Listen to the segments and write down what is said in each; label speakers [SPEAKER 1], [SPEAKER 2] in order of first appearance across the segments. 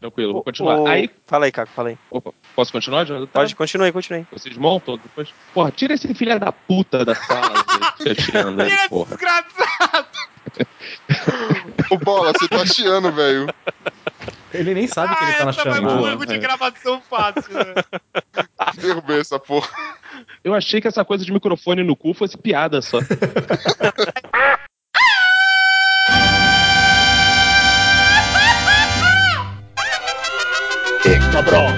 [SPEAKER 1] Tranquilo, vou continuar.
[SPEAKER 2] O-
[SPEAKER 1] Aí,
[SPEAKER 2] Fala aí, Caco, fala aí.
[SPEAKER 1] opa, posso continuar, Jonathan?
[SPEAKER 2] Pode, continue aí, continue aí.
[SPEAKER 1] Vocês montam depois? Porra, tira esse filho da puta da sala. gente, chateando aí, porra.
[SPEAKER 3] Desgraçado!
[SPEAKER 4] Ô, Bola, você tá chiando, velho.
[SPEAKER 5] Ele nem sabe que ele tá na
[SPEAKER 3] essa vai
[SPEAKER 5] chamada.
[SPEAKER 3] pro banco de gravação fácil, né?
[SPEAKER 4] Derrubei essa porra.
[SPEAKER 1] Eu achei que essa coisa de microfone no cu fosse piada só.
[SPEAKER 4] Eh, cabrón.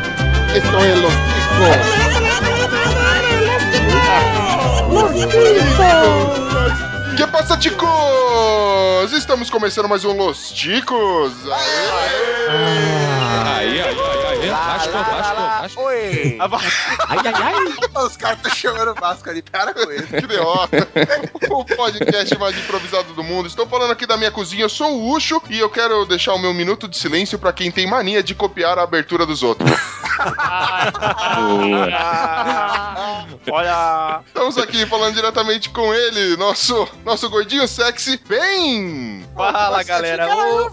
[SPEAKER 4] Esto es los ticos. Que passa, ticos? Estamos começando mais um Los Ticos.
[SPEAKER 1] Aí, aí, aí, aí. Lascou, lascou, lascou.
[SPEAKER 6] Oi!
[SPEAKER 5] Ai, ai, ai.
[SPEAKER 6] Os caras estão chamando o Vasco ali, para com ele.
[SPEAKER 4] Que derrota. o podcast mais improvisado do mundo. Estou falando aqui da minha cozinha. Eu sou o Ucho e eu quero deixar o meu minuto de silêncio para quem tem mania de copiar a abertura dos outros.
[SPEAKER 3] Olha.
[SPEAKER 4] Estamos aqui falando diretamente com ele, nosso, nosso gordinho sexy, bem.
[SPEAKER 2] Fala, galera. Ô,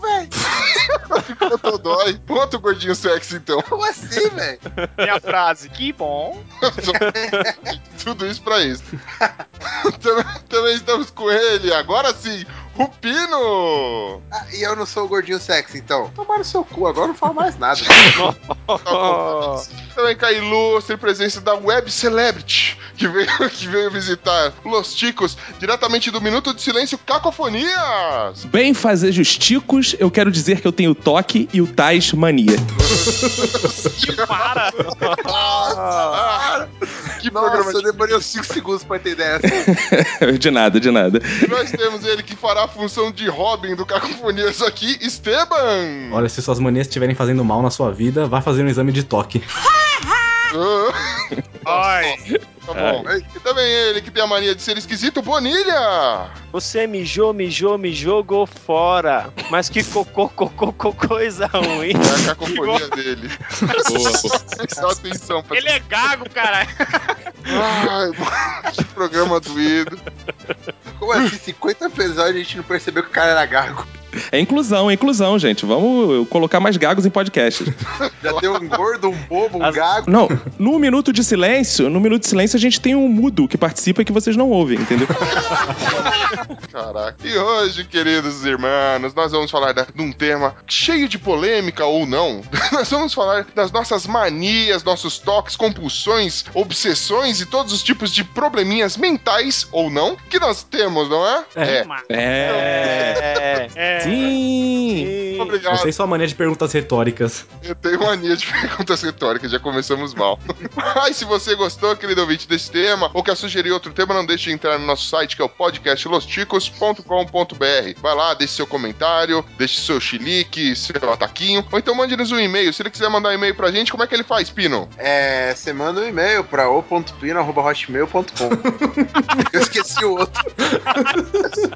[SPEAKER 4] Ficou todói. Outro gordinho sexy, então.
[SPEAKER 6] Como assim, velho?
[SPEAKER 3] Minha frase, que bom.
[SPEAKER 4] Tudo isso pra isso. também, também estamos com ele, agora sim, o Pino.
[SPEAKER 6] Ah, e eu não sou o gordinho sexy, então. Tomar no seu cu, agora eu não falo mais nada.
[SPEAKER 4] Também com a ilustre presença da Web Celebrity, que veio, que veio visitar Los Ticos, diretamente do Minuto de Silêncio Cacofonias.
[SPEAKER 1] Bem fazer justicos, eu quero dizer que eu tenho toque e o tais mania.
[SPEAKER 3] Que para.
[SPEAKER 4] Ah, que programa
[SPEAKER 6] Nossa, eu demorei uns 5 segundos pra entender essa.
[SPEAKER 1] de nada, de nada.
[SPEAKER 4] E nós temos ele que fará função de Robin do Cacofonias aqui, Esteban.
[SPEAKER 5] Olha, se suas manias estiverem fazendo mal na sua vida, vá fazer um exame de toque.
[SPEAKER 4] Ah,
[SPEAKER 3] Ai.
[SPEAKER 4] Tá bom. E também ele que tem a mania de ser esquisito, Bonilha.
[SPEAKER 2] Você mijou, mijou, me jogou fora. Mas que cocô, cocô, cocô, coisa ruim.
[SPEAKER 4] É a cacofonia dele.
[SPEAKER 1] Boa,
[SPEAKER 4] atenção pra
[SPEAKER 3] Ele é gago, cara.
[SPEAKER 4] Ai, que programa doído.
[SPEAKER 6] Como assim, 50 episódios a gente não percebeu que o cara era gago?
[SPEAKER 1] É inclusão, é inclusão, gente. Vamos colocar mais gagos em podcast.
[SPEAKER 6] Já deu um gordo, um bobo, um
[SPEAKER 2] As-
[SPEAKER 6] gago.
[SPEAKER 1] Não, no Minuto de Silêncio, no Minuto de Silêncio a gente tem um mudo que participa e que vocês não ouvem, entendeu?
[SPEAKER 4] Caraca. E hoje, queridos irmãos, nós vamos falar de um tema cheio de polêmica ou não. nós vamos falar das nossas manias, nossos toques, compulsões, obsessões e todos os tipos de probleminhas mentais ou não que nós temos, não é?
[SPEAKER 5] É.
[SPEAKER 1] É.
[SPEAKER 2] É.
[SPEAKER 3] É.
[SPEAKER 1] Sim!
[SPEAKER 4] Obrigado.
[SPEAKER 5] Você e sua mania de perguntas retóricas.
[SPEAKER 4] Eu tenho mania de perguntas retóricas, já começamos mal. Mas se você gostou, querido ouvinte, desse tema, ou quer sugerir outro tema, não deixe de entrar no nosso site, que é o podcastlosticos.com.br. Vai lá, deixe seu comentário, deixe seu chilique, seu ataquinho, ou então mande-nos um e-mail. Se ele quiser mandar um e-mail pra gente, como é que ele faz, Pino?
[SPEAKER 6] É, você manda um e-mail pra o.pino.hotmail.com. Eu esqueci o outro.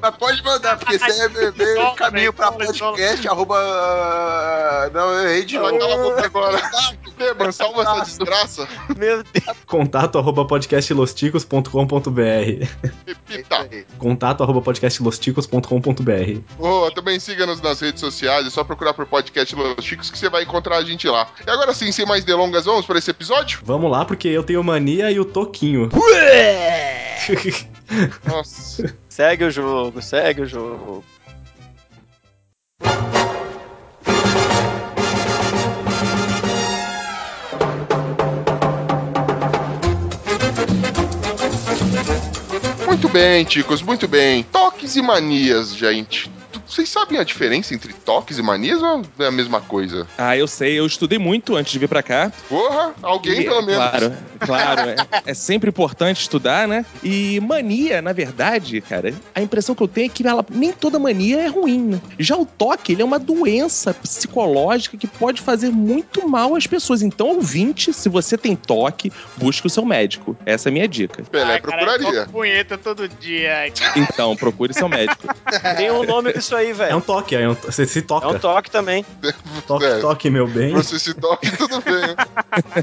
[SPEAKER 6] Mas pode mandar, porque você é bebê, caminho pra podcast, arroba... Não, eu errei de novo.
[SPEAKER 4] agora. Esteban, salva essa desgraça.
[SPEAKER 2] Meu Deus.
[SPEAKER 5] Contato arroba podcastlosticos.com.br
[SPEAKER 4] Repita.
[SPEAKER 5] Contato arroba podcastlosticos.com.br
[SPEAKER 4] Boa, também siga-nos nas redes sociais, é só procurar por podcast Los Chicos que você vai encontrar a gente lá. E agora sim, sem mais delongas, vamos para esse episódio?
[SPEAKER 5] Vamos lá, porque eu tenho mania e o Toquinho.
[SPEAKER 4] Nossa.
[SPEAKER 2] Segue o jogo, segue o jogo.
[SPEAKER 4] Muito bem, ticos, muito bem. Toques e manias, gente. Vocês sabem a diferença entre toques e manias ou é a mesma coisa?
[SPEAKER 1] Ah, eu sei, eu estudei muito antes de vir pra cá.
[SPEAKER 4] Porra, alguém
[SPEAKER 1] E,
[SPEAKER 4] pelo menos.
[SPEAKER 1] Claro, claro. é, é sempre importante estudar, né? E mania, na verdade, cara, a impressão que eu tenho é que ela, nem toda mania é ruim, né? Já o toque, ele é uma doença psicológica que pode fazer muito mal às pessoas. Então, ouvinte, se você tem toque, busque o seu médico. Essa é a minha dica.
[SPEAKER 4] Pelé
[SPEAKER 3] Ai, cara, eu
[SPEAKER 4] procuraria.
[SPEAKER 3] toco punheta todo dia.
[SPEAKER 1] Então, procure seu médico.
[SPEAKER 2] Tem um nome disso aí,
[SPEAKER 5] É
[SPEAKER 2] velho.
[SPEAKER 5] um toque, é um, você se
[SPEAKER 2] É
[SPEAKER 5] toca.
[SPEAKER 2] um toque também.
[SPEAKER 5] Toque,
[SPEAKER 4] É.
[SPEAKER 5] toque, meu bem.
[SPEAKER 4] Você se toque, tudo bem.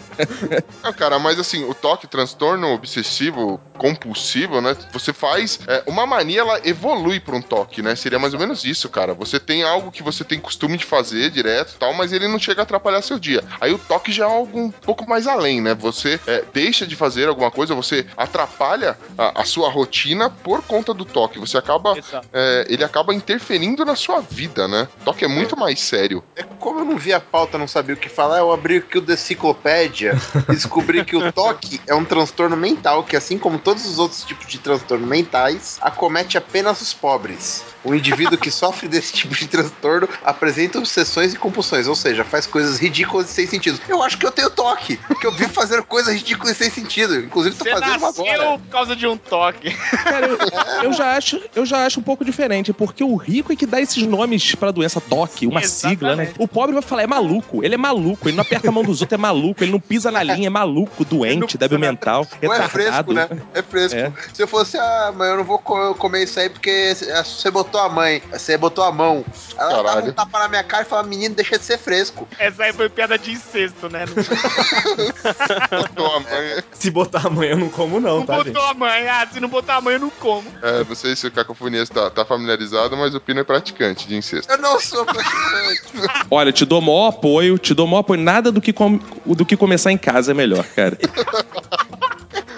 [SPEAKER 4] Não, cara, mas assim, o toque, transtorno obsessivo compulsivo, né? Você faz. é, uma mania, ela evolui pra um toque, né? Seria mais ou menos isso, cara. Você tem algo que você tem costume de fazer direto e tal, mas ele não chega a atrapalhar seu dia. Aí o toque já é algo um pouco mais além, né? Você é, deixa de fazer alguma coisa, você atrapalha a, a sua rotina por conta do toque. Você acaba. É, ele acaba interferindo na sua vida, né? Toque é muito mais sério.
[SPEAKER 6] É como eu não vi a pauta, não sabia o que falar, eu abri aqui o Deciclopédia e descobri que o toque é um transtorno mental que, assim como todos os outros tipos de transtornos mentais, acomete apenas os pobres. O indivíduo que sofre desse tipo de transtorno apresenta obsessões e compulsões, ou seja, faz coisas ridículas e sem sentido. Eu acho que eu tenho toque, porque eu vivo fazendo coisas ridículas e sem sentido. Inclusive, tô
[SPEAKER 3] Você
[SPEAKER 6] fazendo uma agora.
[SPEAKER 3] por causa de um toque.
[SPEAKER 1] Cara, eu, eu já acho, eu já acho um pouco diferente, porque o rico é que dá esses nomes pra doença toque, uma sigla, né? O pobre vai falar, é maluco, ele é maluco, ele não aperta a mão dos outros, é maluco, ele não pisa na linha, é maluco, doente, débil mental,
[SPEAKER 6] Ou é fresco,
[SPEAKER 1] retardado.
[SPEAKER 6] né? É fresco.
[SPEAKER 1] É.
[SPEAKER 6] Se eu fosse, ah, mãe, eu não vou co- comer isso aí porque você botou a mãe, você botou a mão. Ela dava um tapa na minha cara e falava, menino, deixa de ser fresco.
[SPEAKER 3] Essa aí foi piada de incesto, né?
[SPEAKER 4] Tua mãe-
[SPEAKER 5] Se botar amanhã eu não como, não,
[SPEAKER 3] Não
[SPEAKER 5] tá,
[SPEAKER 3] botou
[SPEAKER 5] gente?
[SPEAKER 3] a mãe. Ah, se não botar a mãe, eu não como.
[SPEAKER 4] é, não sei se o Cacofonias tá, tá familiarizado, mas o Pino é praticante de incesto.
[SPEAKER 6] Eu não sou praticante.
[SPEAKER 1] Olha, te dou maior apoio, te dou maior apoio. Nada do que, com- do que começar em casa é melhor, cara.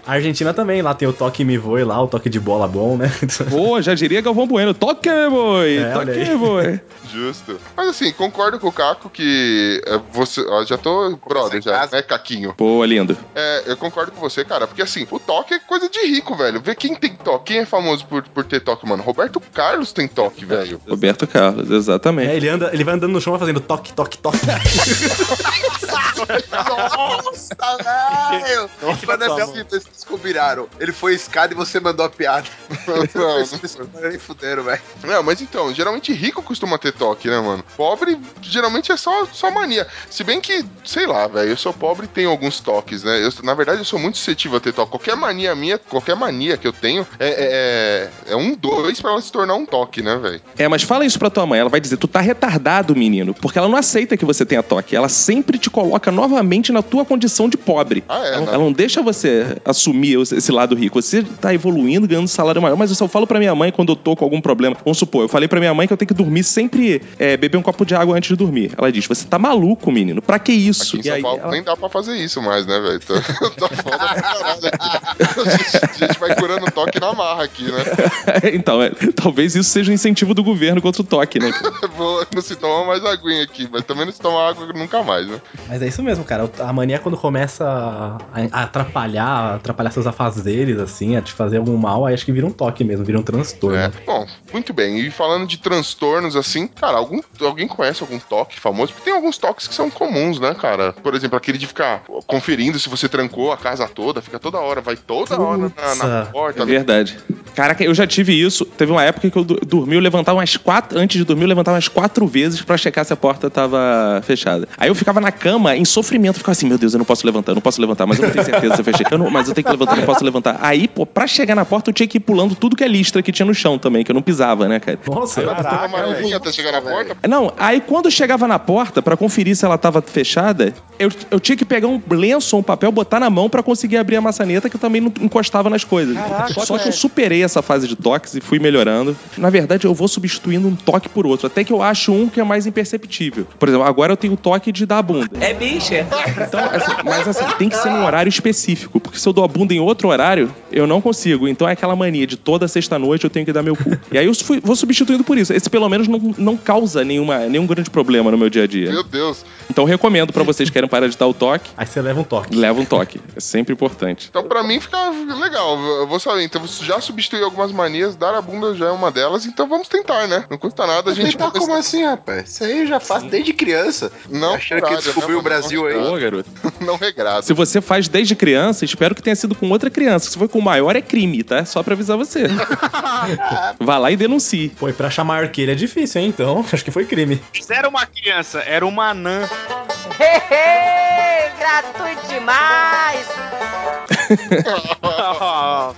[SPEAKER 5] A Argentina também, lá tem o toque me voe lá, o toque de bola bom, né?
[SPEAKER 1] Pô, já diria Galvão Bueno. Toque, boi!
[SPEAKER 5] É, olha
[SPEAKER 1] toque,
[SPEAKER 5] aí.
[SPEAKER 1] boi!
[SPEAKER 4] Justo. Mas assim, concordo com o Caco que é, você. Ó, já tô brother, já,
[SPEAKER 6] casa.
[SPEAKER 4] né, Caquinho?
[SPEAKER 1] Pô, lindo.
[SPEAKER 4] É, eu concordo com você, cara, porque assim, o toque é coisa de rico, velho. Vê quem tem toque, quem é famoso por, por ter toque, mano. Roberto Carlos tem toque, velho.
[SPEAKER 1] Roberto Carlos, exatamente.
[SPEAKER 5] É, ele, anda, ele vai andando no chão vai fazendo toque, toque, toque.
[SPEAKER 6] Nossa, velho! Quando é vocês combinaram. Ele foi escada e você mandou a piada.
[SPEAKER 4] Não,
[SPEAKER 6] Vocês nem fuderam, velho.
[SPEAKER 4] Não, mas então, geralmente rico costuma ter toque, né, mano? Pobre, geralmente é só, só mania. Se bem que, sei lá, velho, eu sou pobre e tenho alguns toques, né? Eu, na verdade, eu sou muito suscetível a ter toque. Qualquer mania minha, qualquer mania que eu tenho, é, é, é um dois pra ela se tornar um toque, né, velho?
[SPEAKER 1] É, mas fala isso pra tua mãe. Ela vai dizer, tu tá retardado, menino. Porque ela não aceita que você tenha toque. Ela sempre te coloca novamente na tua condição de pobre.
[SPEAKER 4] Ah, é,
[SPEAKER 1] ela,
[SPEAKER 4] né?
[SPEAKER 1] ela não deixa você assumir esse esse lado rico. Você tá evoluindo, ganhando salário maior. Mas eu só falo pra minha mãe quando eu tô com algum problema. Vamos supor, eu falei pra minha mãe que eu tenho que dormir sempre, é, beber um copo de água antes de dormir. Ela diz, você tá maluco, menino. Pra que isso?
[SPEAKER 4] Aqui em
[SPEAKER 1] E
[SPEAKER 4] São
[SPEAKER 1] aí
[SPEAKER 4] Paulo
[SPEAKER 1] ela-
[SPEAKER 4] nem dá pra fazer isso mais, né, velho? Tá, tá foda pra caralho. A gente, a gente vai curando toque na marra aqui, né?
[SPEAKER 1] então, é, talvez isso seja um incentivo do governo contra o toque, né?
[SPEAKER 4] Não se toma mais aguinha aqui, mas também não se toma água nunca mais, né?
[SPEAKER 5] Mas é isso mesmo, cara. A mania é quando começa a atrapalhar, a atrapalhar seus afazeres, assim, a te fazer algum mal, aí acho que vira um toque mesmo, vira um transtorno.
[SPEAKER 4] É. Bom, muito bem. E falando de transtornos, assim, cara, algum, alguém conhece algum toque famoso? Porque tem alguns toques que são comuns, né, cara? Por exemplo, aquele de ficar conferindo se você trancou a casa toda, fica toda hora, vai toda hora na, na porta.
[SPEAKER 1] É verdade. Caraca, eu já tive isso. Teve uma época que eu dormi, eu levantava umas quatro. Antes de dormir, eu levantava umas quatro vezes pra checar se a porta tava fechada. Aí eu ficava na cama, em sofrimento, ficava assim, meu Deus, eu não posso levantar, eu não posso levantar, mas eu não tenho certeza se eu fechei. Eu não- mas eu tenho que levantar, não posso levantar. Aí, pô, pra chegar na porta, eu tinha que ir pulando tudo que é listra que tinha no chão também, que eu não pisava, né, cara?
[SPEAKER 5] Nossa,
[SPEAKER 2] Caraca,
[SPEAKER 4] até chegar na porta.
[SPEAKER 1] Não, aí quando eu chegava na porta pra conferir se ela tava fechada, eu, eu tinha que pegar um lenço ou um papel, botar na mão pra conseguir abrir a maçaneta, que eu também não encostava nas coisas.
[SPEAKER 2] Caraca,
[SPEAKER 1] Só que eu superei essa fase de toques e fui melhorando. Na verdade, eu vou substituindo um toque por outro, até que eu acho um que é mais imperceptível. Por exemplo, agora eu tenho o toque de dar a bunda.
[SPEAKER 7] É bicha.
[SPEAKER 1] Então, assim, mas assim, tem que ser num horário específico, porque se eu dou a bunda em outro horário, eu não consigo. Então é aquela mania de toda sexta-noite eu tenho que dar meu cu. E aí eu fui- vou substituindo por isso. Esse pelo menos não, não causa nenhuma, nenhum grande problema no meu dia a dia.
[SPEAKER 4] Meu Deus.
[SPEAKER 1] Então eu recomendo pra vocês que querem parar de dar o toque,
[SPEAKER 5] aí você leva um toque.
[SPEAKER 1] leva um toque. É sempre importante.
[SPEAKER 4] Então, pra mim, fica legal. Eu vou saber. Então, você já substituiu algumas manias, dar a bunda já é uma delas, então vamos tentar, né? Não custa nada a gente.
[SPEAKER 6] Tentar como assim, rapaz? Isso aí eu já faço desde criança.
[SPEAKER 4] Não,
[SPEAKER 6] Achando que descobriu o Brasil
[SPEAKER 4] mano?
[SPEAKER 6] aí.
[SPEAKER 1] Ô, garoto.
[SPEAKER 4] Não regrado.
[SPEAKER 1] Se você faz desde criança, espero que tenha sido com outra criança. Se foi com o maior, é crime, tá? Só pra avisar você. Vá lá e denuncie.
[SPEAKER 5] Pô, e pra chamar arqueiro é difícil, hein? Então, acho que foi crime.
[SPEAKER 3] Era uma criança, era uma anã.
[SPEAKER 7] Gratuito demais.
[SPEAKER 2] Oh.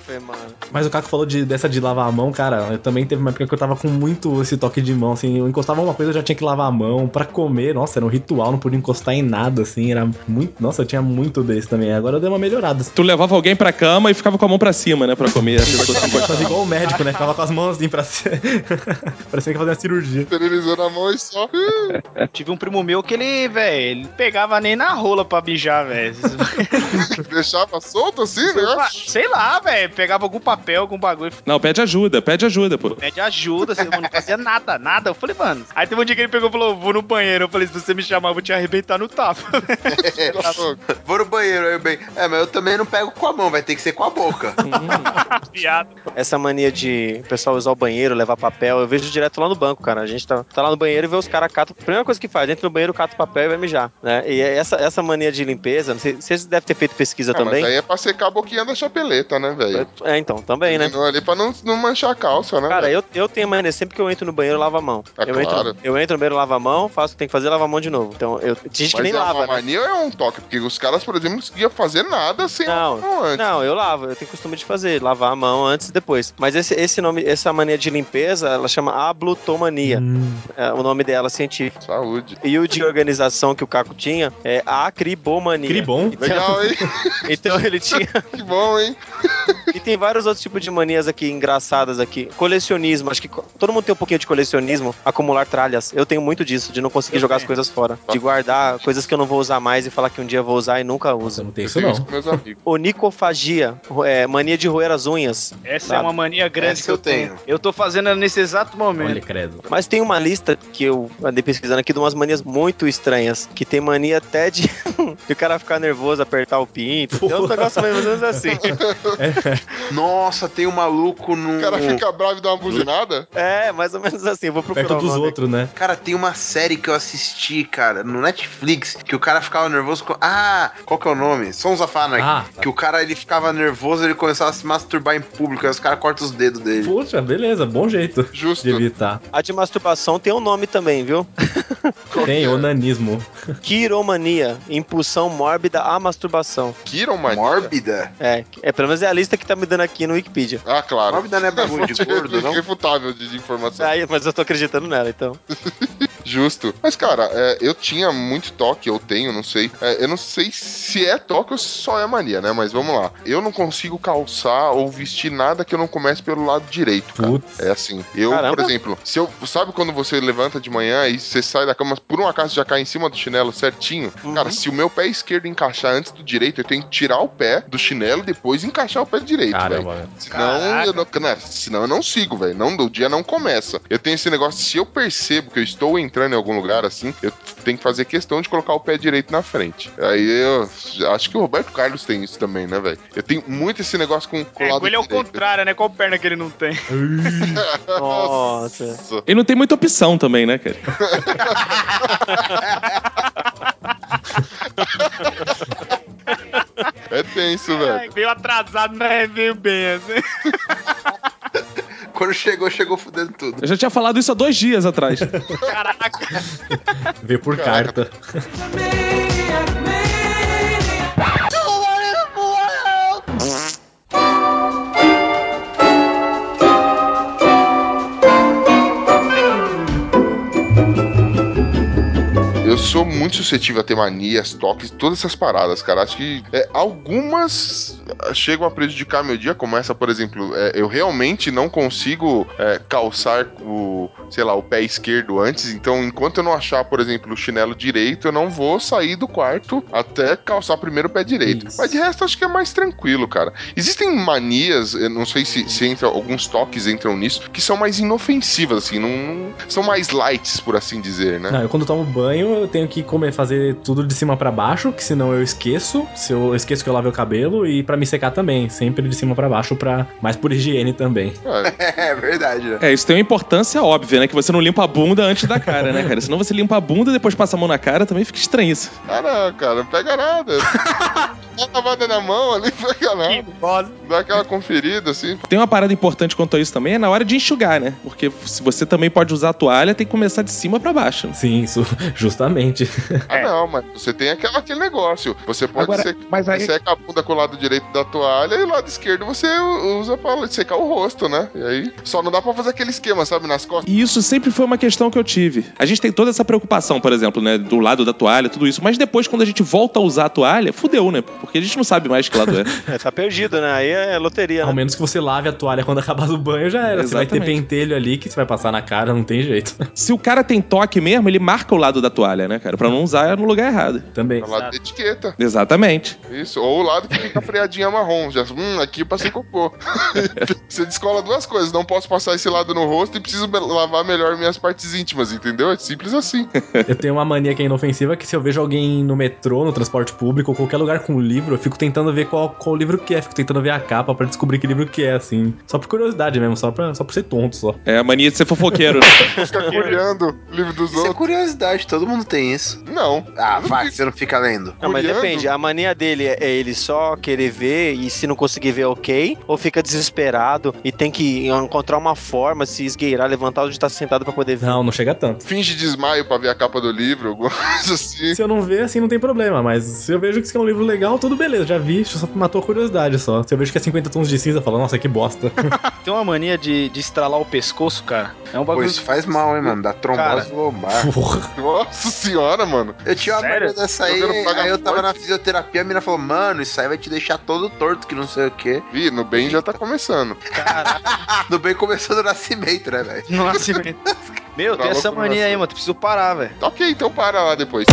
[SPEAKER 5] Mas o Caco falou de, dessa de lavar a mão, cara. Eu também teve uma época que eu tava com muito esse toque de mão, assim. Eu encostava uma coisa, eu já tinha que lavar a mão. Pra comer, nossa, era um ritual, não podia encostar em nada, assim. Era muito. Nossa, eu tinha muito desse também. Agora eu dei uma melhorada.
[SPEAKER 1] Tu levava alguém pra cama e ficava com a mão pra cima, né? Pra comer. A pessoa se
[SPEAKER 5] Pode fazer igual o médico, né? Ficava com as mãos assim pra cima. Parecia que ia fazer uma cirurgia.
[SPEAKER 4] Esterilizando a mão e só.
[SPEAKER 3] Tive um primo meu que ele, velho, ele pegava nem na rola pra mijar, velho.
[SPEAKER 4] Deixava solto assim, né?
[SPEAKER 3] Sei lá, velho. Pegava algum papel, algum bagulho.
[SPEAKER 1] Não, pede ajuda, pede ajuda, pô.
[SPEAKER 3] Pede ajuda, você não fazia nada, nada. Eu falei, mano. Aí teve um dia que ele pegou e falou: vou no banheiro. Eu falei, se você me chamar, eu vou te arrebentar no tapa.
[SPEAKER 6] Vou no banheiro, aí eu bem. É, mas eu também não pego com a mão, vai ter que ser com a boca.
[SPEAKER 3] Piada.
[SPEAKER 2] Essa mania de o pessoal usar o banheiro, levar papel, eu vejo direto lá no banco, cara. A gente tá, tá lá no banheiro e vê os caras catam. A primeira coisa que faz, entra no banheiro, cata o papel e vai mijar, né? E essa, essa mania de limpeza, não sei, vocês devem ter feito pesquisa
[SPEAKER 4] Ah,
[SPEAKER 2] também.
[SPEAKER 4] Mas aí é pra secar a boquinha da chapeleta, né, velho?
[SPEAKER 2] É, então, também, né?
[SPEAKER 4] Ali pra não, não manchar a calça, né?
[SPEAKER 2] Cara, eu, eu tenho mania, sempre que eu entro no banheiro, eu lavo a mão.
[SPEAKER 4] É
[SPEAKER 2] eu,
[SPEAKER 4] claro.
[SPEAKER 2] entro, eu entro no banheiro, lavo a mão, faço o que tem que fazer, lavo a mão de novo. Então, eu, gente que
[SPEAKER 4] Mas
[SPEAKER 2] nem
[SPEAKER 4] é
[SPEAKER 2] lava,
[SPEAKER 4] uma
[SPEAKER 2] né?
[SPEAKER 4] mania ou é um toque? Porque os caras, por exemplo, não conseguiam fazer nada sem
[SPEAKER 2] Não,
[SPEAKER 4] lavar a mão antes.
[SPEAKER 2] Não, eu lavo, eu tenho costume de fazer, lavar a mão antes e depois. Mas esse, esse nome, essa mania de limpeza, ela chama ablutomania.
[SPEAKER 5] Hum,
[SPEAKER 2] É o nome dela científico.
[SPEAKER 4] Saúde.
[SPEAKER 2] E o de organização que o Caco tinha é acribomania.
[SPEAKER 5] que bom.
[SPEAKER 4] Legal, hein?
[SPEAKER 2] Então ele tinha.
[SPEAKER 4] que bom, hein?
[SPEAKER 2] E tem vários outros tipos de manias aqui engraçadas aqui. Colecionismo, acho que todo mundo tem um pouquinho de colecionismo. Acumular tralhas. Eu tenho muito disso, de não conseguir
[SPEAKER 3] Eu
[SPEAKER 2] jogar as
[SPEAKER 3] tenho.
[SPEAKER 2] coisas fora. De guardar coisas que eu não vou usar mais e falar que um dia eu vou usar e nunca
[SPEAKER 5] Eu
[SPEAKER 2] uso.
[SPEAKER 5] não
[SPEAKER 4] Eu
[SPEAKER 5] isso não.
[SPEAKER 4] isso com meus amigos.
[SPEAKER 2] Onicofagia, é, mania de roer as unhas.
[SPEAKER 3] Essa
[SPEAKER 2] Sabe?
[SPEAKER 3] é uma mania grande
[SPEAKER 6] Essa
[SPEAKER 3] que eu
[SPEAKER 6] tenho.
[SPEAKER 3] tenho. Eu tô fazendo nesse exato momento.
[SPEAKER 5] Olha, credo.
[SPEAKER 2] Mas tem uma lista que eu andei pesquisando aqui de umas manias muito estranhas. Que tem mania até de, de o cara ficar nervoso, apertar o pinto. Tem um negócio mais ou menos assim.
[SPEAKER 6] Nossa, tem um maluco no.
[SPEAKER 4] O cara fica bravo e dá uma buzinada?
[SPEAKER 2] É, mais ou menos assim. Eu vou procurar
[SPEAKER 5] Perto
[SPEAKER 2] o
[SPEAKER 5] dos outros, né?
[SPEAKER 6] Cara, tem uma série que eu assisti, cara, no Netflix, que o cara ficava nervoso com. Ah, qual que é o nome? Sons of Anarchy.
[SPEAKER 5] Ah, tá.
[SPEAKER 6] Que o cara ele ficava nervoso, ele começava a se masturbar em público, aí os caras cortam os dedos dele.
[SPEAKER 5] Puxa, beleza, bom jeito
[SPEAKER 4] Justo.
[SPEAKER 5] de evitar.
[SPEAKER 2] A de masturbação tem um nome também, viu?
[SPEAKER 5] Tem
[SPEAKER 4] é?
[SPEAKER 5] onanismo.
[SPEAKER 2] Quiromania, impulsão mórbida à masturbação.
[SPEAKER 4] Quiromania?
[SPEAKER 6] Mórbida?
[SPEAKER 2] É, é, pelo menos é a lista que tá me dando aqui no Wikipedia.
[SPEAKER 4] Ah, claro.
[SPEAKER 6] Mórbida não é bagulho de gordo, não?
[SPEAKER 4] Irrefutável de, de informação.
[SPEAKER 2] Aí, mas eu tô acreditando nela, então.
[SPEAKER 4] Justo. Mas, cara, é, eu tinha muito toque, eu tenho, não sei. É, eu não sei se é toque ou se só é mania, né? Mas vamos lá. Eu não consigo calçar ou vestir nada que eu não comece pelo lado direito, cara.
[SPEAKER 5] Putz.
[SPEAKER 4] É assim. Eu,
[SPEAKER 2] Caramba.
[SPEAKER 4] por exemplo, se eu. Sabe quando você levanta de manhã e você sai da cama, por um acaso já cai em cima do chinelo certinho?
[SPEAKER 2] Uhum.
[SPEAKER 4] Cara, se o meu pé esquerdo encaixar antes do direito, eu tenho que tirar o pé do chinelo e depois encaixar o pé direito, velho. Senão
[SPEAKER 3] Caraca.
[SPEAKER 4] eu, não, né, senão eu não sigo, velho. Não, o dia não começa. Eu tenho esse negócio, se eu percebo que eu estou entrando em algum lugar assim, eu tenho que fazer questão de colocar o pé direito na frente. Aí eu acho que o Roberto Carlos tem isso também, né, velho? Eu tenho muito esse negócio com, com o
[SPEAKER 3] É,
[SPEAKER 4] lado
[SPEAKER 3] ele é o contrário, né? Qual perna que ele não tem?
[SPEAKER 2] Nossa.
[SPEAKER 1] Ele não tem muita opção também, né, cara?
[SPEAKER 4] É tenso, velho.
[SPEAKER 3] Veio atrasado, mas veio bem, assim.
[SPEAKER 6] Quando chegou, chegou fudendo tudo.
[SPEAKER 1] Eu já tinha falado isso há dois dias atrás.
[SPEAKER 3] Caraca.
[SPEAKER 5] Veio por
[SPEAKER 4] Caraca.
[SPEAKER 5] carta.
[SPEAKER 4] Eu sou muito suscetível a ter manias, toques, todas essas paradas, cara. Acho que é, algumas chegam a prejudicar meu dia, como essa, por exemplo, é, eu realmente não consigo é, calçar o, sei lá, o pé esquerdo antes, então enquanto eu não achar, por exemplo, o chinelo direito, eu não vou sair do quarto até calçar primeiro o pé direito.
[SPEAKER 5] Isso.
[SPEAKER 4] Mas de resto, acho que é mais tranquilo, cara. Existem manias, eu não sei se, se entra, alguns toques entram nisso, que são mais inofensivas, assim, não, não- são mais lights, por assim dizer, né?
[SPEAKER 5] Não, eu quando tomo banho, eu tenho que comer, fazer tudo de cima pra baixo, que senão eu esqueço. Se eu esqueço que eu lavei o cabelo e pra me secar também, sempre de cima pra baixo, para mais por higiene também.
[SPEAKER 4] É,
[SPEAKER 6] É verdade, né?
[SPEAKER 1] É, isso tem uma importância óbvia, né? Que você não limpa a bunda antes da cara, né, cara? Senão você limpa a bunda e depois passa a mão na cara, também fica estranho isso.
[SPEAKER 4] Ah, não, cara, não pega nada. Dá uma lavada na mão ali, não pega nada. Dá aquela conferida, assim.
[SPEAKER 1] Tem uma parada importante quanto a isso também, é na hora de enxugar, né? Porque se você também pode usar a toalha, tem que começar de cima pra baixo.
[SPEAKER 5] Sim, isso, justamente.
[SPEAKER 4] Ah, não, mas você tem aquela, aquele negócio. Você pode
[SPEAKER 1] Agora,
[SPEAKER 4] ser.
[SPEAKER 1] mas aí-
[SPEAKER 4] Seca a bunda com o lado direito da toalha e o lado esquerdo você usa pra secar o rosto, né? E aí só não dá pra fazer aquele esquema, sabe, nas costas.
[SPEAKER 1] E isso sempre foi uma questão que eu tive. A gente tem toda essa preocupação, por exemplo, né? Do lado da toalha, tudo isso. Mas depois, quando a gente volta a usar a toalha, fudeu, né? Porque a gente não sabe mais que lado é.
[SPEAKER 2] É, tá perdido, né? Aí é loteria,
[SPEAKER 5] Ao
[SPEAKER 2] né?
[SPEAKER 5] menos que você lave a toalha quando acabar o banho, já era. Você vai ter
[SPEAKER 1] Exatamente.
[SPEAKER 5] pentelho ali que você vai passar na cara, não tem jeito.
[SPEAKER 1] Se o cara tem toque mesmo, ele marca o lado da toalha, né, cara? Pra não usar no lugar errado.
[SPEAKER 5] Também.
[SPEAKER 4] É o lado da etiqueta.
[SPEAKER 1] Exatamente.
[SPEAKER 4] Isso. Ou o lado que fica a freadinha marrom. Já, hum, aqui eu passei cocô. você descola duas coisas. Não posso passar esse lado no rosto e preciso lavar melhor minhas partes íntimas, entendeu? É simples assim.
[SPEAKER 5] Eu tenho uma mania que é inofensiva, que se eu vejo alguém no metrô, no transporte público, ou qualquer lugar com livro, eu fico tentando ver qual, qual livro que é. Fico tentando ver a capa pra descobrir que livro que é, assim. Só por curiosidade mesmo, só, pra, só por ser tonto, só.
[SPEAKER 1] É a mania de ser fofoqueiro, né?
[SPEAKER 4] Fica curiando o livro dos
[SPEAKER 6] Isso é
[SPEAKER 4] outros.
[SPEAKER 6] curiosidade, todo mundo tem isso.
[SPEAKER 4] Não.
[SPEAKER 6] Ah,
[SPEAKER 4] não
[SPEAKER 6] vai,
[SPEAKER 4] fico-
[SPEAKER 6] você não fica lendo.
[SPEAKER 2] Não, mas
[SPEAKER 4] Olhando.
[SPEAKER 2] depende. A mania dele é ele só querer ver e se não conseguir ver, ok. Ou fica desesperado e tem que encontrar uma forma, se esgueirar, levantar onde tá sentado pra poder ver.
[SPEAKER 5] Não, não chega tanto.
[SPEAKER 4] Finge desmaio pra ver a capa do livro, alguma coisa assim.
[SPEAKER 5] Se eu não ver, assim, não tem problema. Mas se eu vejo que isso é um livro legal, tudo beleza. Já vi, só matou a curiosidade só. Se eu vejo que é 50 tons de cinza, eu falo, nossa, que bosta.
[SPEAKER 3] Tem uma mania de, de estralar o pescoço, cara. É um
[SPEAKER 6] Pô,
[SPEAKER 3] bagulho.
[SPEAKER 6] isso faz mal, hein, mano? Dá trombose lombar.
[SPEAKER 5] Porra.
[SPEAKER 4] Nossa senhora, mano.
[SPEAKER 6] Eu tinha uma
[SPEAKER 3] Sério?
[SPEAKER 6] mania dessa aí, aí eu tava na fisioterapia, a mina falou, mano, isso aí vai te deixar todo torto, que não sei o quê.
[SPEAKER 4] Ih, no bem já tá começando.
[SPEAKER 6] No bem começou do nascimento, né, velho?
[SPEAKER 3] No nascimento. Meu, tem
[SPEAKER 4] Tá
[SPEAKER 3] essa
[SPEAKER 4] louco,
[SPEAKER 3] mania aí, mano. Tu precisa parar, velho.
[SPEAKER 4] Tá ok, então para lá depois.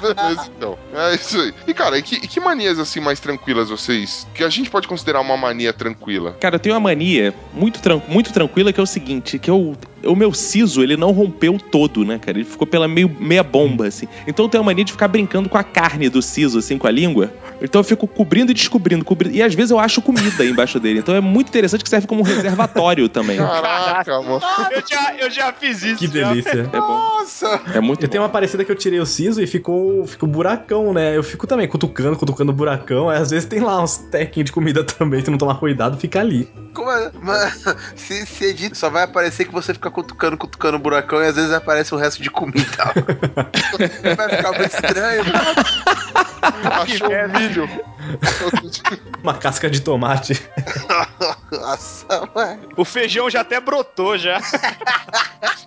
[SPEAKER 4] Beleza, então. É isso aí. E, cara, e que, e que manias assim mais tranquilas vocês? Que a gente pode considerar uma mania tranquila?
[SPEAKER 1] Cara, eu tenho uma mania muito, tran muito tranquila que é o seguinte, que eu, o meu siso, ele não rompeu todo, né, cara? Ele ficou pela meio, meia bomba, assim. Então eu tenho a mania de ficar brincando com a carne do siso, assim, com a língua. Então eu fico cobrindo e descobrindo, cobrindo. E às vezes eu acho comida aí embaixo dele. Então é muito interessante que serve como um reservatório também.
[SPEAKER 4] Caraca, mano.
[SPEAKER 3] Eu já, eu já fiz isso.
[SPEAKER 5] Que
[SPEAKER 3] já.
[SPEAKER 5] delícia.
[SPEAKER 1] É bom.
[SPEAKER 6] Nossa!
[SPEAKER 1] É muito
[SPEAKER 5] Eu
[SPEAKER 1] bom.
[SPEAKER 5] tenho uma parecida que eu tirei o siso e ficou, ficou buracão, né? Eu fico também cutucando, cutucando o buracão. Aí às vezes tem lá uns tequinhos de comida também, se não tomar cuidado, fica ali.
[SPEAKER 6] Como é? Mano, se, se edita, só vai aparecer que você fica cutucando, cutucando o buracão e às vezes aparece o resto de comida. vai ficar muito estranho.
[SPEAKER 4] Achou um milho.
[SPEAKER 5] Uma casca de tomate.
[SPEAKER 6] Nossa, mano.
[SPEAKER 3] O feijão já até brotou já.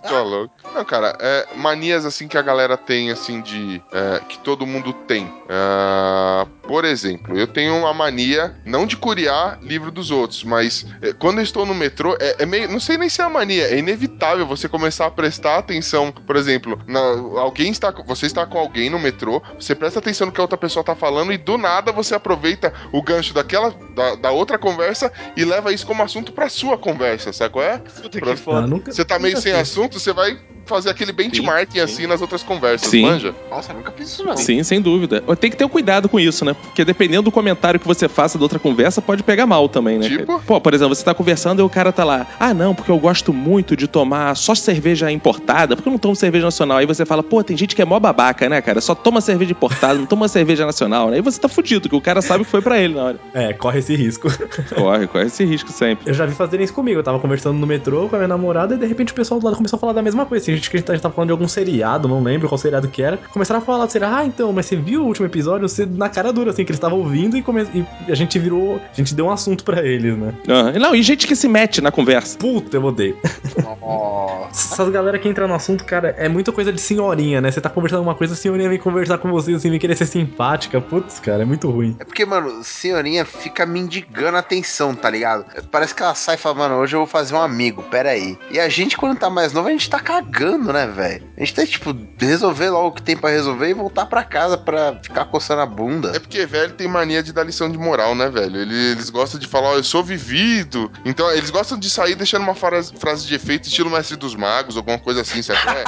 [SPEAKER 4] Tá louco. Não, cara, é, manias assim que a galera tem, assim, de. é, que todo mundo tem. Ah, por exemplo, eu tenho uma mania, não de curiar livro dos outros, mas é, quando eu estou no metrô, é, é meio. Não sei nem se é uma mania, é inevitável você começar a prestar atenção. Por exemplo, na- alguém está. com- Você está com alguém no metrô, você presta atenção no que a outra pessoa tá falando e do nada você aproveita o gancho daquela. da, da outra conversa e leva isso como assunto pra sua conversa, sabe qual é?
[SPEAKER 3] Puta
[SPEAKER 4] Pra-
[SPEAKER 3] que foda.
[SPEAKER 5] Ah, nunca-
[SPEAKER 4] Você tá meio sem assunto, você vai fazer aquele benchmarking
[SPEAKER 1] sim.
[SPEAKER 4] assim nas outras conversas,
[SPEAKER 1] Sim.
[SPEAKER 4] manja?
[SPEAKER 6] Nossa, eu nunca fiz isso, não.
[SPEAKER 1] Sim, sem dúvida. Tem que ter um cuidado com isso, né? Porque dependendo do comentário que você faça da outra conversa, pode pegar mal também, né?
[SPEAKER 4] Tipo?
[SPEAKER 1] Pô, por exemplo, você tá conversando e o cara tá lá. Ah, não, porque eu gosto muito de tomar só cerveja importada, porque eu não tomo cerveja nacional. Aí você fala, pô, tem gente que é mó babaca, né, cara? Só toma cerveja importada, não toma cerveja nacional, né? Aí você tá fudido, que o cara sabe que foi pra ele na hora.
[SPEAKER 5] É, corre esse risco.
[SPEAKER 1] Corre, corre esse risco sempre.
[SPEAKER 5] Eu já vi fazerem isso comigo. Eu tava conversando no metrô com a minha namorada e de repente o pessoal do lado começou a falar da mesma coisa. Tem gente que a gente tá- tava falando de algum seriado, não lembro qual seriado que era. Começaram a falar do seriado. Ah, então, mas você viu o último episódio? Você na cara dura, assim, que eles estavam ouvindo e, come... e a gente virou. A gente deu um assunto pra eles, né?
[SPEAKER 1] Aham. Não, e gente que se mete na conversa.
[SPEAKER 5] Puta, eu odeio.
[SPEAKER 6] Nossa.
[SPEAKER 5] Essas galera que entra no assunto, cara, é muita coisa de senhorinha, né? Você tá conversando uma coisa, a senhorinha vem conversar com você, assim, vem querer ser simpática. Putz, cara, é muito ruim.
[SPEAKER 6] É porque, mano, senhorinha fica mendigando atenção, tá ligado? Parece que ela sai e fala, mano, hoje eu vou fazer um amigo, pera aí. E a gente, quando tá mais novo, a gente tá cagando, né, velho? A gente tá, tipo, resolver logo o que tem pra resolver e voltar pra casa pra ficar coçando a bunda.
[SPEAKER 4] É porque velho tem mania de dar lição de moral, né, velho? Eles, eles gostam de falar, ó, eu sou vivido. Então, eles gostam de sair deixando uma frase, frase de efeito estilo Mestre dos Magos, alguma coisa assim, sabe? É.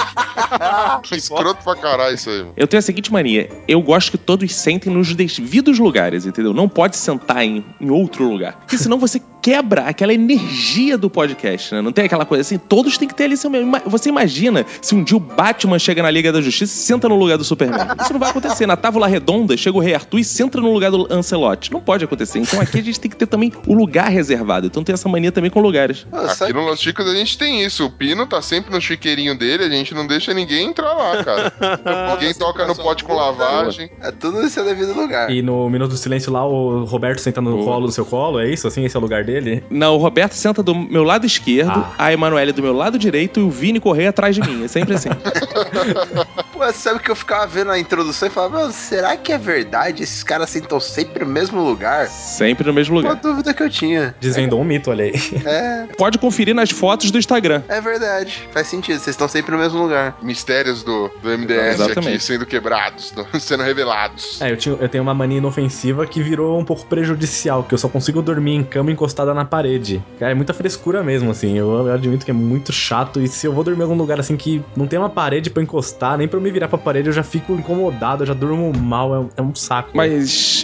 [SPEAKER 4] Escroto pra caralho isso aí, mano.
[SPEAKER 1] Eu tenho a seguinte mania. Eu gosto que todos sentem nos devidos lugares, entendeu? Não pode sentar em, em outro lugar. Porque senão você quebra aquela energia do podcast, né? Não tem aquela coisa assim, todos têm que ter ali seu mesmo. Você imagina se um dia o Batman chega na Liga da Justiça e senta no lugar do Superman. Isso não vai acontecer. Na Távola Redonda chega o Rei Arthur e senta no lugar do Ancelotti. Não pode acontecer. Então aqui a gente tem que ter também o lugar reservado. Então tem essa mania também com lugares.
[SPEAKER 6] Ah, sabe-
[SPEAKER 4] Aqui no Los Chicos a gente tem isso. O Pino tá sempre no chiqueirinho dele, a gente não deixa ninguém entrar lá, cara. Ninguém toca no pote com lavagem.
[SPEAKER 6] É tudo no seu devido lugar.
[SPEAKER 5] E no Minuto do Silêncio lá, o Roberto senta no
[SPEAKER 1] Boa.
[SPEAKER 5] colo do seu colo, é isso? Assim, esse é o lugar dele?
[SPEAKER 1] Não, o Roberto senta do meu lado esquerdo,
[SPEAKER 5] Ah.
[SPEAKER 1] a Emanuele do meu lado direito e o Vini Correia atrás de mim. É sempre assim.
[SPEAKER 6] Pô, sabe que eu ficava vendo a introdução e falava, "Meu, será que é verdade? Esses caras sentam sempre no mesmo lugar?
[SPEAKER 1] Sempre no mesmo
[SPEAKER 6] Uma
[SPEAKER 1] lugar.
[SPEAKER 6] dúvida que eu tinha.
[SPEAKER 5] Desvendou um mito, olha aí.
[SPEAKER 6] É,
[SPEAKER 1] Pode conferir nas fotos do Instagram.
[SPEAKER 6] é verdade. Faz sentido, vocês estão sempre no mesmo lugar.
[SPEAKER 4] Mistérios do, do MDS aqui sendo quebrados, sendo revelados.
[SPEAKER 5] É, eu, tinha- eu tenho uma mania inofensiva que virou um pouco prejudicial, que eu só consigo dormir em cama encostada na parede. Cara, é muita frescura mesmo, assim. Eu, eu admito que é muito chato. E se eu vou dormir em algum lugar assim que não tem uma parede pra eu encostar, nem pra eu me virar pra parede, eu já fico incomodado, eu já durmo mal, é, um- é um saco.
[SPEAKER 1] Mas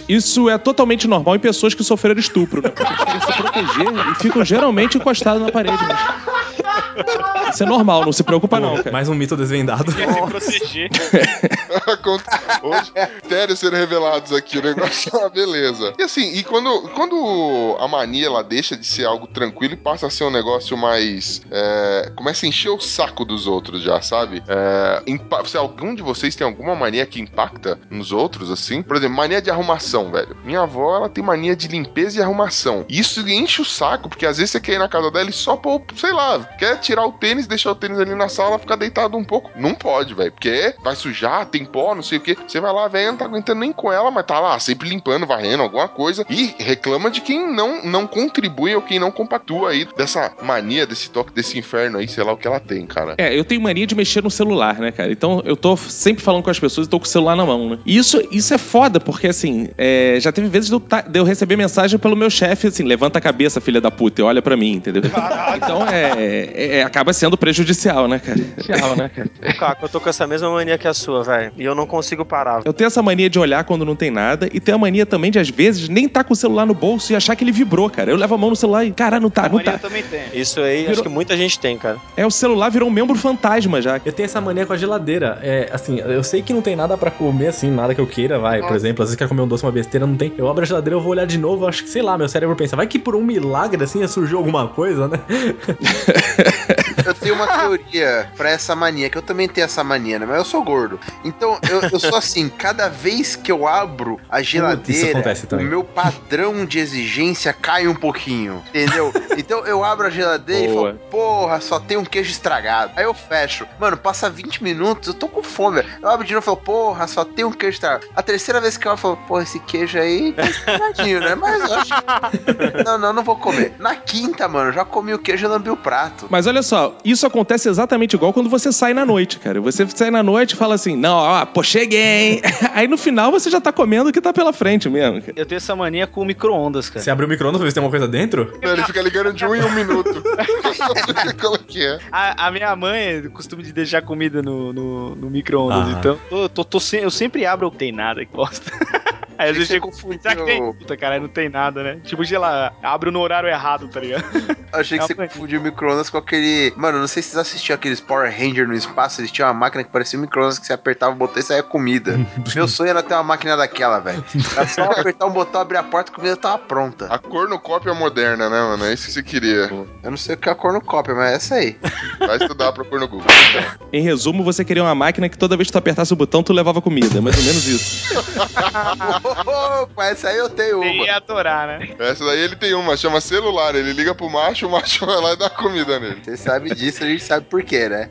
[SPEAKER 1] isso é totalmente normal em pessoas que sofreram estupro, né? Porque eles querem se proteger e ficam geralmente encostados na parede mesmo. Isso é normal, não se preocupa não, cara.
[SPEAKER 5] Mais um mito desvendado.
[SPEAKER 3] Quer se proteger.
[SPEAKER 4] Hoje, mistérios sendo revelados aqui, o negócio é uma beleza. E assim, e quando, quando a mania ela deixa de ser algo tranquilo e passa a ser um negócio mais. é, começa a encher o saco dos outros já, sabe? É, se algum de vocês tem alguma mania que impacta nos outros, assim, por exemplo, mania de arrumação, velho. Minha avó, ela tem mania de limpeza e arrumação. E isso enche o saco, porque às vezes você quer ir na casa dela e só pôr, sei lá, quer tirar o tênis, deixar o tênis ali na sala, ficar deitado um pouco. Não pode, velho, porque vai sujar, tem pó, não sei o que. Você vai lá, velho, não tá aguentando nem com ela, mas tá lá, sempre limpando, varrendo, alguma coisa. E reclama de quem não, não contribui ou quem não compactua aí dessa mania, desse toque, desse inferno aí, sei lá o que ela tem, cara.
[SPEAKER 1] É, eu tenho mania de mexer no celular, né, cara? Então eu tô sempre falando com as pessoas e tô com o celular na mão, né? E isso, isso é foda, porque assim, é, já teve vezes de eu, ta- de eu receber mensagem pelo meu chefe, assim, levanta a cabeça, filha da puta, e olha pra mim, entendeu? Então é, é- é- acaba sendo prejudicial, né, cara? Prejudicial, né, cara?
[SPEAKER 2] Caco, eu tô com essa mesma mania que a sua, velho. E eu não consigo parar.
[SPEAKER 1] Eu tenho essa mania de olhar quando não tem nada e tenho a mania também de, às vezes, nem tá com o celular no bolso e achar que ele vibrou, cara. Eu levo a mão no celular e, cara, não tá,
[SPEAKER 3] A
[SPEAKER 1] não tá.
[SPEAKER 3] também tem.
[SPEAKER 2] Isso aí, acho
[SPEAKER 1] Virou-
[SPEAKER 2] que muita gente tem, cara.
[SPEAKER 1] É, o celular virou um membro fantasma já.
[SPEAKER 5] Eu tenho essa mania com a geladeira. É, assim, eu sei que não tem nada pra comer, assim, nada que eu queira, vai. Por exemplo, às quer comer um doce, uma besteira, não tem. Eu abro a geladeira, eu vou olhar de novo, acho que, sei lá, meu cérebro pensa, vai que por um milagre, assim, surgiu alguma coisa, né?
[SPEAKER 6] Eu tenho uma teoria pra essa mania, que eu também tenho essa mania, né? Mas eu sou gordo. Então, eu, eu sou assim, cada vez que eu abro a geladeira, o meu padrão de exigência cai um pouquinho, entendeu? Então eu abro a geladeira e
[SPEAKER 1] Boa.
[SPEAKER 6] falo, porra, só tem um queijo estragado. Aí eu fecho. Mano, passa 20 minutos, eu tô com fome. Eu abro de novo e falo, porra, só tem um queijo estragado. A terceira vez que eu abro, eu falo, porra, esse queijo aí tá estragadinho, né? Mas eu acho que... Não, não, não vou comer. Na quinta, mano, eu já comi o queijo e lambi o prato.
[SPEAKER 1] Mas olha só, isso acontece exatamente igual quando você sai na noite, cara. Você sai na noite e fala assim, não, ó, pô, cheguei. Aí no final você já tá comendo o que tá pela frente mesmo. cara.
[SPEAKER 3] Eu tenho essa mania com micro-ondas, cara.
[SPEAKER 5] Você abre o micro-ondas pra ver se tem alguma coisa dentro?
[SPEAKER 4] Não, ele fica ligando de um em um minuto. Como que é?
[SPEAKER 3] A, a minha mãe costume de deixar comida no, no, no micro-ondas,
[SPEAKER 5] Ah.
[SPEAKER 3] então tô, tô, tô eu sempre abro, tem nada que bosta. Aí às vezes
[SPEAKER 6] Você confundiu-
[SPEAKER 3] Será que tem? Puta, cara, aí não tem nada, né? Tipo, sei lá, abro no horário errado, tá ligado?
[SPEAKER 6] Eu achei que
[SPEAKER 3] É
[SPEAKER 6] você confundiu o micro-ondas com aquele. Mano, não sei se vocês assistiam aqueles Power Ranger no espaço. Eles tinham uma máquina que parecia um micro-ondas que você apertava o botão e saía comida. Meu sonho era ter uma máquina daquela, velho. Era só apertar um botão, abrir a porta e a comida tava pronta.
[SPEAKER 4] A cornucópia moderna, né, mano? É isso que você queria.
[SPEAKER 6] Eu não sei o que é a cornucópia, mas é essa aí.
[SPEAKER 4] Vai estudar pra pôr no Google.
[SPEAKER 1] Em resumo, você queria uma máquina que toda vez que tu apertasse o botão, tu levava comida. Mais ou menos isso.
[SPEAKER 6] Opa, essa aí eu tenho uma.
[SPEAKER 3] ia adorar, né?
[SPEAKER 4] Essa daí ele tem uma, chama celular. Ele liga pro macho, o macho vai lá e dá comida nele.
[SPEAKER 6] Você sabe disso, a gente sabe por quê, né?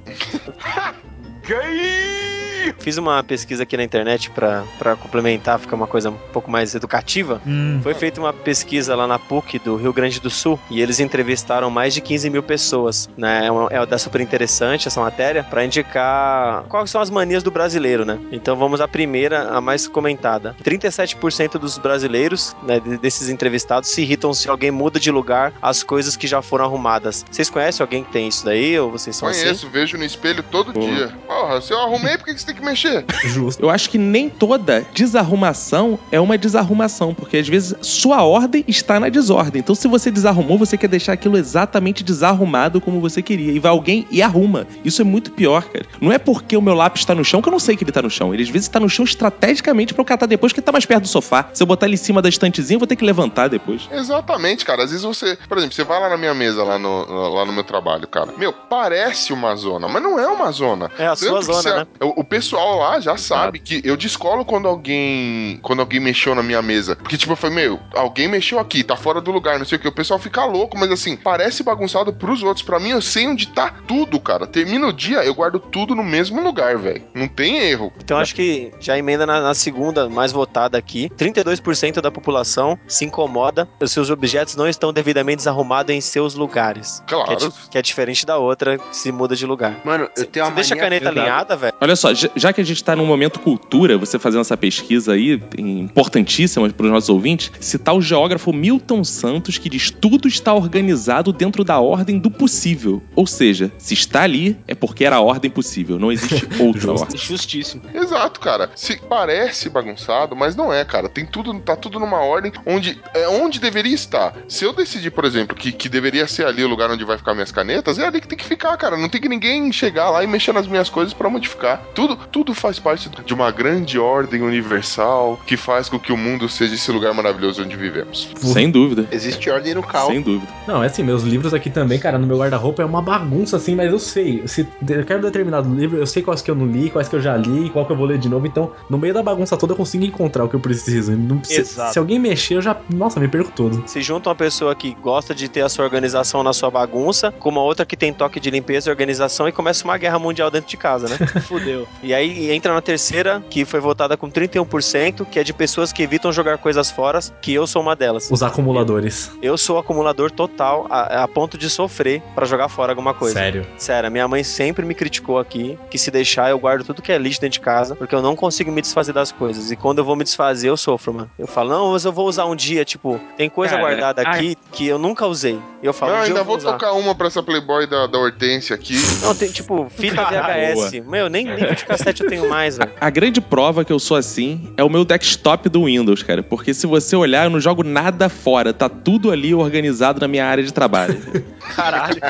[SPEAKER 2] Fiz uma pesquisa aqui na internet pra pra complementar, ficar uma coisa um pouco mais educativa. Foi feita uma pesquisa lá na PUC do Rio Grande do Sul e eles entrevistaram mais de 15 mil pessoas. Né? É, uma, é da super interessante essa matéria para indicar quais são as manias do brasileiro, né? Então vamos à primeira, a mais comentada. 37% dos brasileiros, né, de- desses entrevistados, se irritam se alguém muda de lugar as coisas que já foram arrumadas. Vocês conhecem alguém que tem isso daí ou vocês são assim?
[SPEAKER 4] Conheço, vejo no espelho todo
[SPEAKER 1] Pô.
[SPEAKER 4] dia. Porra, se eu arrumei, por que que você tem que mexer.
[SPEAKER 5] Justo.
[SPEAKER 1] Eu acho que nem toda desarrumação é uma desarrumação, porque às vezes sua ordem está na desordem. Então, se você desarrumou, você quer deixar aquilo exatamente desarrumado como você queria. E vai alguém e arruma. Isso é muito pior, cara. Não é porque o meu lápis está no chão que eu não sei que ele tá no chão. Ele às vezes tá no chão estrategicamente pra eu catar depois, que tá mais perto do sofá. Se eu botar ele em cima da estantezinha, eu vou ter que levantar depois.
[SPEAKER 4] Exatamente, cara. Às vezes você, por exemplo, você vai lá na minha mesa, lá no, lá no meu trabalho, cara. Meu, parece uma zona, mas não é uma zona.
[SPEAKER 2] É a sua
[SPEAKER 4] Tanto que
[SPEAKER 2] zona, né?
[SPEAKER 4] O, o pessoal lá já sabe que eu descolo quando alguém quando alguém mexeu na minha mesa. Porque, tipo, eu falei, meu, alguém mexeu aqui, tá fora do lugar, não sei o que. O pessoal fica louco, mas assim, parece bagunçado pros outros. Pra mim, eu sei onde tá tudo, cara. Termina o dia, eu guardo tudo no mesmo lugar, velho. Não tem erro.
[SPEAKER 2] Então acho que já emenda na, na segunda mais votada aqui. 32% da população se incomoda. Os seus objetos não estão devidamente desarrumados em seus lugares.
[SPEAKER 4] Claro.
[SPEAKER 2] Que é, que é diferente da outra se muda de lugar.
[SPEAKER 6] Mano, eu tenho uma
[SPEAKER 2] Você deixa a
[SPEAKER 6] mania-
[SPEAKER 2] caneta alinhada, velho?
[SPEAKER 1] Olha só, já- já que a gente tá num momento cultura, você fazendo essa pesquisa aí, importantíssima para os nossos ouvintes, citar o geógrafo Milton Santos, que diz tudo está organizado dentro da ordem do possível. Ou seja, se está ali, é porque era a ordem possível, não existe outra ordem.
[SPEAKER 3] Justíssimo.
[SPEAKER 4] Exato, cara. Se parece bagunçado, mas não é, cara. Tem tudo, tá tudo numa ordem onde é onde deveria estar. Se eu decidir, por exemplo, que, que deveria ser ali o lugar onde vai ficar minhas canetas, é ali que tem que ficar, cara. Não tem que ninguém chegar lá e mexer nas minhas coisas pra modificar. Tudo, tudo faz parte de uma grande ordem universal que faz com que o mundo seja esse lugar maravilhoso onde vivemos.
[SPEAKER 1] Sem dúvida.
[SPEAKER 6] Existe ordem no caos.
[SPEAKER 1] Sem dúvida.
[SPEAKER 5] Não, é assim, meus livros aqui também, cara, no meu guarda-roupa é uma bagunça, assim, mas eu sei. Se eu quero um determinado livro, eu sei quais que eu não li, quais que eu já li, qual que eu vou ler de novo. Então, no meio da bagunça toda, eu consigo encontrar o que eu preciso. Não precisa-
[SPEAKER 3] Exato.
[SPEAKER 5] se alguém mexer, eu já. Nossa, me perco todo.
[SPEAKER 2] Se junta uma pessoa que gosta de ter a sua organização na sua bagunça, com uma outra que tem toque de limpeza e organização, e começa uma guerra mundial dentro de casa, né?
[SPEAKER 3] Fudeu.
[SPEAKER 2] E aí entra na terceira, que foi votada com 31%, que é de pessoas que evitam jogar coisas fora, que eu sou uma delas.
[SPEAKER 5] Os acumuladores.
[SPEAKER 2] Eu sou acumulador total, a, a ponto de sofrer para jogar fora alguma coisa.
[SPEAKER 5] Sério?
[SPEAKER 2] Sério, minha mãe sempre me criticou aqui, que se deixar eu guardo tudo que é lixo dentro de casa, porque eu não consigo me desfazer das coisas. E quando eu vou me desfazer, eu sofro, mano. Eu falo, não, mas eu vou usar um dia, tipo, tem coisa
[SPEAKER 1] Cara,
[SPEAKER 2] guardada
[SPEAKER 1] ai.
[SPEAKER 2] aqui que eu nunca usei. E eu falo,
[SPEAKER 4] não,
[SPEAKER 2] um
[SPEAKER 4] ainda
[SPEAKER 2] eu
[SPEAKER 4] vou,
[SPEAKER 2] vou
[SPEAKER 4] tocar uma pra essa Playboy da, da Hortência aqui.
[SPEAKER 2] Não, tem, tipo, fita ah, VHS. Meu, nem, nem 7 eu tenho mais, velho.
[SPEAKER 1] A, a grande prova que eu sou assim é o meu desktop do Windows, cara. Porque se você olhar, eu não jogo nada fora. Tá tudo ali organizado na minha área de trabalho.
[SPEAKER 3] Caralho.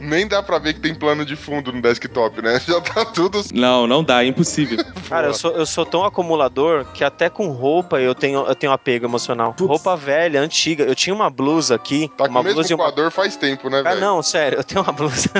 [SPEAKER 4] Nem dá pra ver que tem plano de fundo no desktop, né? Já tá tudo.
[SPEAKER 1] Não, não dá, é impossível.
[SPEAKER 2] Cara, eu sou, eu sou tão acumulador que até com roupa eu tenho, eu tenho apego emocional. Roupa velha, antiga. Eu tinha uma blusa aqui.
[SPEAKER 4] Tá
[SPEAKER 2] uma
[SPEAKER 4] com
[SPEAKER 2] blusa mesmo uma...
[SPEAKER 4] faz tempo, né,
[SPEAKER 2] ah,
[SPEAKER 4] velho?
[SPEAKER 2] Ah, não, sério, eu tenho uma blusa.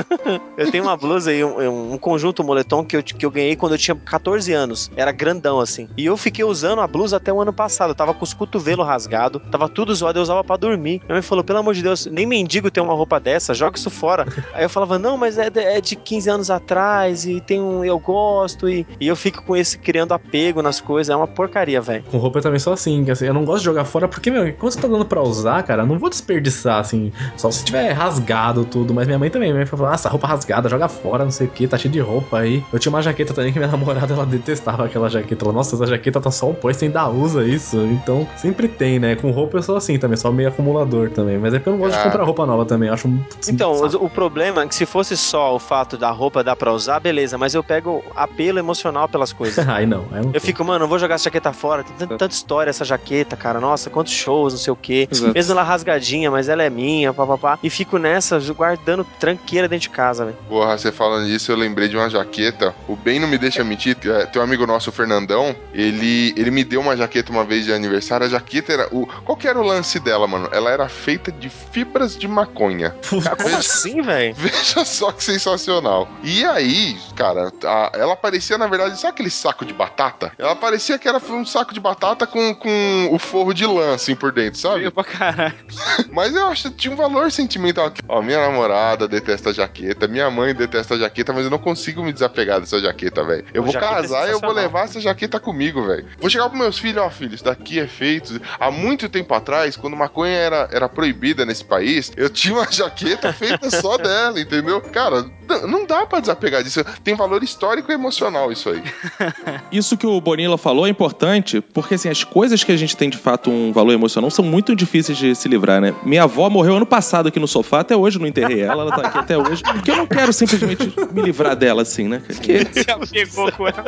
[SPEAKER 2] eu tenho uma blusa e um, um conjunto um moletom que eu, que eu ganhei quando eu tinha 14 anos. Era grandão, assim. E eu fiquei usando a blusa até o ano passado. Eu tava com os cotovelos rasgados, tava tudo zoado, eu usava pra dormir. Minha mãe falou: pelo amor de Deus, nem mendigo tem uma roupa dessa, joga isso fora. Aí eu falava: não, mas é de, é de 15 anos atrás e tem um. Eu gosto. E, e eu fico com esse criando apego nas coisas. É uma porcaria, velho.
[SPEAKER 5] Com roupa eu também sou assim, assim, eu não gosto de jogar fora, porque, meu, quando você tá dando pra usar, cara, eu não vou desperdiçar, assim, só se tiver rasgado tudo, mas minha mãe também, minha mãe falou, nossa, roupa rasgada, joga fora, não sei o que, tá cheio de roupa aí. Eu tinha uma jaqueta também que minha namorada, ela detestava aquela jaqueta, ela, nossa, essa jaqueta tá só um pó, você ainda usa isso, então sempre tem, né, com roupa eu sou assim também, só meio acumulador também, mas é porque eu não gosto de
[SPEAKER 4] Ah.
[SPEAKER 5] comprar roupa nova também, eu acho.
[SPEAKER 2] Então,
[SPEAKER 5] saco.
[SPEAKER 2] o, problema é que se fosse só o fato da roupa dar pra usar, beleza, mas eu pego apelo emocional pelas coisas.
[SPEAKER 5] Aí não, não
[SPEAKER 2] Eu fico, mano, não vou jogar essa jaqueta fora. Tem tanta, tanta história essa jaqueta, cara. Nossa, quantos shows, não sei o quê.
[SPEAKER 1] Exato.
[SPEAKER 2] Mesmo ela rasgadinha, mas ela é minha, papapá. E fico nessa, guardando tranqueira dentro de casa, velho.
[SPEAKER 4] Porra, você falando disso, eu lembrei de uma jaqueta. O Ben não me deixa mentir. Tem um amigo nosso, o Fernandão, ele, ele me deu uma jaqueta uma vez de aniversário. A jaqueta era. O, qual que era o lance dela, mano? Ela era feita de fibras de maconha.
[SPEAKER 2] Como assim, velho?
[SPEAKER 4] Veja só que sensacional. E aí, cara, a- ela parecia, na verdade, sabe aquele saco de batata? Ela parecia que era um saco de batata com, com o forro de lã, assim, por dentro, sabe?
[SPEAKER 3] Pra caralho.
[SPEAKER 4] Mas eu acho que tinha um valor sentimental aqui. Ó, minha namorada detesta a jaqueta, minha mãe detesta a jaqueta, mas eu não consigo me desapegar dessa jaqueta, velho. Eu vou
[SPEAKER 2] jaqueta é
[SPEAKER 4] casar e eu vou levar essa jaqueta comigo, velho. Vou chegar pros meus filhos, ó, filho, isso daqui é feito. Há muito tempo atrás, quando maconha era, era proibida nesse país, eu tinha uma jaqueta feita só dela. entendeu? Cara, não dá pra desapegar disso. Tem valor histórico e emocional isso aí.
[SPEAKER 1] Isso que o Bonilla falou é importante, porque assim, as coisas que a gente tem de fato um valor emocional são muito difíceis de se livrar, né? Minha avó morreu ano passado aqui no sofá, até hoje eu não enterrei ela, ela tá aqui até hoje. Porque eu não quero simplesmente me livrar dela assim, né? Porque
[SPEAKER 3] Já pegou com ela.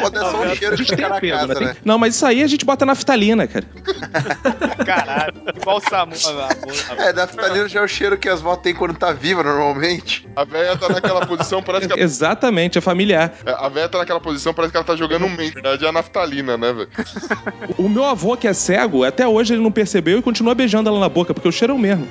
[SPEAKER 6] Pode ser só um cheiro
[SPEAKER 1] a
[SPEAKER 6] de ficar na casa,
[SPEAKER 1] né? Tem-? Não, mas isso aí a gente bota naftalina, cara.
[SPEAKER 3] Caralho. Igual o Samu. amor.
[SPEAKER 6] É, naftalina já é o cheiro que as vó têm quando tá viva, normalmente.
[SPEAKER 4] A véia tá naquela posição, parece que a,
[SPEAKER 1] Exatamente, é familiar.
[SPEAKER 4] a véia tá naquela posição, parece que ela tá jogando um mente. Na verdade é a naftalina, né, velho?
[SPEAKER 1] O meu avô, que é cego, até hoje ele não percebeu e continua beijando ela na boca, porque o cheiro é o mesmo.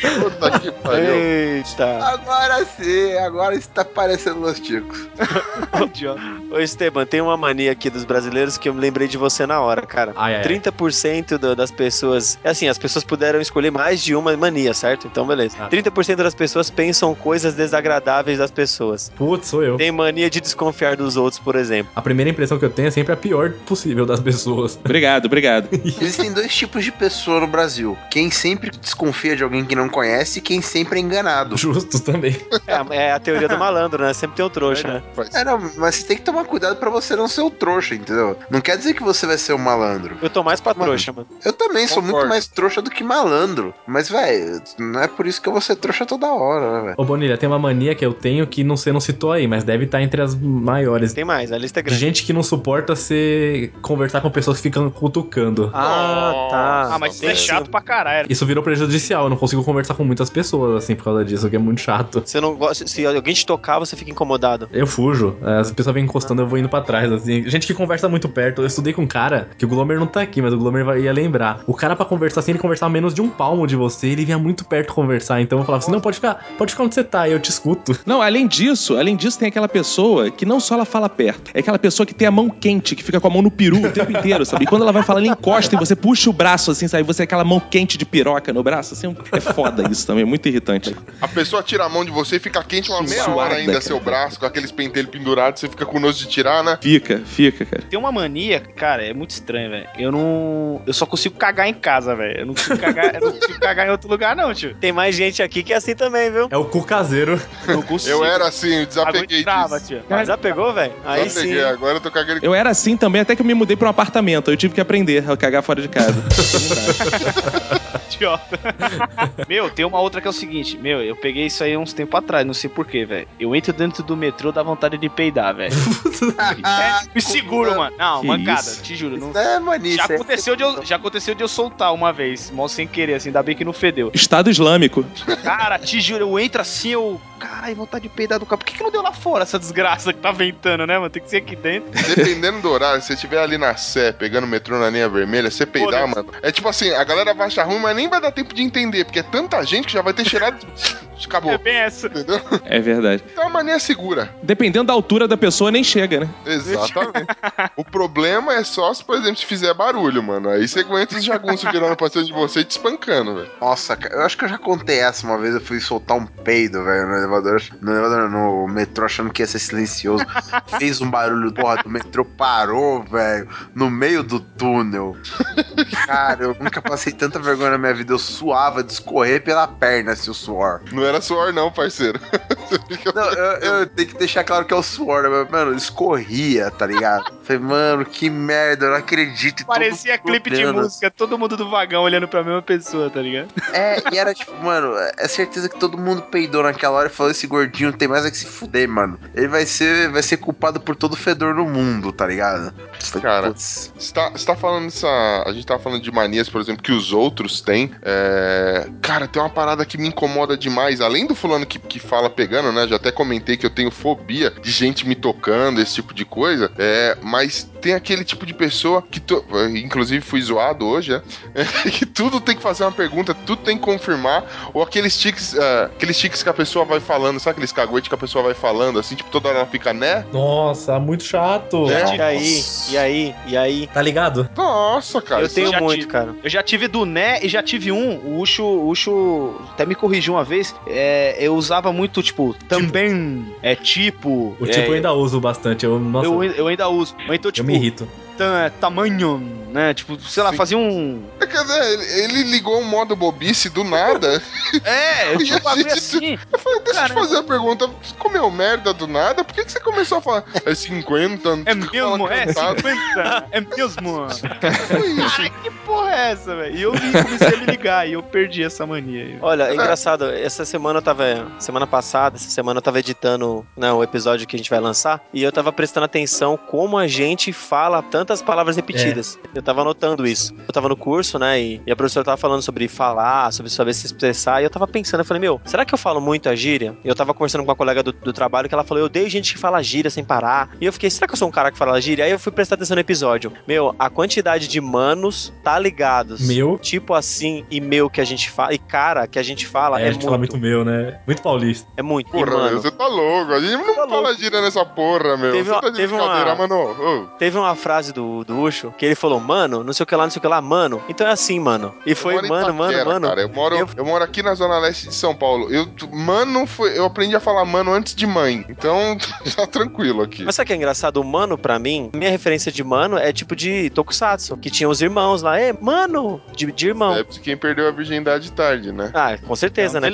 [SPEAKER 4] Puta que pariu.
[SPEAKER 2] Eita.
[SPEAKER 6] Agora sim, agora está parecendo Los Ticos.
[SPEAKER 2] Ô, Esteban, tem uma mania aqui dos brasileiros que eu me lembrei de você na hora, cara.
[SPEAKER 5] Ai, ai, ai.
[SPEAKER 2] 30% do- das pessoas. É assim, as pessoas puderam escolher mais de uma mania, certo? Então, beleza.
[SPEAKER 5] Ah.
[SPEAKER 2] 30% das pessoas pensam coisas desagradáveis das pessoas.
[SPEAKER 5] Putz, sou eu.
[SPEAKER 2] Tem mania de desconfiar dos outros, por exemplo.
[SPEAKER 5] A primeira impressão que eu tenho é sempre a pior possível das pessoas.
[SPEAKER 1] Obrigado, obrigado.
[SPEAKER 6] Existem dois tipos de pessoa no Brasil. Quem sempre desconfia de alguém que não conhece e quem sempre é enganado.
[SPEAKER 5] Justos também.
[SPEAKER 2] É, a- é a teoria do malandro, né? Sempre tem o trouxa, né?
[SPEAKER 4] Faz-
[SPEAKER 6] É, não, mas você tem que tomar cuidado pra você não ser o trouxa, entendeu? Não quer dizer que você vai ser o malandro.
[SPEAKER 2] Eu tô mais pra
[SPEAKER 6] Mano.
[SPEAKER 2] trouxa, mano.
[SPEAKER 6] Eu também sou
[SPEAKER 4] Concordo.
[SPEAKER 6] muito mais trouxa do que malandro. Mas, velho, não é por isso que eu vou ser trouxa toda hora, né, velho?
[SPEAKER 5] Ô, Bonilha, tem uma mania que eu tenho que não, você não citou aí, mas deve estar entre as maiores.
[SPEAKER 2] Tem mais, a lista é
[SPEAKER 5] De
[SPEAKER 2] grande.
[SPEAKER 5] gente que não suporta você conversar com pessoas que ficam cutucando.
[SPEAKER 2] Ah, tá.
[SPEAKER 3] Ah, mas isso é chato pra caralho.
[SPEAKER 5] Isso virou prejudicial, eu não consigo conversar com muitas pessoas, assim, por causa disso, o que é muito chato.
[SPEAKER 2] Você não gosta. Se alguém te tocar, você fica incomodado.
[SPEAKER 5] Eu fujo, as pessoas vêm encostando, eu vou indo pra trás, assim. Gente que conversa muito perto. Eu estudei com um cara, que o Glomer não tá aqui, mas o Glomer vai- ia lembrar. O cara, pra conversar assim, ele conversava a menos de um palmo de você, ele vinha muito perto conversar. Então eu falava assim: não, pode ficar, pode ficar onde você tá, e eu te escuto.
[SPEAKER 1] Não, além disso, além disso, tem aquela pessoa que não só ela fala perto, é aquela pessoa que tem a mão quente, que fica com a mão no peru o tempo inteiro, sabe? E quando ela vai falar, ela encosta e você puxa o braço assim, sabe? Você é aquela mão quente de piroca no braço, assim, é foda isso também, é muito irritante.
[SPEAKER 4] A pessoa tira a mão de você e fica quente uma meia
[SPEAKER 1] Suada,
[SPEAKER 4] hora ainda
[SPEAKER 1] cara.
[SPEAKER 4] seu braço, com aqueles pentelhos pendurados, você fica com nojo de tirar, né?
[SPEAKER 1] Fica, fica, cara.
[SPEAKER 3] Tem uma mania, cara, é muito estranho, velho. Eu não. Eu só consigo cagar em casa, velho. Eu não consigo cagar, eu não consigo cagar em outro lugar, não, tio.
[SPEAKER 2] Tem mais gente aqui que é assim também, viu?
[SPEAKER 5] É o cu caseiro.
[SPEAKER 3] Eu.
[SPEAKER 4] Eu era assim, eu desapeguei
[SPEAKER 3] de trava,
[SPEAKER 4] disso.
[SPEAKER 3] tio.
[SPEAKER 2] Mas já pegou, velho? Aí sim.
[SPEAKER 4] Agora eu tô cagando
[SPEAKER 1] Eu era assim também até que eu me mudei pra um apartamento. Eu tive que aprender a cagar fora de casa.
[SPEAKER 3] Idiota. meu, tem uma outra que é o seguinte. Meu, eu peguei isso aí uns tempos atrás, não sei porquê, velho. Eu entro dentro do metrô, dá vontade de peidar, velho. É, me seguro, mano. Não,
[SPEAKER 1] Que
[SPEAKER 3] mancada,
[SPEAKER 1] isso?
[SPEAKER 3] te juro. Não...
[SPEAKER 6] Isso é mania.
[SPEAKER 3] Já
[SPEAKER 6] é-
[SPEAKER 3] aconteceu, de eu, já aconteceu de eu soltar uma vez, mal sem querer, assim, ainda bem que não fedeu.
[SPEAKER 1] Estado Islâmico.
[SPEAKER 3] Cara, te juro, eu entro assim, eu. Caralho, vontade de peidar do carro. Por que, que não deu lá fora essa desgraça que tá ventando, né, mano? Tem que ser aqui dentro.
[SPEAKER 4] Dependendo do horário, se você estiver ali na Sé, pegando o metrô na linha vermelha, você peidar,
[SPEAKER 3] Foda-se.
[SPEAKER 4] mano. É tipo assim, a galera vai achar ruim, mas nem vai dar tempo de entender, porque é tanta gente que já vai ter cheirado. Acabou.
[SPEAKER 3] É bem essa.
[SPEAKER 4] Entendeu?
[SPEAKER 1] É verdade.
[SPEAKER 4] Então é uma mania segura.
[SPEAKER 1] Dependendo da altura da pessoa, nem chega, né?
[SPEAKER 4] Exatamente. o problema é só se, por exemplo, se fizer barulho, mano. Aí você aguenta os jagunços virando pra cima de você e te espancando, velho.
[SPEAKER 6] Nossa, cara, eu acho que eu já contei essa uma vez. Eu fui soltar um peido, velho, no elevador. No elevador, no metrô, achando que ia ser silencioso. Fez um barulho, porra, do metrô parou, velho, no meio do túnel. Cara, eu nunca passei tanta vergonha na minha vida. Eu suava de escorrer pela perna, assim, o suor.
[SPEAKER 4] Não era suor, não, parceiro.
[SPEAKER 6] Não, eu, eu tenho que deixar claro que é o suor, né? mas, Mano, escorria, tá ligado? Falei, mano, que merda, eu não acredito.
[SPEAKER 3] Parecia clipe de música, todo mundo do vagão olhando pra mesma pessoa, tá ligado?
[SPEAKER 6] É, e era tipo, mano, é certeza que todo mundo peidou naquela hora e falou: esse gordinho tem mais é que se fuder, mano. Ele vai ser, vai ser culpado por todo o fedor no mundo, tá ligado?
[SPEAKER 4] Cara,
[SPEAKER 6] putz.
[SPEAKER 4] Você tá, tá falando essa. A gente tá falando de manias, por exemplo, que os outros têm. É, Cara, tem uma parada que me incomoda demais. Além do fulano que, que fala pegando, né? Já até comentei que eu tenho fobia de gente me tocando, esse tipo de coisa. É, mas tem aquele tipo de pessoa que. tu- Inclusive fui zoado hoje, né? que tudo tem que fazer uma pergunta, tudo tem que confirmar. Ou aqueles tiques, é, aqueles tiques que a pessoa vai falando, sabe aqueles caguetes que a pessoa vai falando, assim, tipo, toda hora ela fica, né?
[SPEAKER 5] Nossa, muito chato.
[SPEAKER 4] É.
[SPEAKER 2] E aí, e aí, e aí?
[SPEAKER 5] Tá ligado?
[SPEAKER 4] Nossa, cara.
[SPEAKER 2] eu tenho
[SPEAKER 3] já
[SPEAKER 2] muito,
[SPEAKER 3] tive.
[SPEAKER 2] cara.
[SPEAKER 3] Eu já tive do Né e já tive um. O Ucho, o Ucho até me corrigiu uma vez. É, eu usava muito, tipo, também, é tipo.
[SPEAKER 5] O tipo
[SPEAKER 3] é,
[SPEAKER 5] eu ainda uso bastante. Eu, nossa,
[SPEAKER 3] eu,
[SPEAKER 5] eu,
[SPEAKER 3] eu ainda uso. Ou então, tipo,
[SPEAKER 5] me irrito.
[SPEAKER 3] Ta- tamanho, né? Tipo, sei lá,
[SPEAKER 4] Sim.
[SPEAKER 3] fazia um.
[SPEAKER 4] É, Quer dizer, ele, ele ligou um modo bobice do nada.
[SPEAKER 3] É,
[SPEAKER 4] E
[SPEAKER 3] tipo,
[SPEAKER 4] a
[SPEAKER 3] um bagulho
[SPEAKER 4] gente-
[SPEAKER 3] assim.
[SPEAKER 4] Eu falei, deixa eu te fazer a pergunta. Você comeu merda do nada? Por que, que você começou a falar? É 50?
[SPEAKER 3] É mesmo, é
[SPEAKER 4] cantado.
[SPEAKER 3] 50, é mesmo. Cara, que porra é essa, velho? E eu me- comecei a me ligar e eu perdi essa mania.
[SPEAKER 2] Olha, é engraçado, essa semana eu tava. Semana passada, essa semana eu tava editando né, o episódio que a gente vai lançar e eu tava prestando atenção como a gente fala tantas palavras repetidas. Eu tava anotando isso. Eu tava no curso, né? E, e a professora tava falando sobre falar, sobre saber se expressar, e eu tava pensando, eu falei, meu, será que eu falo muito a gíria? E eu tava conversando com uma colega do, do trabalho que ela falou, eu odeio gente que fala gíria sem parar. E eu fiquei, será que eu sou um cara que fala gíria? Aí eu fui prestar atenção no episódio. Meu, a quantidade de manos tá ligados.
[SPEAKER 5] Meu.
[SPEAKER 2] Tipo assim, e meu que a gente fala, e cara que a gente fala
[SPEAKER 5] É,
[SPEAKER 2] é,
[SPEAKER 5] a gente fala muito meu, né? Muito paulista.
[SPEAKER 2] É muito. e,
[SPEAKER 4] Porra,
[SPEAKER 2] mano,
[SPEAKER 4] você tá louco. A gente não
[SPEAKER 2] Tá
[SPEAKER 4] fala gíria nessa porra, meu.
[SPEAKER 2] Teve
[SPEAKER 4] você
[SPEAKER 2] uma-
[SPEAKER 4] tá de
[SPEAKER 2] teve uma-
[SPEAKER 4] mano. Ô,
[SPEAKER 2] teve uma frase do, do Ucho que ele falou, mano, não sei o que lá, não sei o que lá, mano. Então é assim, mano. E foi, mano, mano, mano.
[SPEAKER 4] Cara. Eu, moro,
[SPEAKER 2] Eu-
[SPEAKER 4] eu... moro aqui na zona leste de São Paulo. Eu, mano, foi, eu aprendi a falar mano antes de mãe. Então, tá tranquilo aqui.
[SPEAKER 2] Mas sabe o que é engraçado? O mano, pra mim, minha referência de mano é tipo de Tokusatsu, que tinha os irmãos lá. É, mano, de, de irmão.
[SPEAKER 4] É quem perdeu a virgindade tarde, né?
[SPEAKER 2] Ah, com certeza, né?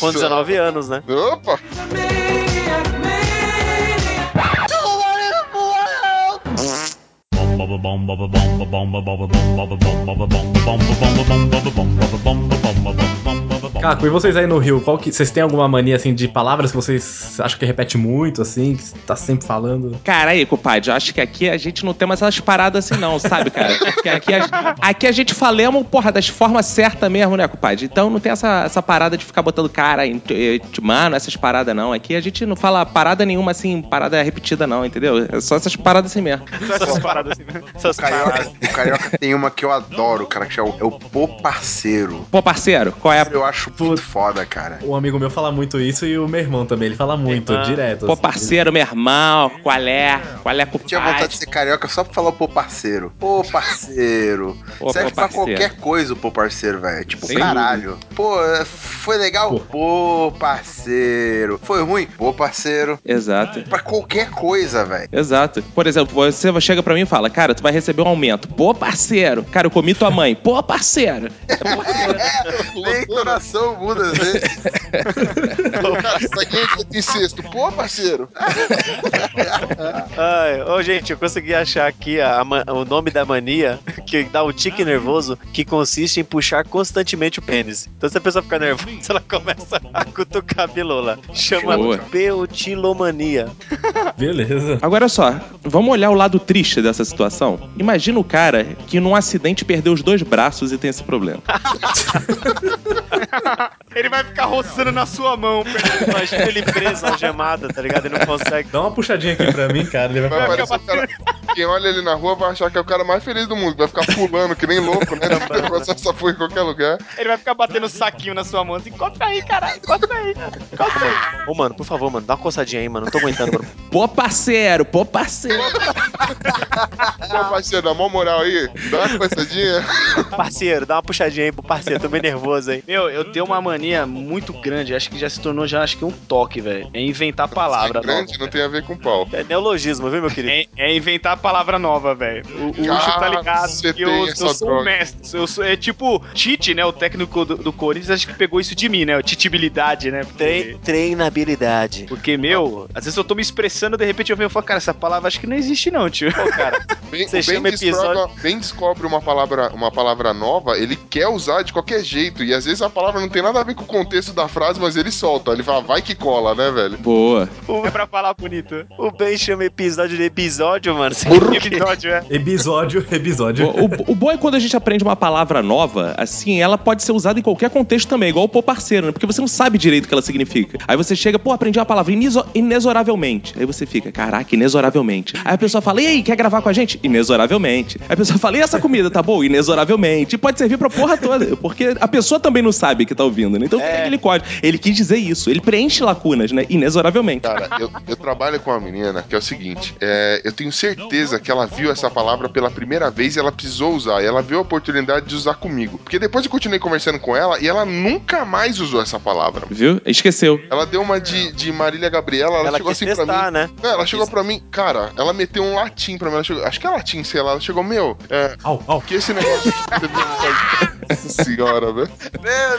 [SPEAKER 2] Com 19 anos, né?
[SPEAKER 4] Opa!
[SPEAKER 5] Caco, e vocês aí no Rio, qual que. Vocês têm alguma mania assim de palavras que vocês acham que repete muito, assim, que tá sempre falando?
[SPEAKER 1] Cara, aí, compadre, eu acho que aqui a gente não tem mais essas paradas assim, não, sabe, cara? Porque aqui a, aqui a gente falamos, porra, das formas certas mesmo, né, compadre? Então não tem essa, essa parada de ficar botando cara, em- mano, essas paradas, não. Aqui a gente não fala parada nenhuma, assim, parada repetida, não, entendeu? É só essas paradas assim mesmo.
[SPEAKER 3] Só essas paradas assim, né?
[SPEAKER 2] Essas
[SPEAKER 6] O carioca, o carioca tem uma que eu adoro, cara, que é o, é o pô parceiro.
[SPEAKER 1] Pô, parceiro, qual é a.
[SPEAKER 6] Eu acho muito foda, cara.
[SPEAKER 5] Um amigo meu fala muito isso e o meu irmão também, ele fala muito,
[SPEAKER 2] Irmão.
[SPEAKER 5] direto.
[SPEAKER 1] Pô,
[SPEAKER 5] assim.
[SPEAKER 1] parceiro, meu irmão, qual é? Qual é,
[SPEAKER 6] Eu tinha vontade de
[SPEAKER 1] compadre?
[SPEAKER 6] ser carioca só pra falar o pô parceiro. Pô parceiro.
[SPEAKER 1] Pô,
[SPEAKER 6] Serve
[SPEAKER 1] pô,
[SPEAKER 6] pra
[SPEAKER 1] parceiro.
[SPEAKER 6] qualquer coisa o pô parceiro, velho. Tipo,
[SPEAKER 1] Sem
[SPEAKER 6] caralho. Pô, é, foi legal? Pô parceiro. Foi ruim? Pô parceiro.
[SPEAKER 1] Exato.
[SPEAKER 6] Pra qualquer coisa, velho.
[SPEAKER 1] Exato. Por exemplo, você chega pra mim e fala, cara, tu vai receber um aumento. Pô, parceiro. Cara, eu comi tua mãe. Pô, parceiro.
[SPEAKER 6] Nem a entonação muda vezes.
[SPEAKER 4] Cara, isso aqui é de incesto. Pô, parceiro.
[SPEAKER 2] Ai, ô, gente, eu consegui achar aqui a- a o nome da mania que dá o tique nervoso, que consiste em puxar constantemente o pênis. Então, se a pessoa ficar nervosa, ela começa a cutucar a bilola. Chama
[SPEAKER 1] Boa.
[SPEAKER 2] peutilomania.
[SPEAKER 5] Beleza.
[SPEAKER 1] Agora só, vamos olhar o lado triste dessa situação. Imagina o cara que num acidente perdeu os dois braços e tem esse problema.
[SPEAKER 3] Ele vai ficar roçando na sua mão.
[SPEAKER 2] Imagina ele preso, algemado, tá ligado? Ele não consegue.
[SPEAKER 5] Dá uma puxadinha aqui pra mim, cara. Ele vai
[SPEAKER 4] Vai o cara. Quem olha ele na rua vai achar que é o cara mais feliz do mundo. Vai ficar pulando que nem louco, né? Vai passar essa porra em qualquer lugar.
[SPEAKER 3] Ele vai ficar batendo saquinho na sua mão. Assim, encosta aí, caralho. Encosta aí. Encosta aí.
[SPEAKER 2] Ô, mano, por favor, mano, dá uma coçadinha aí, mano. Não tô aguentando, mano.
[SPEAKER 1] Pô, parceiro, pô, parceiro.
[SPEAKER 4] Pô, parceiro, dá mó moral aí. Dá uma coçadinha.
[SPEAKER 2] Parceiro, dá uma puxadinha aí pro parceiro. Tô bem nervoso aí.
[SPEAKER 3] Meu, eu tenho uma mania muito grande. Acho que já se tornou já acho que um toque, velho. É inventar palavra
[SPEAKER 4] É grande, não tem a ver com pau.
[SPEAKER 2] É neologismo, viu, meu querido?
[SPEAKER 3] É, é inventar palavra nova, velho. O, o Ucho tá ligado.
[SPEAKER 4] você
[SPEAKER 3] que eu,
[SPEAKER 4] tem
[SPEAKER 3] eu sou
[SPEAKER 4] droga.
[SPEAKER 3] um mestre. Eu sou, é tipo Tite, né? O técnico do, do Corinthians, acho que pegou isso de mim, né? Titibilidade, né? Porque,
[SPEAKER 2] Trein, treinabilidade.
[SPEAKER 3] porque, meu, às vezes eu tô me expressando, de repente eu venho e falo, cara, essa palavra acho que não existe, não, tio.
[SPEAKER 2] Pô, cara, Você
[SPEAKER 4] o ben,
[SPEAKER 2] chama
[SPEAKER 4] descobre, bem descobre uma palavra, uma palavra nova, ele quer usar de qualquer jeito. E às vezes a palavra não tem nada a ver com o contexto da frase, mas ele solta. Ele fala, vai que cola, né, velho?
[SPEAKER 1] Boa.
[SPEAKER 3] É pra falar bonito.
[SPEAKER 2] o Ben chama episódio de episódio, mano.
[SPEAKER 3] Episódio, é?
[SPEAKER 5] Episódio, episódio.
[SPEAKER 1] O, o- o bom é quando a gente aprende uma palavra nova, assim, ela pode ser usada em qualquer contexto também, igual o pô parceiro, né? Porque você não sabe direito o que ela significa. Aí você chega, pô, aprendi uma palavra ineso- inexoravelmente. Aí você fica, caraca, inexoravelmente. Aí a pessoa fala, e aí, quer gravar com a gente? Inexoravelmente. Aí a pessoa fala, e essa comida, tá boa? Inexoravelmente. E pode servir pra porra toda, porque a pessoa também não sabe que tá ouvindo, né? Então fica aquele código. Ele quis dizer isso, ele preenche lacunas, né? Inexoravelmente.
[SPEAKER 4] Cara, eu, eu trabalho com uma menina que é o seguinte: é, eu tenho certeza que ela viu essa palavra pela primeira vez e ela precisou usar. E ela viu a oportunidade de usar comigo. Porque depois eu continuei conversando com ela e ela nunca mais usou essa palavra.
[SPEAKER 1] Viu? Esqueceu.
[SPEAKER 4] Ela deu uma de, de Marília Gabriela, ela,
[SPEAKER 2] Ela
[SPEAKER 4] chegou
[SPEAKER 2] quis
[SPEAKER 4] assim pra mim.
[SPEAKER 2] testar, né?
[SPEAKER 4] É, ela chegou pra mim, cara, ela meteu um latim pra mim. Ela chegou, acho que é lá. Ela chegou, meu, é.
[SPEAKER 5] Au, au.
[SPEAKER 4] Que esse negócio. Nossa senhora, velho.
[SPEAKER 6] Meu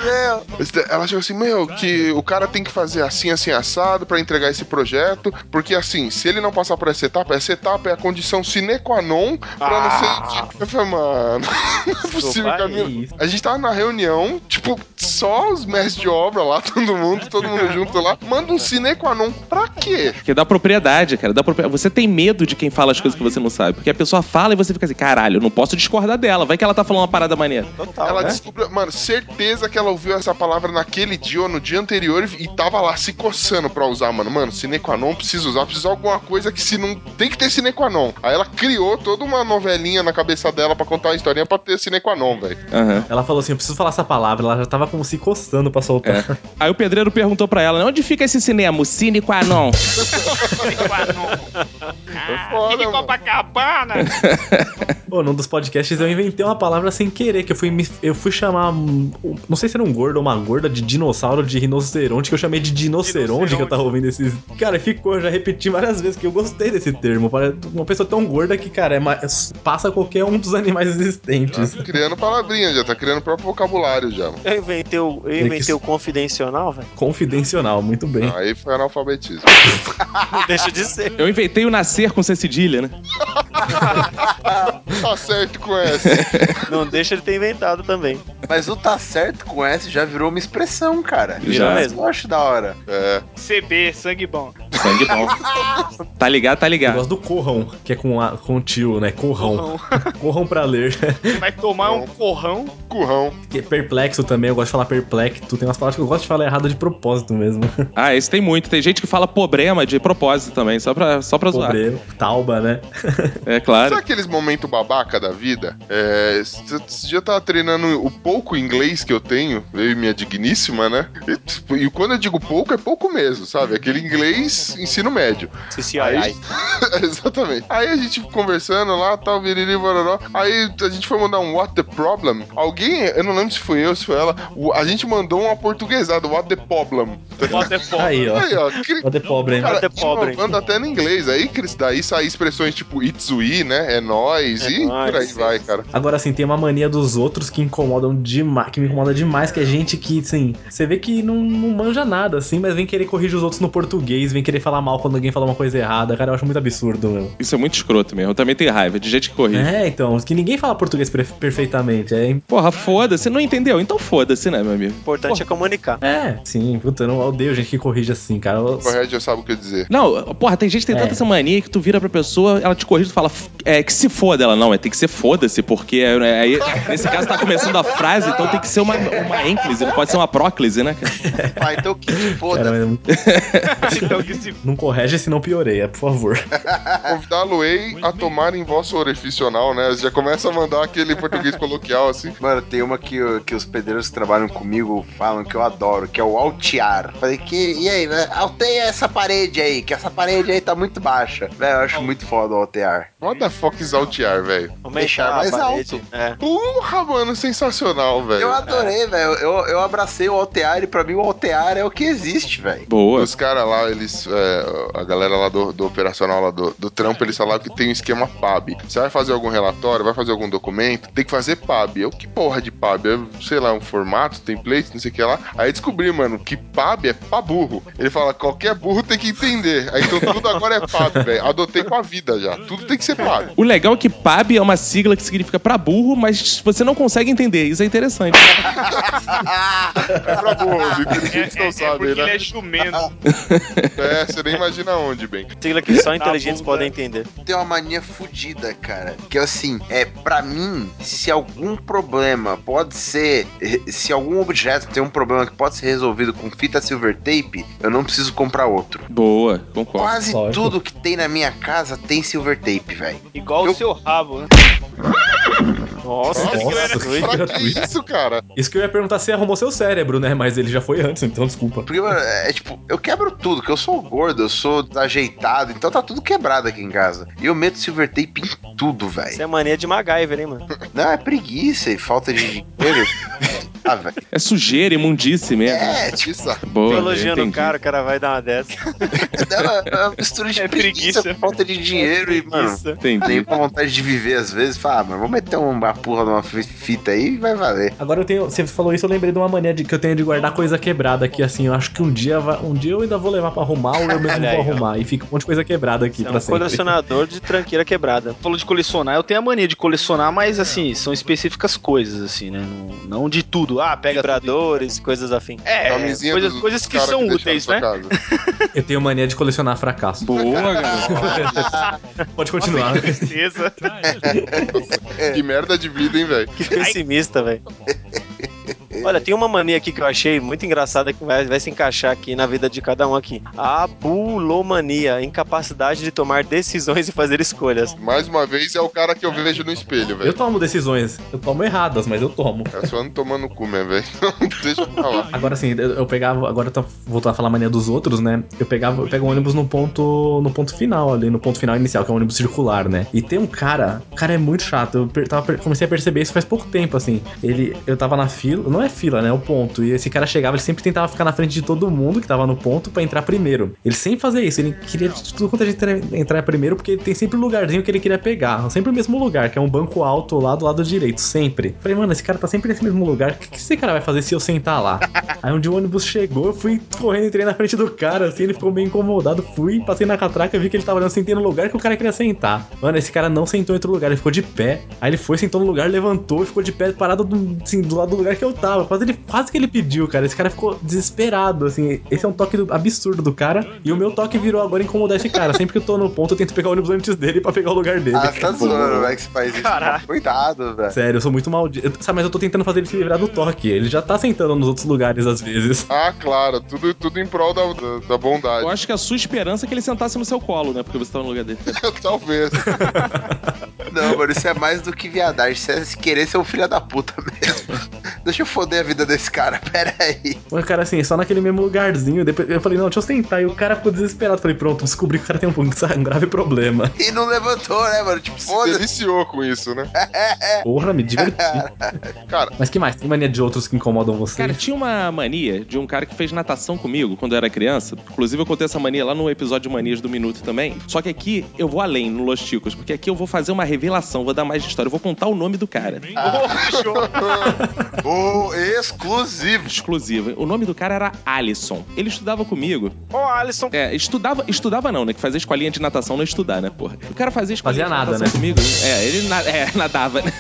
[SPEAKER 6] Deus!
[SPEAKER 4] Ela chegou assim, meu, que o cara tem que fazer assim, assim, assado pra entregar esse projeto, porque assim, se ele não passar por essa etapa, essa etapa é a condição sine qua non pra não ser. Eu falei, mano, não é possível,
[SPEAKER 5] isso.
[SPEAKER 4] A gente tava na reunião, tipo, só os mestres de obra lá, todo mundo, todo mundo junto lá, manda um sine qua non pra quê?
[SPEAKER 1] Porque dá propriedade, cara. Dá propria- Você tem medo de quem fala as coisas que você não sabe. Porque a pessoa fala e você fica assim, caralho, eu não posso discordar dela. Vai que ela tá falando uma parada maneira.
[SPEAKER 2] Total.
[SPEAKER 4] Ela
[SPEAKER 2] né?
[SPEAKER 4] descobriu, mano, certeza que ela ouviu essa palavra naquele dia ou no dia anterior e, tava lá se coçando pra usar, mano. Mano, sine qua non, precisa usar, precisa usar alguma coisa que se não. Tem que ter sine qua non. Aí ela criou toda uma novelinha na cabeça dela pra contar a historinha pra ter sine qua non, velho.
[SPEAKER 1] Aham.
[SPEAKER 5] Ela falou assim: eu preciso falar essa palavra. Ela já tava como se coçando pra soltar.
[SPEAKER 1] É. Aí o pedreiro perguntou pra ela, onde fica esse cinema? O Cine Quanon.
[SPEAKER 4] Foda,
[SPEAKER 3] Fique
[SPEAKER 4] mano.
[SPEAKER 3] Copacabana.
[SPEAKER 5] Pô, num dos podcasts eu inventei uma palavra sem querer, que eu fui, me- eu fui chamar. um- Não sei se era um gordo ou uma gorda de dinossauro de rinoceronte, que eu chamei de dinoceronte, que eu tava ouvindo esses. Cara, ficou, eu já repeti várias vezes que eu gostei desse termo. Uma pessoa tão gorda que, cara, é mais- passa qualquer um dos animais existentes.
[SPEAKER 4] Criando palavrinha, já tá criando o próprio vocabulário já. mano.
[SPEAKER 2] Eu inventei o, eu
[SPEAKER 5] É
[SPEAKER 2] inventei
[SPEAKER 5] que-
[SPEAKER 2] o confidencial, velho.
[SPEAKER 5] Confidencial, muito bem.
[SPEAKER 4] Aí foi analfabetismo.
[SPEAKER 2] Não deixa de ser.
[SPEAKER 1] Eu inventei o nascer com C cedilha, né?
[SPEAKER 4] tá certo com essa.
[SPEAKER 2] Não deixa de ter inventado também.
[SPEAKER 6] Mas o tá certo com S já virou uma expressão, cara.
[SPEAKER 2] Virou
[SPEAKER 1] Já.
[SPEAKER 2] mesmo.
[SPEAKER 6] Eu acho da hora.
[SPEAKER 4] É.
[SPEAKER 3] CB, sangue bom.
[SPEAKER 1] Sangue bom. tá ligado, tá
[SPEAKER 5] Eu
[SPEAKER 1] ligado.
[SPEAKER 5] gosto do corrão, que é com, a, com tio, né? Corrão. Corrão pra ler.
[SPEAKER 3] Vai tomar um corrão.
[SPEAKER 4] Currão.
[SPEAKER 5] Que é perplexo também, eu gosto de falar perplexo. Tem umas palavras que eu gosto de falar errado de propósito mesmo.
[SPEAKER 1] Ah, esse tem muito. Tem gente que fala problema de propósito também, só pra, só pra zoar.
[SPEAKER 5] Problema. Tauba, né?
[SPEAKER 1] É claro.
[SPEAKER 4] Sabe aqueles momentos babaca da vida? É, esse dia eu tava treinando o pouco inglês que eu tenho, eu e minha digníssima, né? E, tipo, e quando eu digo pouco, é pouco mesmo, sabe? Aquele inglês ensino médio.
[SPEAKER 2] CCI.
[SPEAKER 4] Aí- Exatamente. Aí a gente conversando lá, tal, viriri, bororó. Aí a gente foi mandar um What the Problem. Alguém, eu não lembro se foi eu, se foi ela, a gente mandou uma portuguesada, What the Problem.
[SPEAKER 3] Bota é foda.
[SPEAKER 5] Aí, ó.
[SPEAKER 4] Aí, ó. que-
[SPEAKER 5] Pode pobre, hein?
[SPEAKER 4] Cara,
[SPEAKER 2] What the Problem.
[SPEAKER 4] inovando até no inglês. Aí, Cris, daí saem expressões tipo it's we, né? É nós.
[SPEAKER 2] É
[SPEAKER 4] e
[SPEAKER 2] nóis,
[SPEAKER 4] por aí
[SPEAKER 2] sim.
[SPEAKER 4] vai, cara.
[SPEAKER 5] Agora, assim, tem uma mania dos outros que incomodam demais, que me incomoda demais, que é gente que, assim, você vê que não, não manja nada, assim, mas vem querer corrigir os outros no português, vem querer falar mal quando alguém fala uma coisa errada. Cara, eu acho muito absurdo, meu.
[SPEAKER 1] Isso é muito escroto mesmo. Eu também tenho raiva de gente que corrige.
[SPEAKER 5] É, então, que ninguém fala português per- perfeitamente. É,
[SPEAKER 1] Porra, foda-se. Não entendeu? Então foda-se, né, meu amigo?
[SPEAKER 2] O importante é comunicar.
[SPEAKER 5] é, sim, puta, eu não eu odeio gente que corrige assim, cara. Eu-
[SPEAKER 4] Correto, já sabe o que dizer.
[SPEAKER 1] Não, porra, tem gente que tem
[SPEAKER 5] É.
[SPEAKER 1] tanta essa mania que tu vira pra pessoa, ela te corrige e fala "F- é, que se foda. Ela, não, é, tem que ser foda-se, porque é, aí, nesse caso tá começando a frase, então tem que ser uma, uma ênclise, não pode ser uma próclise, né? cara?
[SPEAKER 6] Ah, então que se foda.
[SPEAKER 5] Cara, é
[SPEAKER 3] Então que se
[SPEAKER 5] não corrige se não pioreia, por favor.
[SPEAKER 4] Convidá-lo-ei a tomar em vosso orificional, né? Já começa a mandar aquele português coloquial assim.
[SPEAKER 6] Mano, tem uma que, que os pedreiros que trabalham comigo falam que eu adoro, que é o altear. Falei que, e aí, né? alteia essa parede aí, que essa parede aí tá muito baixa. Velho, eu acho muito foda o altear.
[SPEAKER 4] What the fuck is altear, velho?
[SPEAKER 6] Deixar
[SPEAKER 2] Aumentar
[SPEAKER 6] mais alto.
[SPEAKER 2] É.
[SPEAKER 4] Porra, mano, sensacional, velho.
[SPEAKER 6] Eu adorei, velho. Eu, eu abracei o altear e pra mim o altear é o que existe, velho.
[SPEAKER 1] Boa.
[SPEAKER 4] Os caras lá, eles. É, a galera lá do, do operacional lá do, do trampo, eles falaram que tem um esquema PAB. Você vai fazer algum relatório, vai fazer algum documento, tem que fazer PAB. Eu, que porra de PAB? Eu, sei lá, um formato, template, não sei o que lá. Aí descobri, mano, que PAB é pra burro. Ele fala, qualquer burro tem que entender. Aí então tudo agora é PAB, velho. Adotei com a vida já. Tudo tem que ser PAB.
[SPEAKER 1] O legal é que PAB é uma sigla que significa pra burro, mas você não consegue entender. Isso é interessante.
[SPEAKER 4] É pra burro, os
[SPEAKER 3] É,
[SPEAKER 4] inteligentes
[SPEAKER 3] é,
[SPEAKER 4] não
[SPEAKER 3] é
[SPEAKER 4] sabem,
[SPEAKER 3] porque ele
[SPEAKER 4] né?
[SPEAKER 3] é jumento.
[SPEAKER 4] É, você nem imagina onde, bem.
[SPEAKER 2] Sigla que só inteligentes podem entender.
[SPEAKER 6] Tem uma mania fodida, cara. Que é assim, é pra mim, se algum problema pode ser. Se algum objeto tem um problema que pode ser resolvido com fita silver tape, eu não preciso comprar outro.
[SPEAKER 1] Boa, concordo.
[SPEAKER 6] Quase
[SPEAKER 5] lógico.
[SPEAKER 6] tudo que tem na minha casa tem silver tape, velho.
[SPEAKER 3] Igual
[SPEAKER 6] Eu-
[SPEAKER 3] o seu rabo, né?
[SPEAKER 2] Nossa,
[SPEAKER 4] Nossa,
[SPEAKER 2] que
[SPEAKER 4] pra que isso, cara?
[SPEAKER 5] Isso que eu ia perguntar se arrumou seu cérebro, né? Mas ele já foi antes, então desculpa.
[SPEAKER 6] Porque, mano, é tipo, eu quebro tudo, que eu sou gordo, eu sou desajeitado, então tá tudo quebrado aqui em casa. E eu meto silver tape em tudo,
[SPEAKER 2] Isso
[SPEAKER 6] velho.
[SPEAKER 2] é mania de MacGyver, hein, mano?
[SPEAKER 6] Não, é preguiça e falta de dinheiro. ah, velho.
[SPEAKER 1] É sujeira, imundice mesmo.
[SPEAKER 6] É, tipo,
[SPEAKER 4] Isso.
[SPEAKER 1] Boa,
[SPEAKER 2] Tô elogiando o cara, o cara vai dar uma dessa.
[SPEAKER 6] é uma mistura de
[SPEAKER 3] É
[SPEAKER 6] preguiça,
[SPEAKER 3] preguiça.
[SPEAKER 6] falta de dinheiro e, mano.
[SPEAKER 1] Entendi.
[SPEAKER 6] nem com vontade de viver às vezes. Fala, ah, mano, vamos meter uma porra numa fi- fita aí e vai valer.
[SPEAKER 5] Agora eu tenho. Você falou isso, eu lembrei de uma mania de, que eu tenho de guardar coisa quebrada aqui, assim. Eu acho que um dia, vai- um dia eu ainda vou levar pra arrumar ou eu mesmo
[SPEAKER 2] Olha
[SPEAKER 5] vou
[SPEAKER 2] aí, ó.
[SPEAKER 5] arrumar. E fica um monte de coisa quebrada aqui
[SPEAKER 2] É
[SPEAKER 5] pra
[SPEAKER 2] um
[SPEAKER 5] sempre.
[SPEAKER 2] colecionador de tranqueira quebrada.
[SPEAKER 3] Falou de colecionar, eu tenho a mania de colecionar, mas assim, são específicas coisas, assim, né? Não, não de tudo. Ah, pega tudo.
[SPEAKER 2] Vibradores, coisas afim.
[SPEAKER 3] É, coisas,
[SPEAKER 4] dos
[SPEAKER 3] coisas que são
[SPEAKER 4] deixaram
[SPEAKER 3] úteis, né?
[SPEAKER 5] Eu tenho mania de colecionar fracasso.
[SPEAKER 1] Boa, garoto.
[SPEAKER 5] Pode continuar.
[SPEAKER 3] Certeza.
[SPEAKER 4] Que merda de vida, hein, velho?
[SPEAKER 2] Que pessimista, velho. Olha, tem uma mania aqui que eu achei muito engraçada que vai, vai se encaixar aqui na vida de cada um aqui. A bulomania, incapacidade de tomar decisões e fazer escolhas.
[SPEAKER 4] Mais uma vez, é o cara que eu vejo no espelho,
[SPEAKER 5] Eu
[SPEAKER 4] velho.
[SPEAKER 5] tomo decisões. Eu tomo erradas, mas eu tomo.
[SPEAKER 4] É só não tomando cu mesmo, velho. Deixa eu falar.
[SPEAKER 5] Agora sim, eu eu pegava, agora tá voltando a falar a mania dos outros, né? Eu pegava, eu pego um ônibus no ponto, no ponto final ali, no ponto final inicial, que é um ônibus circular, né? E tem um cara, o cara é muito chato. Eu per- tava comecei a perceber isso faz pouco tempo, assim. Ele, eu tava na fila, não é fila, né? É o ponto. E esse cara chegava, ele sempre tentava ficar na frente de todo mundo que tava no ponto pra entrar primeiro. Ele sempre fazia isso, ele queria de tudo quanto a gente entrar- primeiro, porque tem sempre um lugarzinho que ele queria pegar. Sempre o mesmo lugar, que é um banco alto lá do lado direito, sempre. Falei, mano, esse cara tá sempre nesse mesmo lugar. O que, que esse cara vai fazer se eu sentar lá? Aí um dia o ônibus chegou, eu fui correndo, entrei na frente do cara, assim, ele ficou meio incomodado. Fui, passei na catraca, vi que ele tava olhando, sentei no lugar que o cara queria sentar. Mano, esse cara não sentou em outro lugar, ele ficou de pé. Aí ele foi, sentou no lugar, levantou, ficou de pé, parado do, assim, do lado do lugar que eu tava. Quase, ele, quase que ele pediu, cara. Esse cara ficou desesperado, assim. Esse é um toque do- absurdo do cara. E o meu toque virou agora incomodar esse cara. Sempre que eu tô no ponto, eu tento pegar o ônibus antes dele pra pegar o lugar dele.
[SPEAKER 6] Ah, tá zoando, velho, que você faz isso.
[SPEAKER 3] Caraca.
[SPEAKER 6] Cuidado, velho.
[SPEAKER 5] Sério, eu sou muito maldito. Sabe, mas eu tô tentando fazer ele se livrar do toque. Ele já tá sentando nos outros lugares às vezes.
[SPEAKER 4] Ah, claro, tudo, tudo em prol da, da, da bondade.
[SPEAKER 1] Eu acho que a sua esperança é que ele sentasse no seu colo, né? Porque você tava no lugar dele.
[SPEAKER 4] Talvez.
[SPEAKER 6] Não, mano, isso é mais do que viadagem. Isso é querer ser um filho da puta mesmo. Deixa eu foder a vida desse cara, pera aí.
[SPEAKER 5] Mas, cara, assim, só naquele mesmo lugarzinho. Depois eu falei, não, deixa eu sentar. E o cara ficou desesperado. Falei, pronto, descobri que o cara tem um, um grave problema.
[SPEAKER 6] E não levantou, né, mano? Tipo,
[SPEAKER 4] Se
[SPEAKER 6] foda-se.
[SPEAKER 4] deliciou com isso, né?
[SPEAKER 5] Porra, me diverti.
[SPEAKER 4] Cara,
[SPEAKER 5] Mas que mais? Tem mania de outros que incomodam você?
[SPEAKER 1] Cara, tinha uma mania de um cara que fez natação comigo quando eu era criança. Inclusive, eu contei essa mania lá no episódio de Manias do Minuto também. Só que aqui eu vou além, no Los Ticos, porque aqui eu vou fazer uma revelação, vou dar mais história. Eu vou contar o nome do cara.
[SPEAKER 6] O exclusivo.
[SPEAKER 1] Exclusivo. O nome do cara era Alisson. Ele estudava comigo.
[SPEAKER 2] Ô, Alisson.
[SPEAKER 1] É, estudava, estudava não, né? Que fazia escolinha de natação não é estudar, né, porra? O cara fazia escolinha
[SPEAKER 5] Fazia
[SPEAKER 1] de
[SPEAKER 5] nada,
[SPEAKER 1] natação
[SPEAKER 5] né?
[SPEAKER 1] comigo. É, ele na- é, nadava, né?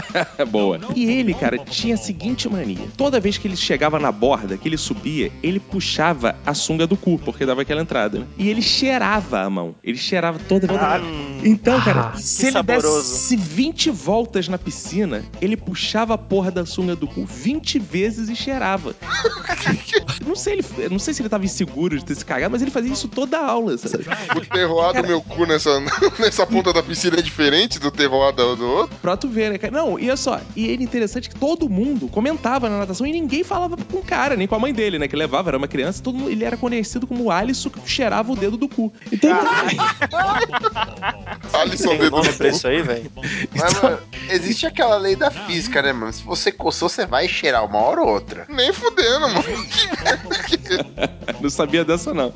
[SPEAKER 1] Boa. E ele, cara, tinha a seguinte mania. Toda vez que ele chegava na borda, que ele subia, ele puxava a sunga do cu, porque dava aquela entrada, né? E ele cheirava a mão. Ele cheirava toda vez. Então, cara,
[SPEAKER 5] Ah,
[SPEAKER 1] se ele
[SPEAKER 2] saboroso.
[SPEAKER 1] desse 20 voltas na piscina, ele puxava a porra da sunga do cu 20 vezes e cheirava. não, sei, ele, não sei se ele tava inseguro de ter se cagado, mas ele fazia isso toda a aula, sabe?
[SPEAKER 4] o terroir do meu cu nessa, nessa ponta da piscina é diferente do terroir do, do outro.
[SPEAKER 1] Pra tu ver, né, cara? Não, e olha só, e ele interessante que todo mundo comentava na natação e ninguém falava com o cara, nem com a mãe dele, né? Que levava, era uma criança, todo mundo, ele era conhecido como o Alisson que cheirava o dedo do cu. Então,
[SPEAKER 4] Alisson
[SPEAKER 2] Tem
[SPEAKER 4] dedo do cu.
[SPEAKER 2] isso aí, velho?
[SPEAKER 6] Mas, mano, existe aquela lei da física, né, mano? Se você coçou, você vai cheirar uma hora ou outra.
[SPEAKER 4] Nem fudendo, mano.
[SPEAKER 1] não sabia dessa, não.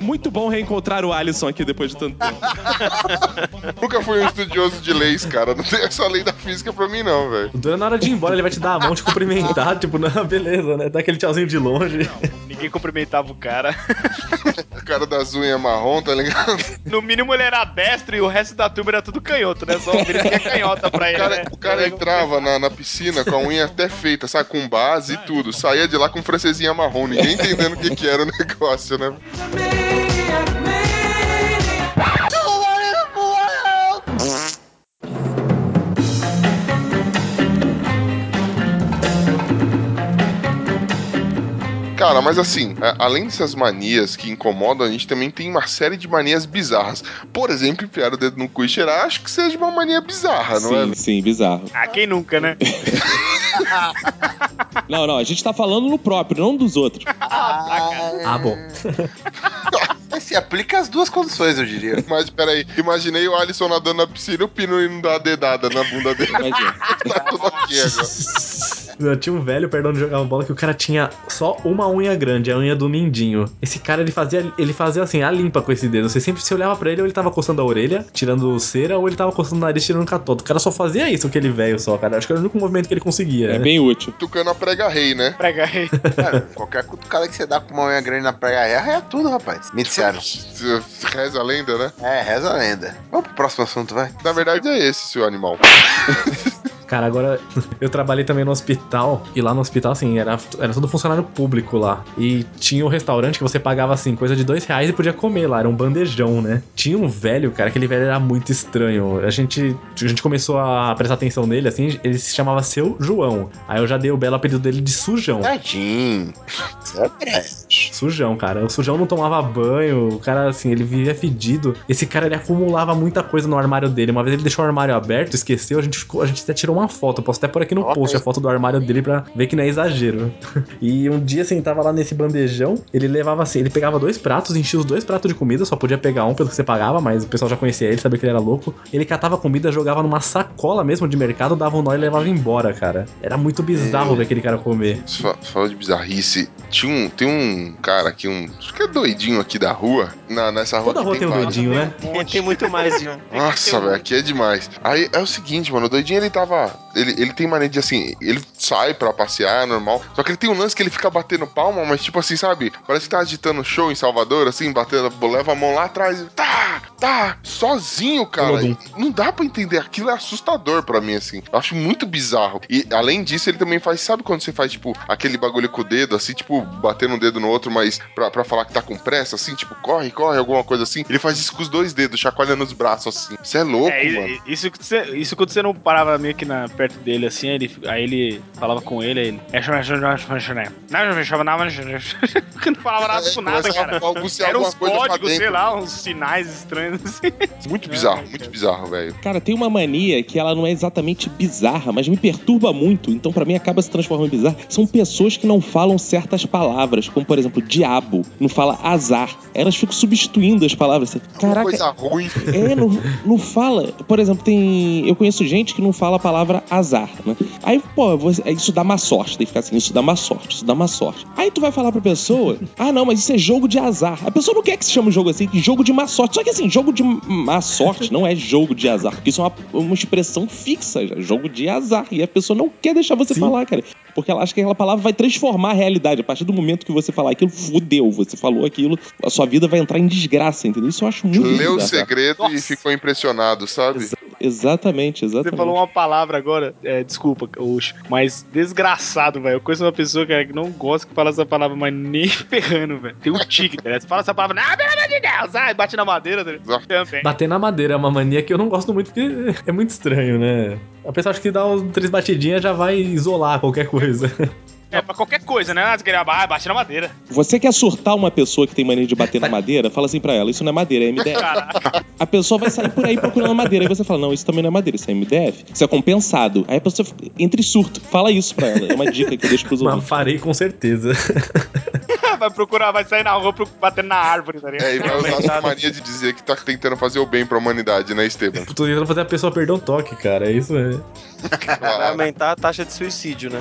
[SPEAKER 1] Muito bom reencontrar o Alisson aqui depois de tanto tempo.
[SPEAKER 4] Nunca fui um estudioso de leis, cara. Não tem essa lei da física pra mim, não, velho.
[SPEAKER 5] O Dura, na hora de ir embora, ele vai te dar a mão, te cumprimentar, tipo, não, beleza, né? Dá aquele tchauzinho de longe.
[SPEAKER 3] Ninguém cumprimentava o cara.
[SPEAKER 4] O cara das unhas marrom, tá ligado?
[SPEAKER 3] No mínimo ele era destro e o resto da turma era tudo canhoto, né? Só o que é canhota pra
[SPEAKER 4] O
[SPEAKER 3] ele,
[SPEAKER 4] cara,
[SPEAKER 3] né?
[SPEAKER 4] o cara entrava na, na piscina com a unha até feita, sabe? Com base e tudo. Saía de lá com francesinha marrom, ninguém entendendo o que, que era o negócio, né? Cara, mas assim, a- além dessas manias que incomodam, a gente também tem uma série de manias bizarras. Por exemplo, enfiar o dedo no cu e cheirar, acho que seja uma mania bizarra, não
[SPEAKER 1] sim,
[SPEAKER 4] é?
[SPEAKER 1] sim, bizarro.
[SPEAKER 3] Ah, quem nunca, né?
[SPEAKER 1] Não, não, a gente tá falando no próprio, não dos outros.
[SPEAKER 5] Ah, bom.
[SPEAKER 6] Mas se aplica as duas condições, eu diria.
[SPEAKER 4] Mas peraí, imaginei o Alisson nadando na piscina e o Pino indo dar uma dedada na bunda dele.
[SPEAKER 1] Imagina.
[SPEAKER 4] tá tudo aqui agora.
[SPEAKER 5] Eu tinha um velho, perdão, de jogar bola que o cara tinha só uma unha grande, a unha do mindinho. Esse cara, ele fazia, ele fazia assim, a limpa com esse dedo. Você sempre se olhava pra ele, ou ele tava coçando a orelha, tirando cera, ou ele tava coçando o nariz, tirando catota. O cara só fazia isso, aquele velho só, cara. Acho que era o único movimento que ele conseguia.
[SPEAKER 1] É bem útil.
[SPEAKER 4] Tucano a prega rei, né?
[SPEAKER 3] Prega aí.
[SPEAKER 6] Mano, qualquer cutucada que você dá com uma unha grande na prega erra é tudo, rapaz. Noticiário.
[SPEAKER 4] Reza a lenda, né?
[SPEAKER 6] É, reza a lenda. Vamos pro próximo assunto, vai.
[SPEAKER 4] Na verdade é esse, seu animal.
[SPEAKER 5] Cara, agora eu trabalhei também no hospital, e lá no hospital, assim, era, era tudo funcionário público lá. E tinha um restaurante que você pagava, assim, coisa de dois reais e podia comer lá, era um bandejão, né? Tinha um velho, cara, aquele velho era muito estranho. A gente, a gente começou a prestar atenção nele, assim, ele se chamava Seu João. Aí eu já dei o belo apelido dele de Sujão.
[SPEAKER 6] Tadinho.
[SPEAKER 5] Sujão, cara. O sujão não tomava banho, o cara, assim, ele vivia fedido. Esse cara, ele acumulava muita coisa no armário dele. Uma vez ele deixou o armário aberto, esqueceu, a gente, ficou, a gente até tirou uma foto. Eu posso até pôr aqui no
[SPEAKER 6] Ok.
[SPEAKER 5] post a foto do armário dele pra ver que não é exagero. E um dia, assim, tava lá nesse bandejão, ele levava assim, ele pegava dois pratos, enchia os dois pratos de comida, só podia pegar um pelo que você pagava, mas o pessoal já conhecia ele, sabia que ele era louco. Ele catava comida, jogava numa sacola mesmo de mercado, dava um nó e levava embora, cara. Era muito bizarro
[SPEAKER 4] É.
[SPEAKER 5] ver aquele cara comer.
[SPEAKER 4] Fala de bizarrice. Tinha um, tem um cara aqui, um. Acho que é doidinho aqui da rua. Na, nessa rua
[SPEAKER 5] Toda rua tem um
[SPEAKER 4] vários.
[SPEAKER 5] doidinho, né?
[SPEAKER 2] Tem, tem muito mais de um.
[SPEAKER 4] Nossa, velho, aqui é demais. Aí é o seguinte, mano, o doidinho ele tava. Ele, ele tem mania de assim, ele sai pra passear, normal. Só que ele tem um lance que ele fica batendo palma, mas tipo assim, sabe? Parece que tá agitando show em Salvador, assim, batendo, leva a mão lá atrás, e tá, tá, sozinho, cara.
[SPEAKER 5] Olodum.
[SPEAKER 4] Não dá pra entender, aquilo é assustador pra mim, assim. Eu acho muito bizarro. E além disso, ele também faz, sabe quando você faz, tipo, aquele bagulho com o dedo, assim, tipo, batendo um dedo no outro, mas pra, pra falar que tá com pressa, assim, tipo, corre, corre, alguma coisa assim. Ele faz isso com os dois dedos, chacoalhando os braços, assim. Isso é louco,
[SPEAKER 3] É,
[SPEAKER 4] mano.
[SPEAKER 3] isso, você- isso quando você não parava meio que na, perto dele, assim, aí ele, aí ele falava com ele, aí ele. "É, Não, falava nada com nada,
[SPEAKER 4] Começa a
[SPEAKER 3] cara.
[SPEAKER 4] balbuciar
[SPEAKER 3] Era uns códigos, sei lá, uns sinais estranhos assim.
[SPEAKER 4] Muito bizarro, muito bizarro, velho.
[SPEAKER 1] Cara, tem uma mania que ela não é exatamente bizarra, mas me perturba muito, então pra mim acaba se transformando em bizarra. São pessoas que não falam certas palavras, como por exemplo, diabo, não fala azar. Elas ficam substituindo as palavras. Caraca,
[SPEAKER 4] Coisa ruim.
[SPEAKER 1] é, não, não fala. Por exemplo, tem. Eu conheço gente que não fala a palavra azar, né? Aí, pô, você- isso dá má sorte. Tem que ficar assim, isso dá má sorte, isso dá má sorte. Aí tu vai falar pra pessoa, ah, não, mas isso é jogo de azar. A pessoa não quer que se chame jogo assim, jogo de má sorte. Só que assim, jogo de má sorte não é jogo de azar, porque isso é uma, uma expressão fixa, já, jogo de azar. E a pessoa não quer deixar você
[SPEAKER 5] Sim.
[SPEAKER 1] falar, cara. Porque ela acha que aquela palavra vai transformar a realidade. A partir do momento que você falar aquilo, fudeu. Você falou aquilo, a sua vida vai entrar em desgraça, entendeu? Isso eu acho muito
[SPEAKER 4] Leu o segredo e
[SPEAKER 3] Nossa.
[SPEAKER 4] ficou impressionado, sabe?
[SPEAKER 1] Exa- exatamente,
[SPEAKER 3] Você
[SPEAKER 1] exatamente.
[SPEAKER 3] falou uma palavra agora, é, desculpa, Oxo, mas desgraçado, velho. Eu conheço uma pessoa cara, que não gosta que fala essa palavra, mas nem ferrando, velho. Tem um tique, ligado? Você fala essa palavra, ah, pelo amor de Deus, ai, bate na madeira, tá? Também.
[SPEAKER 5] Bater na madeira é uma mania que eu não gosto muito porque é muito estranho, né? A pessoa acha que dá uns três batidinhas já vai isolar qualquer coisa.
[SPEAKER 3] É, pra qualquer coisa, né? Ah, ah, bate na madeira.
[SPEAKER 1] Você quer surtar uma pessoa que tem mania de bater na madeira? Fala assim pra ela, isso não é madeira, é MDF.
[SPEAKER 3] Caraca.
[SPEAKER 1] A pessoa vai sair por aí procurando madeira. Aí você fala, não, isso também não é madeira, isso é MDF. Isso é compensado. Aí a pessoa fica- entra em surto. Fala isso pra ela. É uma dica que eu deixo pros
[SPEAKER 5] Mas
[SPEAKER 1] ouvintes.
[SPEAKER 5] farei com certeza.
[SPEAKER 3] vai procurar, vai sair na rua batendo na árvore, tá ligado?
[SPEAKER 4] É, e vai usar essa mania de dizer que tá tentando fazer o bem pra humanidade, né, Esteban?
[SPEAKER 5] Tô tentando fazer a pessoa perder um toque, cara. É isso aí.
[SPEAKER 2] Vai aumentar a taxa de suicídio, né?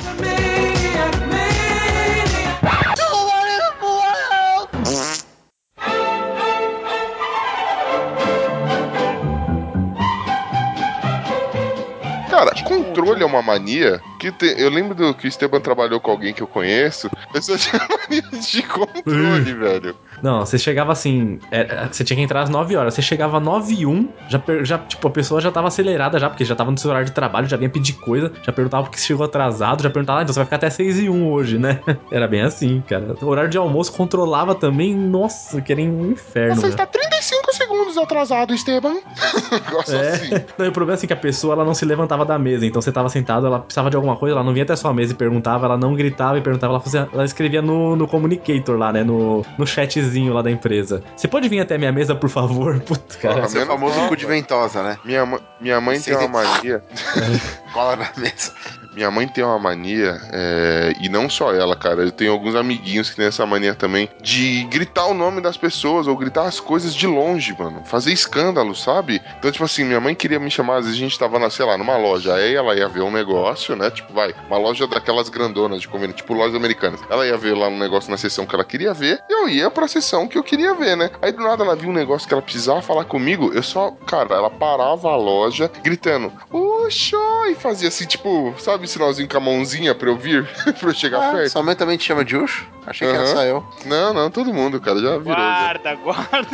[SPEAKER 4] Cara, controle é uma mania que te- eu lembro do que o Esteban trabalhou com alguém que eu conheço. A pessoa tinha mania de controle, velho.
[SPEAKER 5] Não, você chegava assim. é, você tinha que entrar às 9 horas. Você chegava às 9 e 1, já, já, tipo, a pessoa já tava acelerada já, porque já tava no seu horário de trabalho, já vinha pedir coisa, já perguntava porque chegou atrasado, já perguntava, ah, então você vai ficar até 6 e 1 hoje, né? Era bem assim, cara. O horário de almoço controlava também, nossa, que era um inferno. Né?
[SPEAKER 4] está 35 segundos atrasado, Esteban. Gosto assim.
[SPEAKER 5] É. Não, e o problema é assim que a pessoa ela não se levantava da mesa. Então você tava sentado, ela precisava de alguma coisa, ela não vinha até a sua mesa e perguntava, ela não gritava e perguntava, ela, fazia, ela escrevia no, no communicator lá, né? No, no chatzinho lá da empresa. Você pode vir até a minha mesa, por favor? Puta, cara.
[SPEAKER 6] Esse é o famoso cu de ventosa, né?
[SPEAKER 4] Minha, minha mãe
[SPEAKER 6] Sim.
[SPEAKER 4] tem uma mania.
[SPEAKER 6] Cola na mesa.
[SPEAKER 4] Minha mãe tem uma mania, é, e não só ela, cara. Eu tenho alguns amiguinhos que têm essa mania também, de gritar o nome das pessoas ou gritar as coisas de longe, mano. Fazer escândalo, sabe? Então, tipo assim, minha mãe queria me chamar, às vezes a gente tava, na, sei lá, numa loja. Aí ela ia ver um negócio, né? Tipo, vai, uma loja daquelas grandonas de convênio, tipo lojas americanas. Ela ia ver lá um negócio na sessão que ela queria ver, e eu ia pra sessão que eu queria ver, né? Aí do nada ela viu um negócio que ela precisava falar comigo, eu só, cara, ela parava a loja gritando, Uxo! E fazia assim, tipo, sabe, sinalzinho com a mãozinha pra eu vir, pra eu chegar
[SPEAKER 6] Ah,
[SPEAKER 4] perto.
[SPEAKER 6] sua mãe também te chama de Ucho? Achei que era só eu.
[SPEAKER 4] Não, não, todo mundo, cara, já virou. já.
[SPEAKER 3] Guarda, guarda.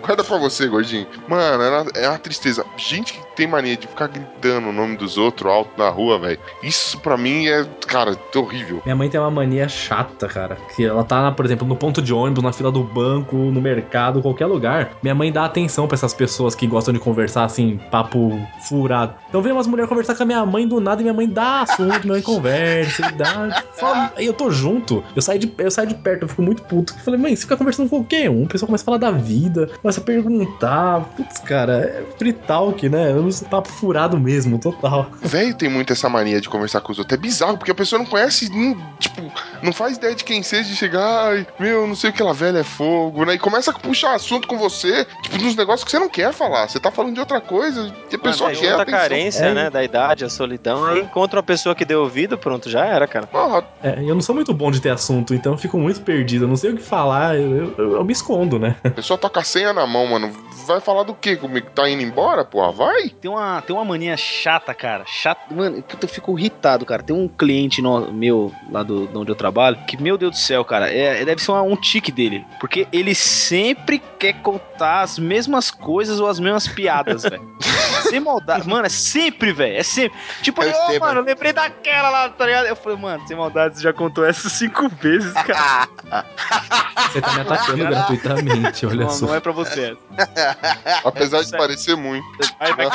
[SPEAKER 4] Guarda pra você, gordinho. Mano, é uma, é uma tristeza. Gente que tem mania de ficar gritando o nome dos outros alto na rua, velho. Isso pra mim é, cara, horrível.
[SPEAKER 5] Minha mãe tem uma mania chata, cara. Que ela tá, por exemplo, no ponto de ônibus, na fila do banco, no mercado, qualquer lugar. Minha mãe dá atenção pra essas pessoas que gostam de conversar assim, papo furado. Então vem umas mulheres conversar com a minha mãe do nada e minha mãe dá assunto, mãe conversa e dá. Fala, aí eu tô junto, eu saio de, eu saio de perto, eu fico muito puto. Eu falei, mãe, você fica conversando com qualquer um, o pessoal começa a falar da vida, começa a perguntar. Putz, cara, é free talk, né? É papo furado mesmo, total.
[SPEAKER 4] Velho tem muito essa mania de conversar com os outros. É bizarro, porque a pessoa não conhece, tipo, não faz ideia de quem seja, de chegar, ai, meu, não sei o que ela velha é fogo, né? E começa a puxar assunto com você, tipo, nos negócios que você não quer falar. Você tá falando de outra coisa, que a pessoa
[SPEAKER 2] Mano,
[SPEAKER 4] quer
[SPEAKER 2] junta a
[SPEAKER 4] atenção.
[SPEAKER 2] carência,
[SPEAKER 5] É.
[SPEAKER 2] né? Da idade, a solidão. Aí encontra uma pessoa que deu ouvido, pronto, já era, cara.
[SPEAKER 4] Porra,
[SPEAKER 5] É, eu não sou muito bom de ter assunto, então eu fico muito perdido. Eu não sei o que falar, eu, eu- eu me escondo, né?
[SPEAKER 4] a pessoa tá com a senha na mão, mano. Vai falar do quê comigo? Tá indo embora, porra? Vai?
[SPEAKER 3] Tem uma, tem uma mania chata, cara. Chata. Mano, puta, eu fico irritado, cara. Tem um cliente no- meu, lá do, de onde eu trabalho, que, meu Deus do céu, cara, é, deve ser uma- um tique dele. Porque ele sempre quer contar as mesmas coisas ou as mesmas piadas, velho. Sem maldade. Mano, é sempre, velho. É sempre. Tipo,
[SPEAKER 6] É o
[SPEAKER 3] ô,
[SPEAKER 6] Esteban.
[SPEAKER 3] mano, lembrei daquela lá, tá ligado? Eu falei, mano, sem maldade, você já contou essa cinco vezes, cara.
[SPEAKER 5] Você tá me atacando gratuitamente, olha
[SPEAKER 3] não,
[SPEAKER 5] só.
[SPEAKER 3] não é pra você.
[SPEAKER 4] Apesar de parecer muito.
[SPEAKER 3] Vai.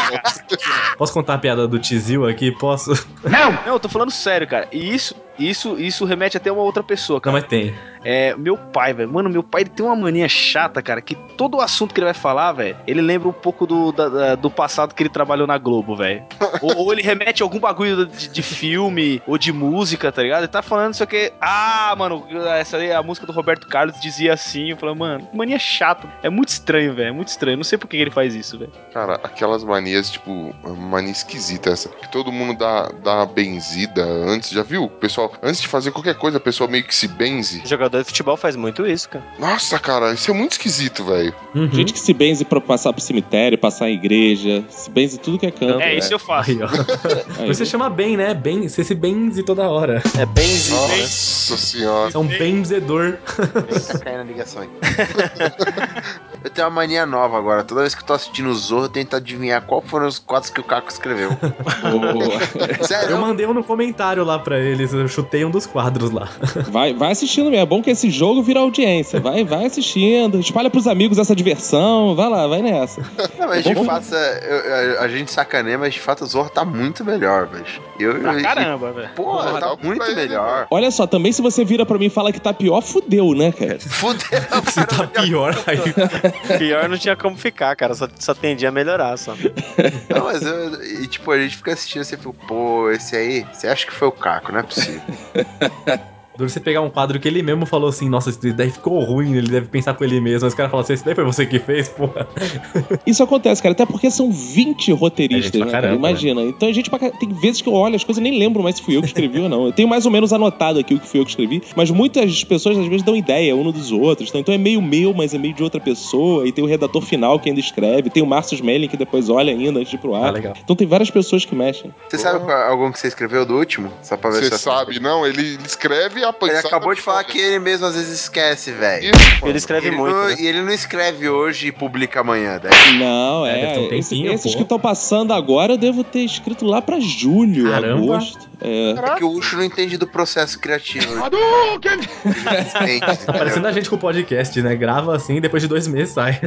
[SPEAKER 5] Posso contar a piada do Tizil aqui? Posso?
[SPEAKER 3] Não, eu tô falando sério, cara. E isso, isso, isso remete até a uma outra pessoa,
[SPEAKER 5] Não,
[SPEAKER 3] cara.
[SPEAKER 5] mas tem.
[SPEAKER 3] É, meu pai, velho. Mano, meu pai ele tem uma mania chata, cara, que todo o assunto que ele vai falar, velho, ele lembra um pouco do, da- da- do passado que ele trabalhou na Globo, velho. Ou, ou ele remete a algum bagulho de, de filme ou de música, tá ligado? Ele tá falando isso aqui. Ah, mano, essa aí, a música do Roberto Carlos dizia assim. Eu falei, mano, que mania chata. É muito estranho, velho. É muito estranho. Não sei por que ele faz isso, velho.
[SPEAKER 4] Cara, aquelas manias, tipo, uma mania esquisita essa. Que todo mundo dá, dá uma benzida antes. Já viu? O pessoal, antes de fazer qualquer coisa, a pessoa meio que se benze.
[SPEAKER 2] O jogador de futebol faz muito isso, cara.
[SPEAKER 4] Nossa, cara, isso é muito esquisito, velho.
[SPEAKER 5] Uhum.
[SPEAKER 1] Gente que se benze pra passar pro cemitério, passar em igreja, se benze tudo que é canto.
[SPEAKER 3] É, isso eu faço.
[SPEAKER 5] Aí, ó.
[SPEAKER 1] Aí.
[SPEAKER 5] Você chama bem, né? Bem, você se benze toda hora.
[SPEAKER 2] É benzido, né?
[SPEAKER 4] Nossa senhora.
[SPEAKER 5] É um benzedor.
[SPEAKER 6] Tá caindo a ligação aí. Eu tenho uma mania nova agora. Toda vez que eu tô assistindo o Zorro, eu tento adivinhar qual foram os quadros que o Caco escreveu.
[SPEAKER 1] Boa.
[SPEAKER 6] Sério?
[SPEAKER 5] Eu mandei um no comentário lá pra eles, eu chutei um dos quadros lá.
[SPEAKER 1] Vai, vai assistindo mesmo. É bom que esse jogo vira audiência. Vai, vai assistindo. Espalha pros amigos essa diversão. Vai lá, vai nessa.
[SPEAKER 6] Não, mas de
[SPEAKER 1] Bom,
[SPEAKER 6] fato, é, eu- a, a gente sacaneia, mas de fato o Zorro tá muito melhor, velho. Eu,
[SPEAKER 3] Pra
[SPEAKER 6] eu-
[SPEAKER 3] caramba, velho.
[SPEAKER 6] Pô,
[SPEAKER 4] Porra,
[SPEAKER 6] tá
[SPEAKER 4] pra
[SPEAKER 6] muito
[SPEAKER 4] ele,
[SPEAKER 6] melhor.
[SPEAKER 1] Olha só, também se você vira pra mim e fala que tá pior, fudeu, né, cara?
[SPEAKER 6] Fudeu.
[SPEAKER 5] Se tá pior, aí.
[SPEAKER 2] Pior não tinha como ficar, cara. Só, só tendia a melhorar, só.
[SPEAKER 6] Não, mas eu, e, tipo, a gente fica assistindo assim, fica, pô, esse aí, você acha que foi o Caco, não é possível.
[SPEAKER 5] Duro você pegar um quadro que ele mesmo falou assim, nossa, isso daí ficou ruim, ele deve pensar com ele mesmo. Mas o cara fala assim, esse daí foi você que fez, porra.
[SPEAKER 1] Isso acontece, cara, até porque são 20
[SPEAKER 5] É
[SPEAKER 1] roteiristas,
[SPEAKER 5] gente pra
[SPEAKER 1] né, cara?
[SPEAKER 5] caramba,
[SPEAKER 1] Imagina. Então a gente tem vezes que eu olho as coisas e nem lembro mais se fui eu que escrevi ou não. Eu tenho mais ou menos anotado aqui o que fui eu que escrevi, mas muitas pessoas às vezes dão ideia um dos outros. Então, então é meio meu, mas é meio de outra pessoa. E tem o redator final que ainda escreve, tem o Márcio Smelling que depois olha ainda antes de ir pro ar.
[SPEAKER 5] Ah, legal.
[SPEAKER 1] Então tem várias pessoas que mexem.
[SPEAKER 6] Você sabe algum que você escreveu do último? Só pra ver
[SPEAKER 4] Você
[SPEAKER 6] se
[SPEAKER 4] sabe, não? Ele escreve a
[SPEAKER 6] Ele acabou de falar que ele mesmo às vezes esquece, velho.
[SPEAKER 2] Ele escreve
[SPEAKER 6] Ele
[SPEAKER 2] muito,
[SPEAKER 6] não-
[SPEAKER 2] né?
[SPEAKER 6] E ele não escreve hoje e publica amanhã, né?
[SPEAKER 1] Não,
[SPEAKER 5] É, deve
[SPEAKER 1] é.
[SPEAKER 5] ter um
[SPEAKER 1] esse-
[SPEAKER 5] tempinho,
[SPEAKER 1] esses
[SPEAKER 5] pô.
[SPEAKER 1] que estão passando agora eu devo ter escrito lá pra julho,
[SPEAKER 5] Caramba.
[SPEAKER 1] agosto. É.
[SPEAKER 6] É que o Ucho não entende do processo criativo.
[SPEAKER 5] Parecendo a gente com o podcast, né? Grava assim e depois de dois meses sai.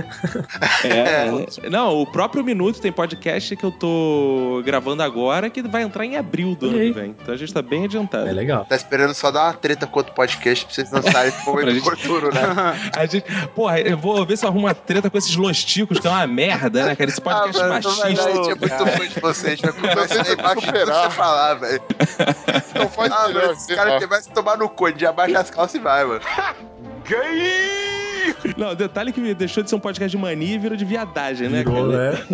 [SPEAKER 1] É, Não, o próprio Minuto tem podcast que eu tô gravando agora que vai entrar em abril do ano
[SPEAKER 5] aí.
[SPEAKER 1] que vem. Então a gente tá bem adiantado.
[SPEAKER 5] É legal.
[SPEAKER 6] Tá esperando só dar uma treta com outro podcast pra vocês lançarem momento
[SPEAKER 1] gente-
[SPEAKER 6] oportuno, né?
[SPEAKER 1] A gente, porra, eu vou ver se eu arrumo uma treta com esses losticos, que é uma merda, né, cara? Esse podcast
[SPEAKER 6] Ah, mano, não vai dar,
[SPEAKER 1] machista.
[SPEAKER 6] a gente é muito fã de você, a gente vai começar a embaixo de você falar, velho.
[SPEAKER 4] Então faz
[SPEAKER 6] Ah,
[SPEAKER 4] melhor.
[SPEAKER 6] mas os caras tem mais que tomar no cu, gente abaixa as calças e vai, mano.
[SPEAKER 1] Não, detalhe que deixou de ser um podcast de mania e virou de viadagem, né,
[SPEAKER 5] Virou,
[SPEAKER 1] cara?
[SPEAKER 5] né?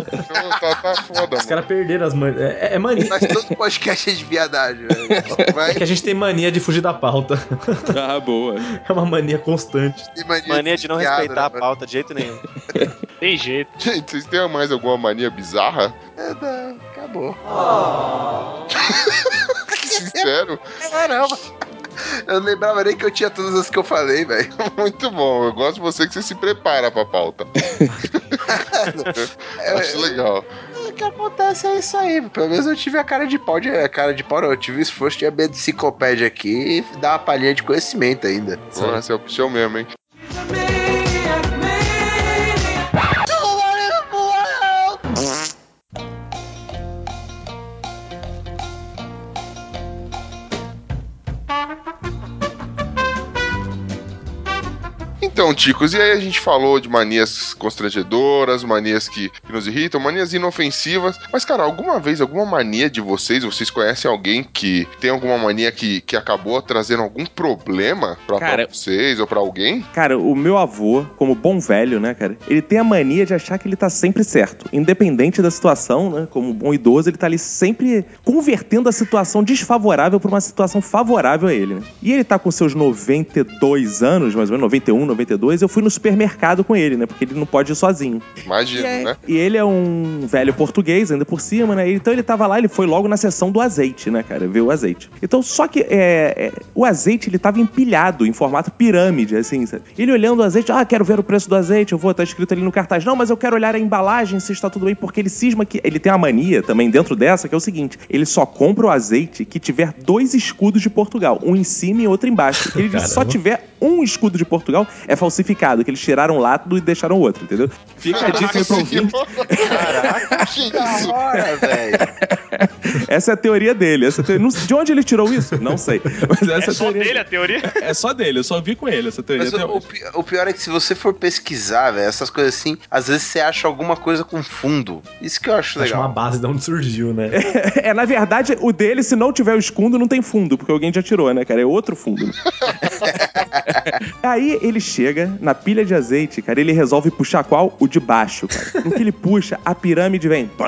[SPEAKER 4] Tá, tá foda,
[SPEAKER 5] Os caras perderam as manias. É, é mania.
[SPEAKER 6] Mas todo podcast é de viadagem, velho.
[SPEAKER 5] É que a gente tem mania de fugir da pauta.
[SPEAKER 1] Ah, boa.
[SPEAKER 5] É uma mania constante.
[SPEAKER 6] mania,
[SPEAKER 2] Mania de não
[SPEAKER 6] piada,
[SPEAKER 2] respeitar
[SPEAKER 6] né,
[SPEAKER 2] a pauta de jeito nenhum.
[SPEAKER 3] Tem jeito.
[SPEAKER 4] Gente, vocês têm mais alguma mania bizarra?
[SPEAKER 6] É, não, acabou.
[SPEAKER 4] Que sincero.
[SPEAKER 6] Caramba. Eu não lembrava nem que eu tinha todas as que eu falei, velho.
[SPEAKER 4] Muito bom. Eu gosto de você que você se prepara pra pauta. Acho legal.
[SPEAKER 6] O que acontece é isso aí. Pelo menos eu tive a cara de pau de. A cara de pau, não. Eu tive o esforço de abrir a enciclopédia aqui e dar uma palhinha de conhecimento ainda.
[SPEAKER 4] Esse é o pichão mesmo, hein? Então, Ticos, e aí a gente falou de manias constrangedoras, manias que, que nos irritam, manias inofensivas. Mas, cara, alguma vez, alguma mania de vocês, vocês conhecem alguém que tem alguma mania que, que acabou trazendo algum problema pra, pra
[SPEAKER 1] Cara-
[SPEAKER 4] vocês ou pra alguém?
[SPEAKER 1] Cara, o meu avô, como bom velho, né, cara, ele tem a mania de achar que ele tá sempre certo. Independente da situação, né, como bom idoso, ele tá ali sempre convertendo a situação desfavorável pra uma situação favorável a ele, né? E ele tá com seus 92 anos, mais ou menos, 91, 92, eu fui no supermercado com ele, né, porque ele não pode ir sozinho.
[SPEAKER 4] Imagino,
[SPEAKER 1] E, é-
[SPEAKER 4] né?
[SPEAKER 1] e ele é um velho português, ainda por cima, né? Então ele tava lá, ele foi logo na seção do azeite, né, cara? Ver o azeite. Então, só que é, é, o azeite, ele tava empilhado em formato pirâmide, assim, sabe? Ele olhando o azeite, ah, quero ver o preço do azeite, eu vou, tá escrito ali no cartaz. Não, mas eu quero olhar a embalagem, se está tudo bem, porque ele cisma que. Ele tem uma mania também dentro dessa, que é o seguinte: ele só compra o azeite que tiver dois escudos de Portugal, um em cima e outro embaixo. Ele só tiver um escudo de Portugal, é falsificado, que eles tiraram um lado e deixaram o outro, entendeu? Fica a dica aí pro ouvinte.
[SPEAKER 4] Caraca, que isso?
[SPEAKER 6] Hora, velho.
[SPEAKER 1] Essa é a teoria dele. Essa é teoria- De onde ele tirou isso? Não sei. Mas essa
[SPEAKER 3] É só
[SPEAKER 1] teoria
[SPEAKER 3] dele a teoria?
[SPEAKER 1] É só dele, eu só vi com ele essa teoria.
[SPEAKER 6] O, o pior é que se você for pesquisar, velho, essas coisas assim, às vezes você acha alguma coisa com fundo. Isso que eu acho
[SPEAKER 5] Acho uma
[SPEAKER 6] legal.
[SPEAKER 5] base de onde surgiu, né?
[SPEAKER 1] É, na verdade, o dele, se não tiver o escudo, não tem fundo, porque alguém já tirou, né, cara? É outro fundo. Aí ele chega na pilha de azeite, cara, ele resolve puxar qual? O de baixo, cara. No que ele puxa, a pirâmide vem.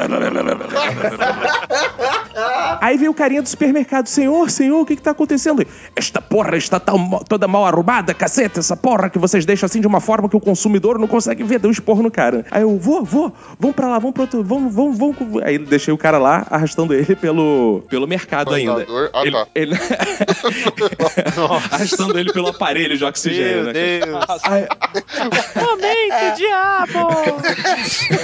[SPEAKER 1] Aí vem o carinha do supermercado. Senhor, senhor, o que que tá acontecendo? Esta porra está tão- toda mal arrumada, caceta, essa porra que vocês deixam assim de uma forma que o consumidor não consegue ver. Deu um esporro no cara. Aí eu, vou, vou, vamos pra lá, vamos pro outro, vamos, vamos, vamos. Aí deixei o cara lá, arrastando ele pelo, pelo mercado ainda.
[SPEAKER 4] Mandador. Ah,
[SPEAKER 1] ele,
[SPEAKER 4] tá.
[SPEAKER 1] ele- arrastando ele pelo aparelho de oxigênio,
[SPEAKER 2] Meu
[SPEAKER 1] né?
[SPEAKER 2] Deus.
[SPEAKER 1] Aí-
[SPEAKER 2] Momento, diabo!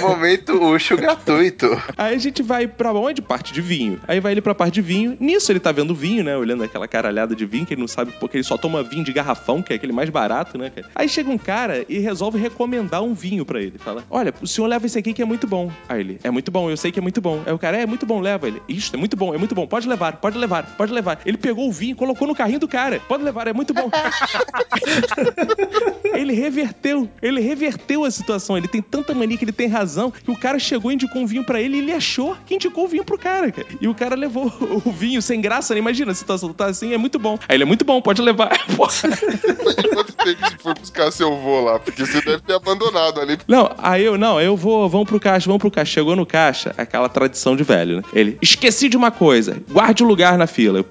[SPEAKER 6] Momento Ucho gratuito.
[SPEAKER 1] Aí a gente vai pra onde? Parte de vinho. Aí vai ele pra parte de vinho. Nisso ele tá vendo vinho, né? Olhando aquela caralhada de vinho, que ele não sabe porque ele só toma vinho de garrafão, que é aquele mais barato, né, cara? Aí chega um cara e resolve recomendar um vinho pra ele. Fala: Olha, o senhor leva esse aqui que é muito bom. Aí ele: É muito bom, eu sei que é muito bom. Aí o cara: É, é muito bom, leva. Ele: Isso, é muito bom, é muito bom. Pode levar, pode levar, pode levar. Ele pegou o vinho, colocou no carrinho do cara. Pode levar, é muito bom. ele reverteu, ele reverteu a situação. Ele tem tanta mania que ele tem razão que o cara chegou e indicou um vinho pra ele e ele achou que indicou o vinho pro cara, cara. E o cara levou o vinho sem graça, né? Imagina, a situação tá assim, é muito bom. Aí ele é muito bom, pode levar. Porra.
[SPEAKER 4] Mas quanto tempo você foi buscar seu vô lá? Porque você deve ter abandonado ali.
[SPEAKER 1] Não, aí eu, não, eu vou, vamos pro caixa, vamos pro caixa. Chegou no caixa, aquela tradição de velho, né? Ele, esqueci de uma coisa, guarde o lugar na fila.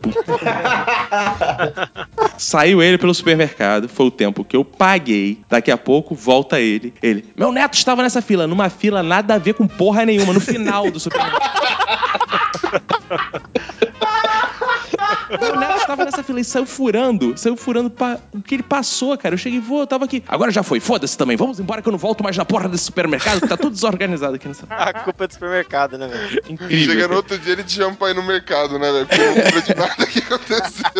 [SPEAKER 1] Saiu ele pelo supermercado, foi o tempo que eu paguei. Daqui a pouco volta ele. Ele, meu neto estava nessa fila, numa fila nada a ver com porra nenhuma, no final do supermercado. neto tava nessa fila e saiu furando, saiu furando pra... o que ele passou, cara. Eu cheguei, vou, eu tava aqui. Agora já foi, foda-se também. Vamos embora que eu não volto mais na porra desse supermercado, que tá tudo desorganizado aqui nessa.
[SPEAKER 2] A culpa é do supermercado, né, velho?
[SPEAKER 1] Incrível.
[SPEAKER 4] Chega no outro dia ele te chama pra ir no mercado, né, velho? Porque não lembra de nada que aconteceu.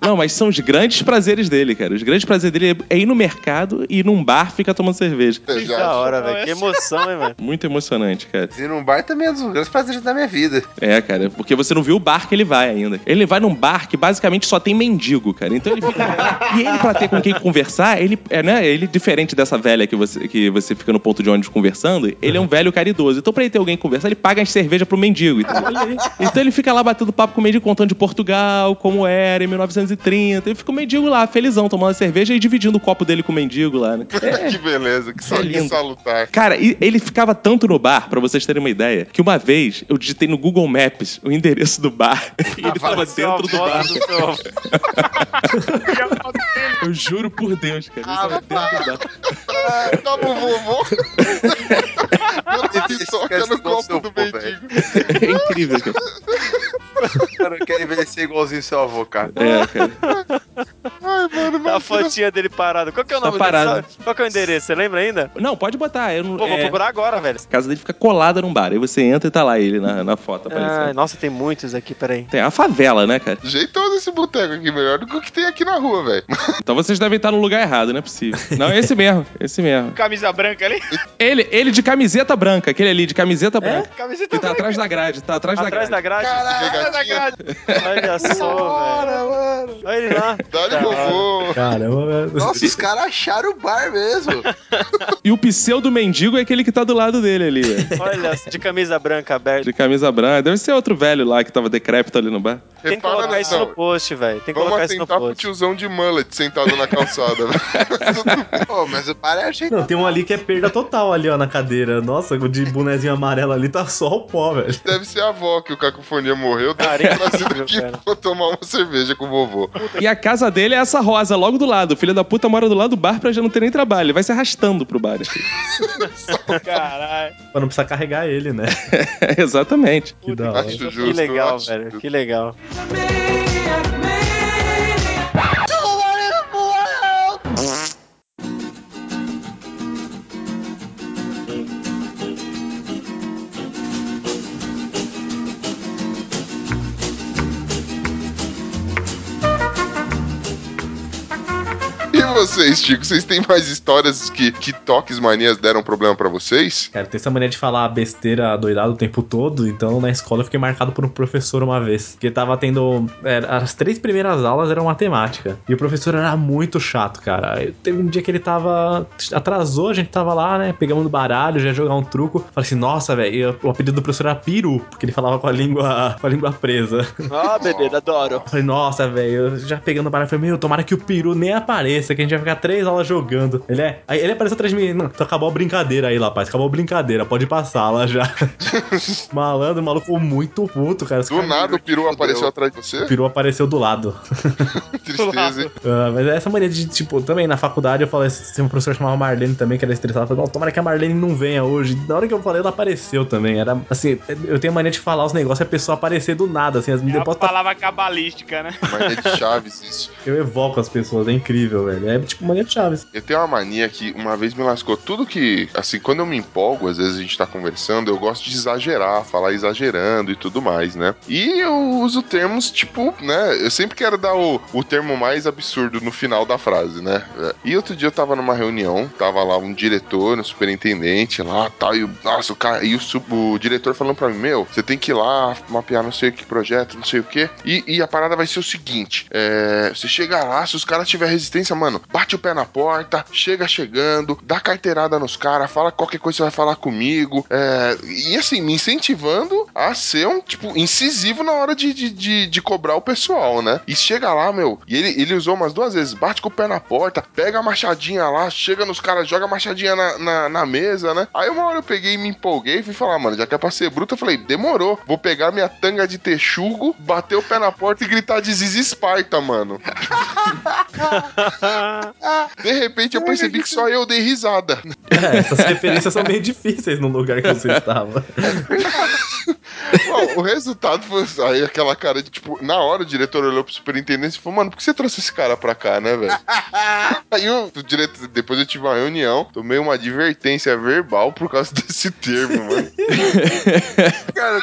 [SPEAKER 1] Não, mas são os grandes prazeres dele, cara. Os grandes prazeres dele é ir no mercado e ir num bar ficar tomando cerveja.
[SPEAKER 4] É,
[SPEAKER 2] Que da hora, velho. Que emoção, hein, mano.
[SPEAKER 1] Muito emocionante, cara.
[SPEAKER 6] Ir num bar também é um dos grandes prazeres da minha vida.
[SPEAKER 1] É, cara, porque você não viu o bar que ele vai ainda. Ele vai num bar que basicamente só tem mendigo, cara. Então ele fica. E ele, pra ter com quem conversar, ele é, né? Ele, diferente dessa velha que você, que você fica no ponto de ônibus conversando, ele é um velho caridoso. Então, pra ele ter alguém conversar, ele paga as cervejas pro mendigo. Então, então ele fica lá batendo papo com o mendigo, contando de Portugal, como era em 1930. E fica o mendigo lá, felizão, tomando a cerveja e dividindo o copo dele com o mendigo lá, né?
[SPEAKER 4] que beleza, que, sal,
[SPEAKER 1] É
[SPEAKER 4] que salutar.
[SPEAKER 1] Cara, ele ficava tanto no bar, pra vocês terem uma ideia, que uma vez eu digitei no Google Maps o endereço do bar e ele tava dentro do bar. Eu juro por Deus, cara. Do.
[SPEAKER 4] Tava o vovô. Toca no copo do mendigo.
[SPEAKER 1] É incrível, cara.
[SPEAKER 6] Cara, eu quero envelhecer igualzinho seu avô, cara.
[SPEAKER 1] É, cara.
[SPEAKER 4] Ai, mano,
[SPEAKER 2] A
[SPEAKER 4] mas
[SPEAKER 2] fotinha dele parado. Qual que é o
[SPEAKER 1] Tá
[SPEAKER 2] nome
[SPEAKER 1] parado.
[SPEAKER 2] dele? Qual que é o endereço? Você lembra ainda?
[SPEAKER 1] Não, pode botar. Eu não,
[SPEAKER 2] Pô, vou
[SPEAKER 1] é,
[SPEAKER 2] procurar agora, velho.
[SPEAKER 1] A casa dele fica colada num bar. Aí você entra e tá lá ele na, na foto
[SPEAKER 2] Ai, nossa, tem muitos aqui, peraí.
[SPEAKER 1] Tem a favela, né, cara?
[SPEAKER 4] Jeitoso esse boteco aqui, melhor do que o que tem aqui na rua, velho.
[SPEAKER 1] Então vocês devem estar no lugar errado, não é possível. Não, é esse mesmo, esse mesmo.
[SPEAKER 3] Camisa branca ali.
[SPEAKER 1] Ele, ele de camiseta branca, aquele ali de camiseta branca.
[SPEAKER 3] Camiseta
[SPEAKER 1] Que tá
[SPEAKER 3] branca.
[SPEAKER 1] atrás da grade, tá atrás,
[SPEAKER 2] Atrás
[SPEAKER 1] da
[SPEAKER 2] da
[SPEAKER 1] grade.
[SPEAKER 3] Atrás da grade.
[SPEAKER 2] Olha só, velho. Olha ele lá.
[SPEAKER 4] Dá-lhe vovô.
[SPEAKER 5] Caramba, velho.
[SPEAKER 6] Nossa, os caras acharam o bar mesmo.
[SPEAKER 1] E o pseudo mendigo é aquele que tá do lado dele ali, velho.
[SPEAKER 2] Olha, de camisa branca aberta.
[SPEAKER 1] De camisa branca. Deve ser outro velho lá que tava decrépito ali no bar.
[SPEAKER 2] Tem que colocar isso
[SPEAKER 4] não.
[SPEAKER 2] no post, velho. Tem que
[SPEAKER 4] Vamos
[SPEAKER 2] colocar isso no
[SPEAKER 4] atentar pro
[SPEAKER 2] post.
[SPEAKER 4] tiozão de mullet sentado na calçada, velho.
[SPEAKER 6] Pô, mas o bar é ajeitado.
[SPEAKER 5] Não, tem um ali que é perda total ali, ó, na cadeira. Nossa, o de bonezinho amarelo ali tá só o pó, velho.
[SPEAKER 4] Deve ser a avó que o Cacofonia morreu, deve ter trazido
[SPEAKER 2] incrível,
[SPEAKER 4] aqui
[SPEAKER 2] cara.
[SPEAKER 4] pra tomar uma cerveja com o vovô.
[SPEAKER 1] E a casa dele é essa rosa, logo do lado. O filho da puta mora do lado do bar pra já não ter nem trabalho. Ele vai se arrastando pro bar. assim.
[SPEAKER 2] Caralho.
[SPEAKER 5] Pra não precisar carregar ele, né?
[SPEAKER 1] Exatamente.
[SPEAKER 5] Que da hora.
[SPEAKER 4] Acho justo.
[SPEAKER 2] Que legal, velho. Que legal.
[SPEAKER 4] Vocês, Chico, vocês têm mais histórias que, que toques manias deram problema pra vocês?
[SPEAKER 5] Cara, tem essa mania de falar besteira doidada o tempo todo, então na escola eu fiquei marcado por um professor uma vez. Que tava tendo. era- as três primeiras aulas eram matemática. E o professor era muito chato, cara. Aí Teve um dia que ele tava. atrasou, a gente tava lá, né? Pegamos no baralho, já ia jogar um truco. Falei assim, nossa, velho. e O apelido do professor era Peru, porque ele falava com a língua, com a língua presa.
[SPEAKER 2] Ah, bebê, adoro.
[SPEAKER 5] Eu Falei, nossa, velho, eu já pegando o baralho, falei, meu, tomara que o peru nem apareça, que a gente vai ficar três aulas jogando. Ele é. Aí ele apareceu atrás de mim, não, acabou a brincadeira aí, rapaz, acabou a brincadeira, pode passar lá já. Malandro, o maluco muito puto, cara. Os
[SPEAKER 4] Do
[SPEAKER 5] caras-
[SPEAKER 4] nada o peru
[SPEAKER 6] fudeu.
[SPEAKER 4] apareceu atrás de
[SPEAKER 5] O
[SPEAKER 4] você?
[SPEAKER 5] peru apareceu do lado.
[SPEAKER 4] Tristeza, hein?
[SPEAKER 5] Ah, mas essa mania de, tipo, também na faculdade eu falei, se uma professora chamava Marlene também, que era estressada, eu falei, não, tomara que a Marlene não venha hoje. Na hora que eu falei, ela apareceu também. Era assim, eu tenho mania de falar os negócios e a pessoa aparecer do nada, assim, as
[SPEAKER 3] É
[SPEAKER 5] eu
[SPEAKER 3] a
[SPEAKER 5] posso tá-
[SPEAKER 3] palavra cabalística, né?
[SPEAKER 4] Mania de Chaves, isso.
[SPEAKER 5] eu evoco as pessoas, é incrível, velho. É tipo mania de chaves.
[SPEAKER 4] Eu tenho uma mania que uma vez me lascou. Tudo que, assim, quando eu me empolgo, às vezes a gente tá conversando, eu gosto de exagerar, falar exagerando e tudo mais, né? E eu uso termos, tipo, né? Eu sempre quero dar o, o termo mais absurdo no final da frase, né? E outro dia eu tava numa reunião, tava lá um diretor, um superintendente lá tal, e o, nossa, o cara, e o, o diretor falando pra mim: Meu, você tem que ir lá mapear não sei que projeto, não sei o que. E, e a parada vai ser o seguinte: é, você chega lá, se os caras tiver resistência, mano, bate o pé na porta, chega chegando, dá carteirada nos caras, fala qualquer coisa você vai falar comigo. é, e assim, me incentivando a ser um, tipo, incisivo na hora de, de, de, de cobrar o pessoal, né? E chega lá, meu, e ele, ele usou umas duas vezes, bate com o pé na porta, pega a machadinha lá, chega nos caras, joga a machadinha na, na, na mesa, né? Aí uma hora eu peguei e me empolguei e fui falar, mano, já que é pra ser bruto, eu falei, demorou, vou pegar minha tanga de texugo, bater o pé na porta e gritar de Esparta, mano. De repente eu percebi que só eu dei risada.
[SPEAKER 5] É, essas referências são meio difíceis no lugar que você estava.
[SPEAKER 4] Bom, o resultado foi aí aquela cara de, tipo, na hora o diretor olhou pro superintendente e falou, mano, por que você trouxe esse cara pra cá, né, velho? aí o, o diretor, depois eu tive uma reunião, tomei uma advertência verbal por causa desse termo, mano.
[SPEAKER 6] Cara,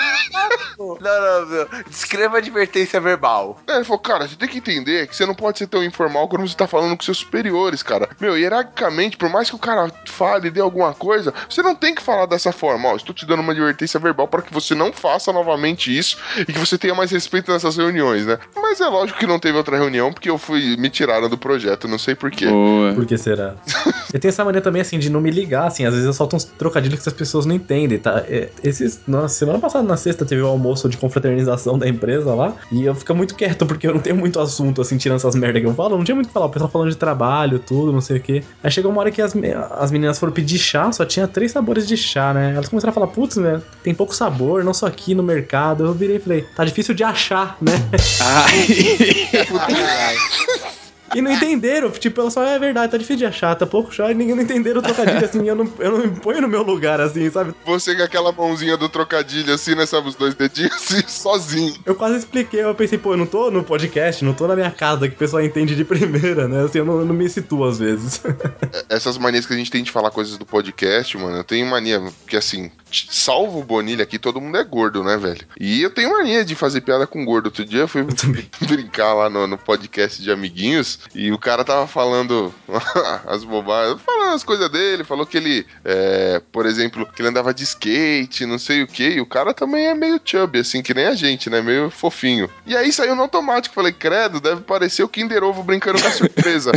[SPEAKER 6] não, não, não. Descreva a advertência verbal.
[SPEAKER 4] É, ele falou, cara, você tem que entender que você não pode ser tão informal quando você tá falando com seus superiores, cara. Meu, hierarquicamente, por mais que o cara fale e dê alguma coisa, você não tem que falar dessa forma. Ó, estou te dando uma advertência verbal para que você não faça novamente isso e que você tenha mais respeito nessas reuniões, né? Mas é lógico que não teve outra reunião porque eu fui me tiraram do projeto, não sei porquê.
[SPEAKER 1] Boa.
[SPEAKER 5] Por que será? eu tenho essa mania também, assim, de não me ligar, assim. Às vezes eu solto uns trocadilhos que as pessoas não entendem, tá? É, esses, nossa, semana passada, na sexta, teve o almoço de confraternização da empresa lá. E eu fico muito quieto, porque eu não tenho muito assunto, assim, tirando essas merdas que eu falo. Não tinha muito o que falar. O pessoal falando de trabalho, tudo, não sei o quê. Aí chegou uma hora que as, as meninas foram pedir chá, só tinha três sabores de chá, né? Elas começaram a falar, putz, né? Tem pouco sabor, não só aqui no mercado. Eu virei e falei, tá difícil de achar, né? E não entenderam, tipo, ela só, é verdade, tá difícil de achar, tá pouco chá, e ninguém não entenderam o trocadilho, assim, eu não, eu não me ponho no meu lugar, assim, sabe?
[SPEAKER 4] Você com aquela mãozinha do trocadilho assim, né? Sabe, os dois dedinhos assim, sozinho.
[SPEAKER 5] Eu quase expliquei, eu pensei, pô, eu não tô no podcast, não tô na minha casa, que o pessoal entende de primeira, né? Assim, eu não, eu não me situo às vezes.
[SPEAKER 4] Essas manias que a gente tem de falar coisas do podcast, mano, eu tenho mania que assim, salvo o Bonilha aqui, todo mundo é gordo, né, velho? E eu tenho mania de fazer piada com gordo. Outro dia eu fui brincar lá no, no podcast de amiguinhos e o cara tava falando as bobagens, falando as coisas dele, falou que ele, é, por exemplo, que ele andava de skate, não sei o que, e o cara também é meio chubby, assim, que nem a gente, né? Meio fofinho. E aí saiu no automático, falei, credo, deve parecer o Kinder Ovo brincando com a surpresa.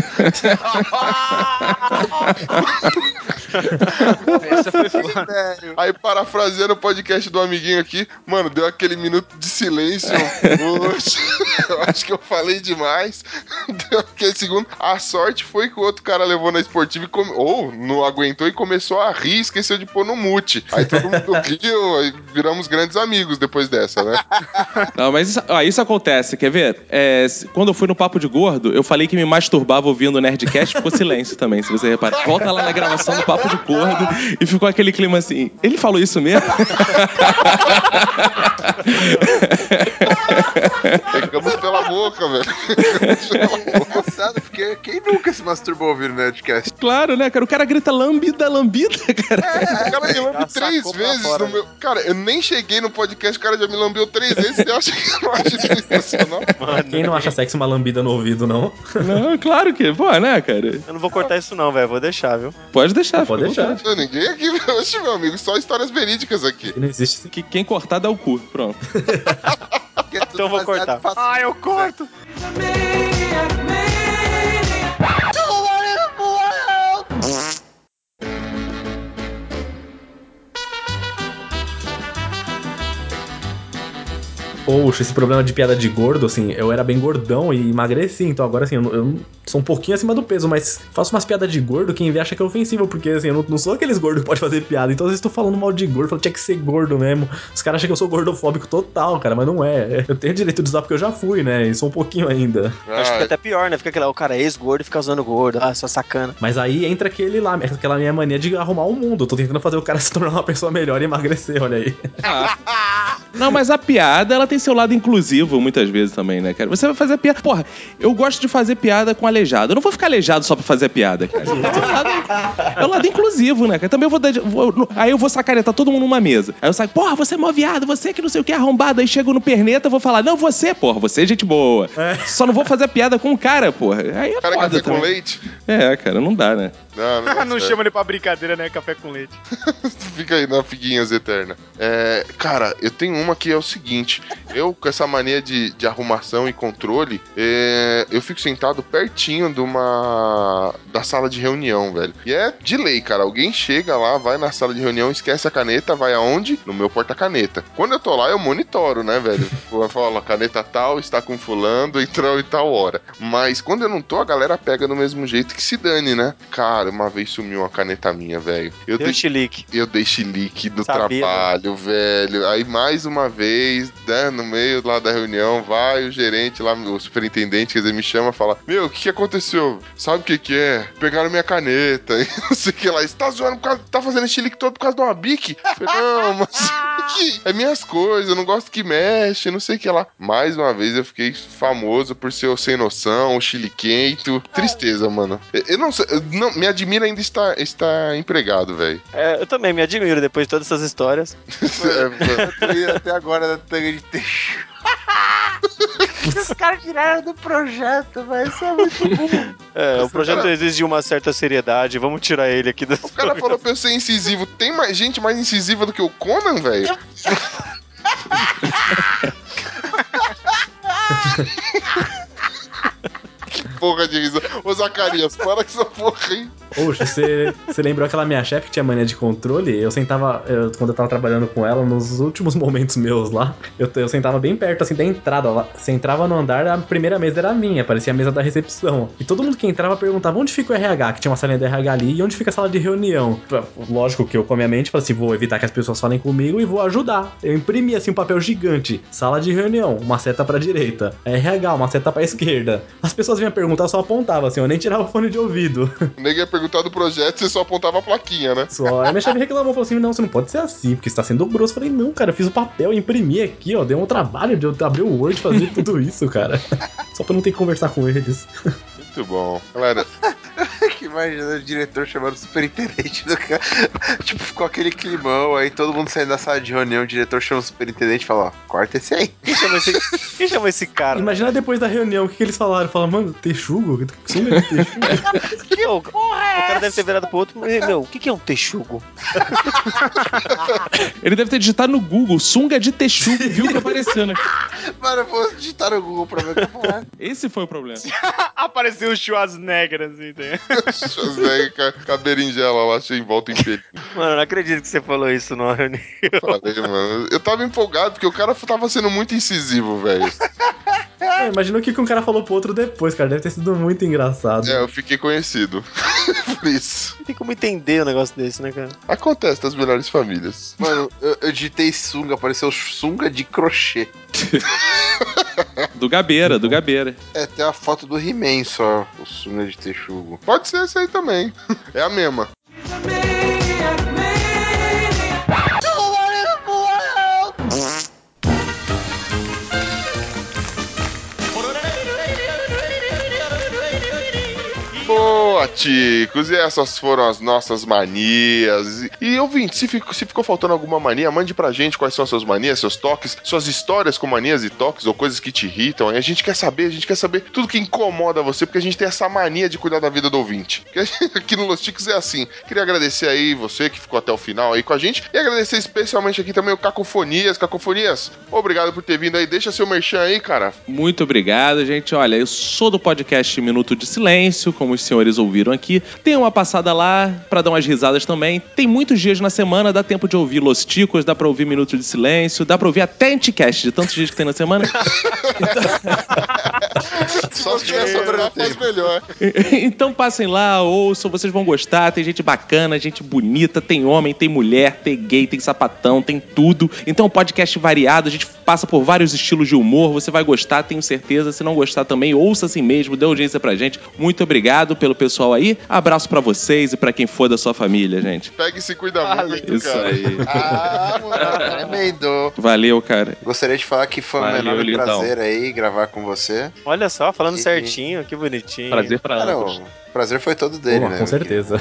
[SPEAKER 2] Essa foi foda.
[SPEAKER 4] Aí, parafraseando o podcast do amiguinho aqui, mano, deu aquele minuto de silêncio. Poxa, eu acho que eu falei demais. Deu aquele segundo. A sorte foi que o outro cara levou na esportiva e come... ou não aguentou e começou a rir, esqueceu de pôr no mute. Aí todo mundo riu, aí viramos grandes amigos depois dessa, né?
[SPEAKER 1] Não, mas isso, ó, isso acontece, quer ver? É, quando eu fui no Papo de Gordo, eu falei que me masturbava ouvindo o Nerdcast, ficou silêncio também, se você reparar. Volta lá na gravação do Papo de Gordo e ficou aquele clima assim. Ele falou isso mesmo?
[SPEAKER 4] Pegamos pela boca, velho.
[SPEAKER 6] É engraçado, porque quem nunca se masturbou ouvindo Nerdcast?
[SPEAKER 1] claro, né, cara? O cara grita lambida, lambida, cara.
[SPEAKER 4] O cara me lambe três vezes
[SPEAKER 2] fora,
[SPEAKER 4] no meu. Cara, eu nem cheguei no podcast, o cara já me lambeu três vezes. Você acha que eu não acho sensacional?
[SPEAKER 5] Quem não acha sexo uma lambida no ouvido, não?
[SPEAKER 1] Não, claro que, pô, né, cara?
[SPEAKER 2] Eu não vou cortar isso não, velho. Vou deixar, viu?
[SPEAKER 1] Pode deixar,
[SPEAKER 5] Pode deixar.
[SPEAKER 4] Não, Ninguém aqui, meu amigo, só histórias verídicas aqui.
[SPEAKER 5] Não existe
[SPEAKER 1] Que quem cortar dá o cu, pronto.
[SPEAKER 2] Então eu vou
[SPEAKER 6] baseado
[SPEAKER 2] cortar. Ah, eu corto!
[SPEAKER 5] Poxa, esse problema de piada de gordo, assim, eu era bem gordão e emagreci, então agora, assim, eu, eu sou um pouquinho acima do peso, mas faço umas piadas de gordo, quem vê acha que é ofensivo, porque, assim, eu não, não sou aqueles gordos que pode fazer piada, então às vezes tô falando mal de gordo, falo, tinha que ser gordo mesmo. Os caras acham que eu sou gordofóbico total, cara, mas não é. Eu tenho direito de usar porque eu já fui, né, e sou um pouquinho ainda.
[SPEAKER 2] Acho que
[SPEAKER 4] Ah,
[SPEAKER 2] fica até pior, né? Fica aquele, o cara é ex-gordo e fica usando gordo. Ah, só sacana.
[SPEAKER 5] Mas aí entra aquele lá, aquela minha mania de arrumar o mundo. Eu tô tentando fazer o cara se tornar uma pessoa melhor e emagrecer, olha aí.
[SPEAKER 1] Não, mas a piada, ela tem seu lado inclusivo muitas vezes também, né, cara? Você vai fazer piada. Porra, eu gosto de fazer piada com aleijado. Eu não vou ficar aleijado só pra fazer piada, cara. É o lado, é inclusivo, né, cara? Também eu vou, dar- vou- Aí eu vou sacaretar todo mundo numa mesa. Aí eu saio, porra, você é mó viado, você que não sei o que, arrombado. Aí chego no perneta, eu vou falar, não, você, porra, você é gente boa. Só não vou fazer piada com o cara, porra. Aí é
[SPEAKER 4] cara,
[SPEAKER 1] foda
[SPEAKER 4] café com leite?
[SPEAKER 1] É, cara, não dá, né?
[SPEAKER 4] Não, não,
[SPEAKER 3] não chama ele pra brincadeira, né? Café com leite.
[SPEAKER 4] Fica aí na figuinhas eterna. É, cara, eu tenho uma que é o seguinte: eu, com essa mania de, de arrumação e controle, é, eu fico sentado pertinho de uma. da sala de reunião, velho. E é de lei, cara. Alguém chega lá, vai na sala de reunião, esquece a caneta, vai aonde? No meu porta-caneta. Quando eu tô lá, eu monitoro, né, velho? Eu falo, caneta tal está com fulano, entrou em tal hora. Mas quando eu não tô, a galera pega do mesmo jeito que se dane, né? Cara, uma vez sumiu uma caneta minha, velho. Eu
[SPEAKER 2] Deu
[SPEAKER 4] dei
[SPEAKER 2] chilique.
[SPEAKER 4] eu dei chilique no
[SPEAKER 2] Sabia,
[SPEAKER 4] trabalho, velho. Aí mais uma vez, né, no meio lá da reunião, vai o gerente lá, o superintendente, quer dizer, me chama e fala: Meu, o que, que aconteceu? Sabe o que, que é? Pegaram minha caneta. E não sei o que lá. Você tá zoando por causa. Tá fazendo esse chilique todo por causa de uma bique? Eu falei, não, mas. que é minhas coisas, eu não gosto que mexe, não sei o que lá. Mais uma vez eu fiquei famoso por ser o sem noção, o chiliquento. Tristeza, mano. Eu, não sei, eu não, me admira ainda estar, estar empregado, velho.
[SPEAKER 2] É, eu também me admiro depois de todas essas histórias.
[SPEAKER 4] É,
[SPEAKER 6] Eu ia até agora na tanga de teixo. Os caras tiraram do projeto, velho. Isso é muito bom.
[SPEAKER 2] É, o projeto exige uma certa seriedade, vamos tirar ele aqui do.
[SPEAKER 4] O cara falou pra eu ser incisivo. Tem mais gente mais incisiva do que o Conan, velho? que porra de risada. Ô, Zacarias, para com essa porra aí.
[SPEAKER 5] Poxa, você, lembrou aquela minha chefe que tinha mania de controle? Eu sentava, eu- quando eu tava trabalhando com ela, nos últimos momentos meus lá, eu, eu sentava bem perto, assim, da entrada. Você entrava no andar, a primeira mesa era minha, parecia a mesa da recepção. E todo mundo que entrava perguntava onde fica o RH, que tinha uma salinha do RH ali, e onde fica a sala de reunião. Lógico que eu, com a minha mente, falei assim, vou evitar que as pessoas falem comigo e vou ajudar. Eu imprimi, assim, um papel gigante. Sala de reunião, uma seta pra direita. RH, uma seta pra esquerda. As pessoas vinham perguntar, eu só apontava, assim, eu nem tirava o fone de ouvido.
[SPEAKER 4] O nego ia perguntar do projeto, você só apontava a plaquinha, né?
[SPEAKER 5] Só. Aí minha chefe reclamou, falou assim: não, você não pode ser assim, porque você tá sendo grosso. Eu falei, não, cara, eu fiz o papel, imprimi aqui, ó. Deu um trabalho de eu abrir o Word e fazer tudo isso, cara. Só pra não ter que conversar com eles.
[SPEAKER 4] Muito bom. Galera,
[SPEAKER 6] que imagina o diretor chamando o superintendente do cara. Tipo, ficou aquele climão, aí todo mundo saindo da sala de reunião, o diretor chama o superintendente e fala, ó, corta esse aí.
[SPEAKER 2] Quem chama esse, quem chama esse cara?
[SPEAKER 5] Imagina depois da reunião, o que, que eles falaram? Falaram, mano, texugo? Sunga de texugo?
[SPEAKER 2] Que, o, o cara deve ter virado pro outro. "Mas, Meu, o que, que é um texugo?
[SPEAKER 1] Ele deve ter digitado no Google sunga de texugo viu que apareceu, né?
[SPEAKER 6] Mano, eu vou digitar no Google pra ver o que eu falar.
[SPEAKER 1] Esse foi o problema.
[SPEAKER 3] Apareceu o Schwarzenegger, assim, tem.
[SPEAKER 4] Schwarzenegger com a- berinjela lá, cheia em volta em pelo.
[SPEAKER 2] Mano, eu não acredito que você falou isso numa reunião.
[SPEAKER 4] Falei, mano. Eu tava empolgado porque o cara tava sendo muito incisivo, velho.
[SPEAKER 5] É, imagina o que, que um cara falou pro outro depois, cara. Deve ter sido muito engraçado.
[SPEAKER 4] É, eu fiquei conhecido. Por isso.
[SPEAKER 2] Não tem como entender um negócio desse, né, cara?
[SPEAKER 4] Acontece nas melhores famílias.
[SPEAKER 6] Mano, eu, eu digitei sunga, apareceu sunga de crochê.
[SPEAKER 1] Do Gabeira, do Gabeira.
[SPEAKER 6] É, tem a foto do He-Man só, o sunga de texugo.
[SPEAKER 4] Pode ser esse aí também. É a mesma. E essas foram as nossas manias. E, ouvinte, se ficou, se ficou faltando alguma mania, mande pra gente quais são as suas manias, seus toques, suas histórias com manias e toques ou coisas que te irritam. E a gente quer saber, a gente quer saber tudo que incomoda você, porque a gente tem essa mania de cuidar da vida do ouvinte. Que aqui no Los Ticos é assim. Queria agradecer aí você que ficou até o final aí com a gente e agradecer especialmente aqui também o Cacofonias. Cacofonias, obrigado por ter vindo aí. Deixa seu merchan aí, cara.
[SPEAKER 1] Muito obrigado, gente. Olha, eu sou do podcast Minuto de Silêncio, como os senhores ouviram aqui. Tem uma passada lá pra dar umas risadas também. Tem muitos dias na semana, dá tempo de ouvir Los Ticos, dá pra ouvir Minuto de Silêncio, dá pra ouvir até Anticast, de tantos dias que tem na semana.
[SPEAKER 6] Só
[SPEAKER 4] Se tiver sobrando, faz melhor.
[SPEAKER 1] então passem lá, ouçam, vocês vão gostar. Tem gente bacana, gente bonita, tem homem, tem mulher, tem gay, tem sapatão, tem tudo. Então, podcast variado, a gente passa por vários estilos de humor. Você vai gostar, tenho certeza. Se não gostar também, ouça assim mesmo, dê audiência pra gente. Muito obrigado pelo pessoal aí. Abraço pra vocês e pra quem for da sua família, gente.
[SPEAKER 4] Pega e se cuida muito,
[SPEAKER 1] Isso
[SPEAKER 4] cara.
[SPEAKER 1] aí.
[SPEAKER 6] Ah, mano, tremendo.
[SPEAKER 1] Valeu, cara.
[SPEAKER 6] Gostaria de falar que foi um
[SPEAKER 1] Valeu,
[SPEAKER 6] enorme
[SPEAKER 1] lindão.
[SPEAKER 6] prazer aí gravar com você.
[SPEAKER 2] Olha só, falando
[SPEAKER 6] E-
[SPEAKER 2] certinho, que bonitinho.
[SPEAKER 1] Prazer pra
[SPEAKER 6] Cara,
[SPEAKER 1] ambos.
[SPEAKER 6] o prazer foi todo dele,
[SPEAKER 5] Pô,
[SPEAKER 6] né?
[SPEAKER 5] com certeza.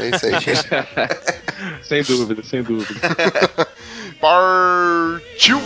[SPEAKER 6] É isso aí, gente.
[SPEAKER 1] Sem dúvida, sem dúvida.
[SPEAKER 4] Partiu!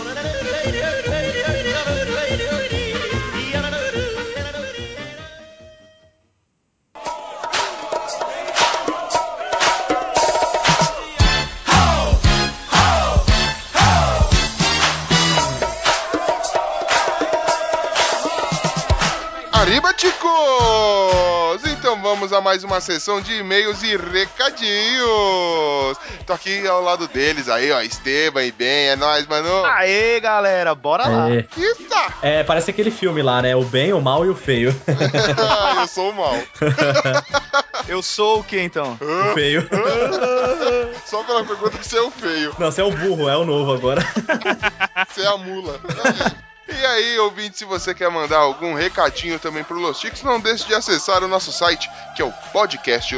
[SPEAKER 4] Arriba, ticos! Então vamos a mais uma sessão de e-mails e recadinhos. Tô aqui ao lado deles aí, ó, Esteban e Ben, é nóis, mano.
[SPEAKER 3] Aê, galera, bora lá.
[SPEAKER 5] É,
[SPEAKER 4] Isso!
[SPEAKER 5] é, parece aquele filme lá, né? O bem, o mal e o feio.
[SPEAKER 4] eu sou o mal.
[SPEAKER 3] Eu sou o que então?
[SPEAKER 5] O feio.
[SPEAKER 4] Só pela pergunta, você é o feio.
[SPEAKER 5] Não, você é o burro, é o novo agora.
[SPEAKER 4] Você é a mula. E aí, ouvinte, se você quer mandar algum recadinho também pro Los Ticos, não deixe de acessar o nosso site, que é o podcast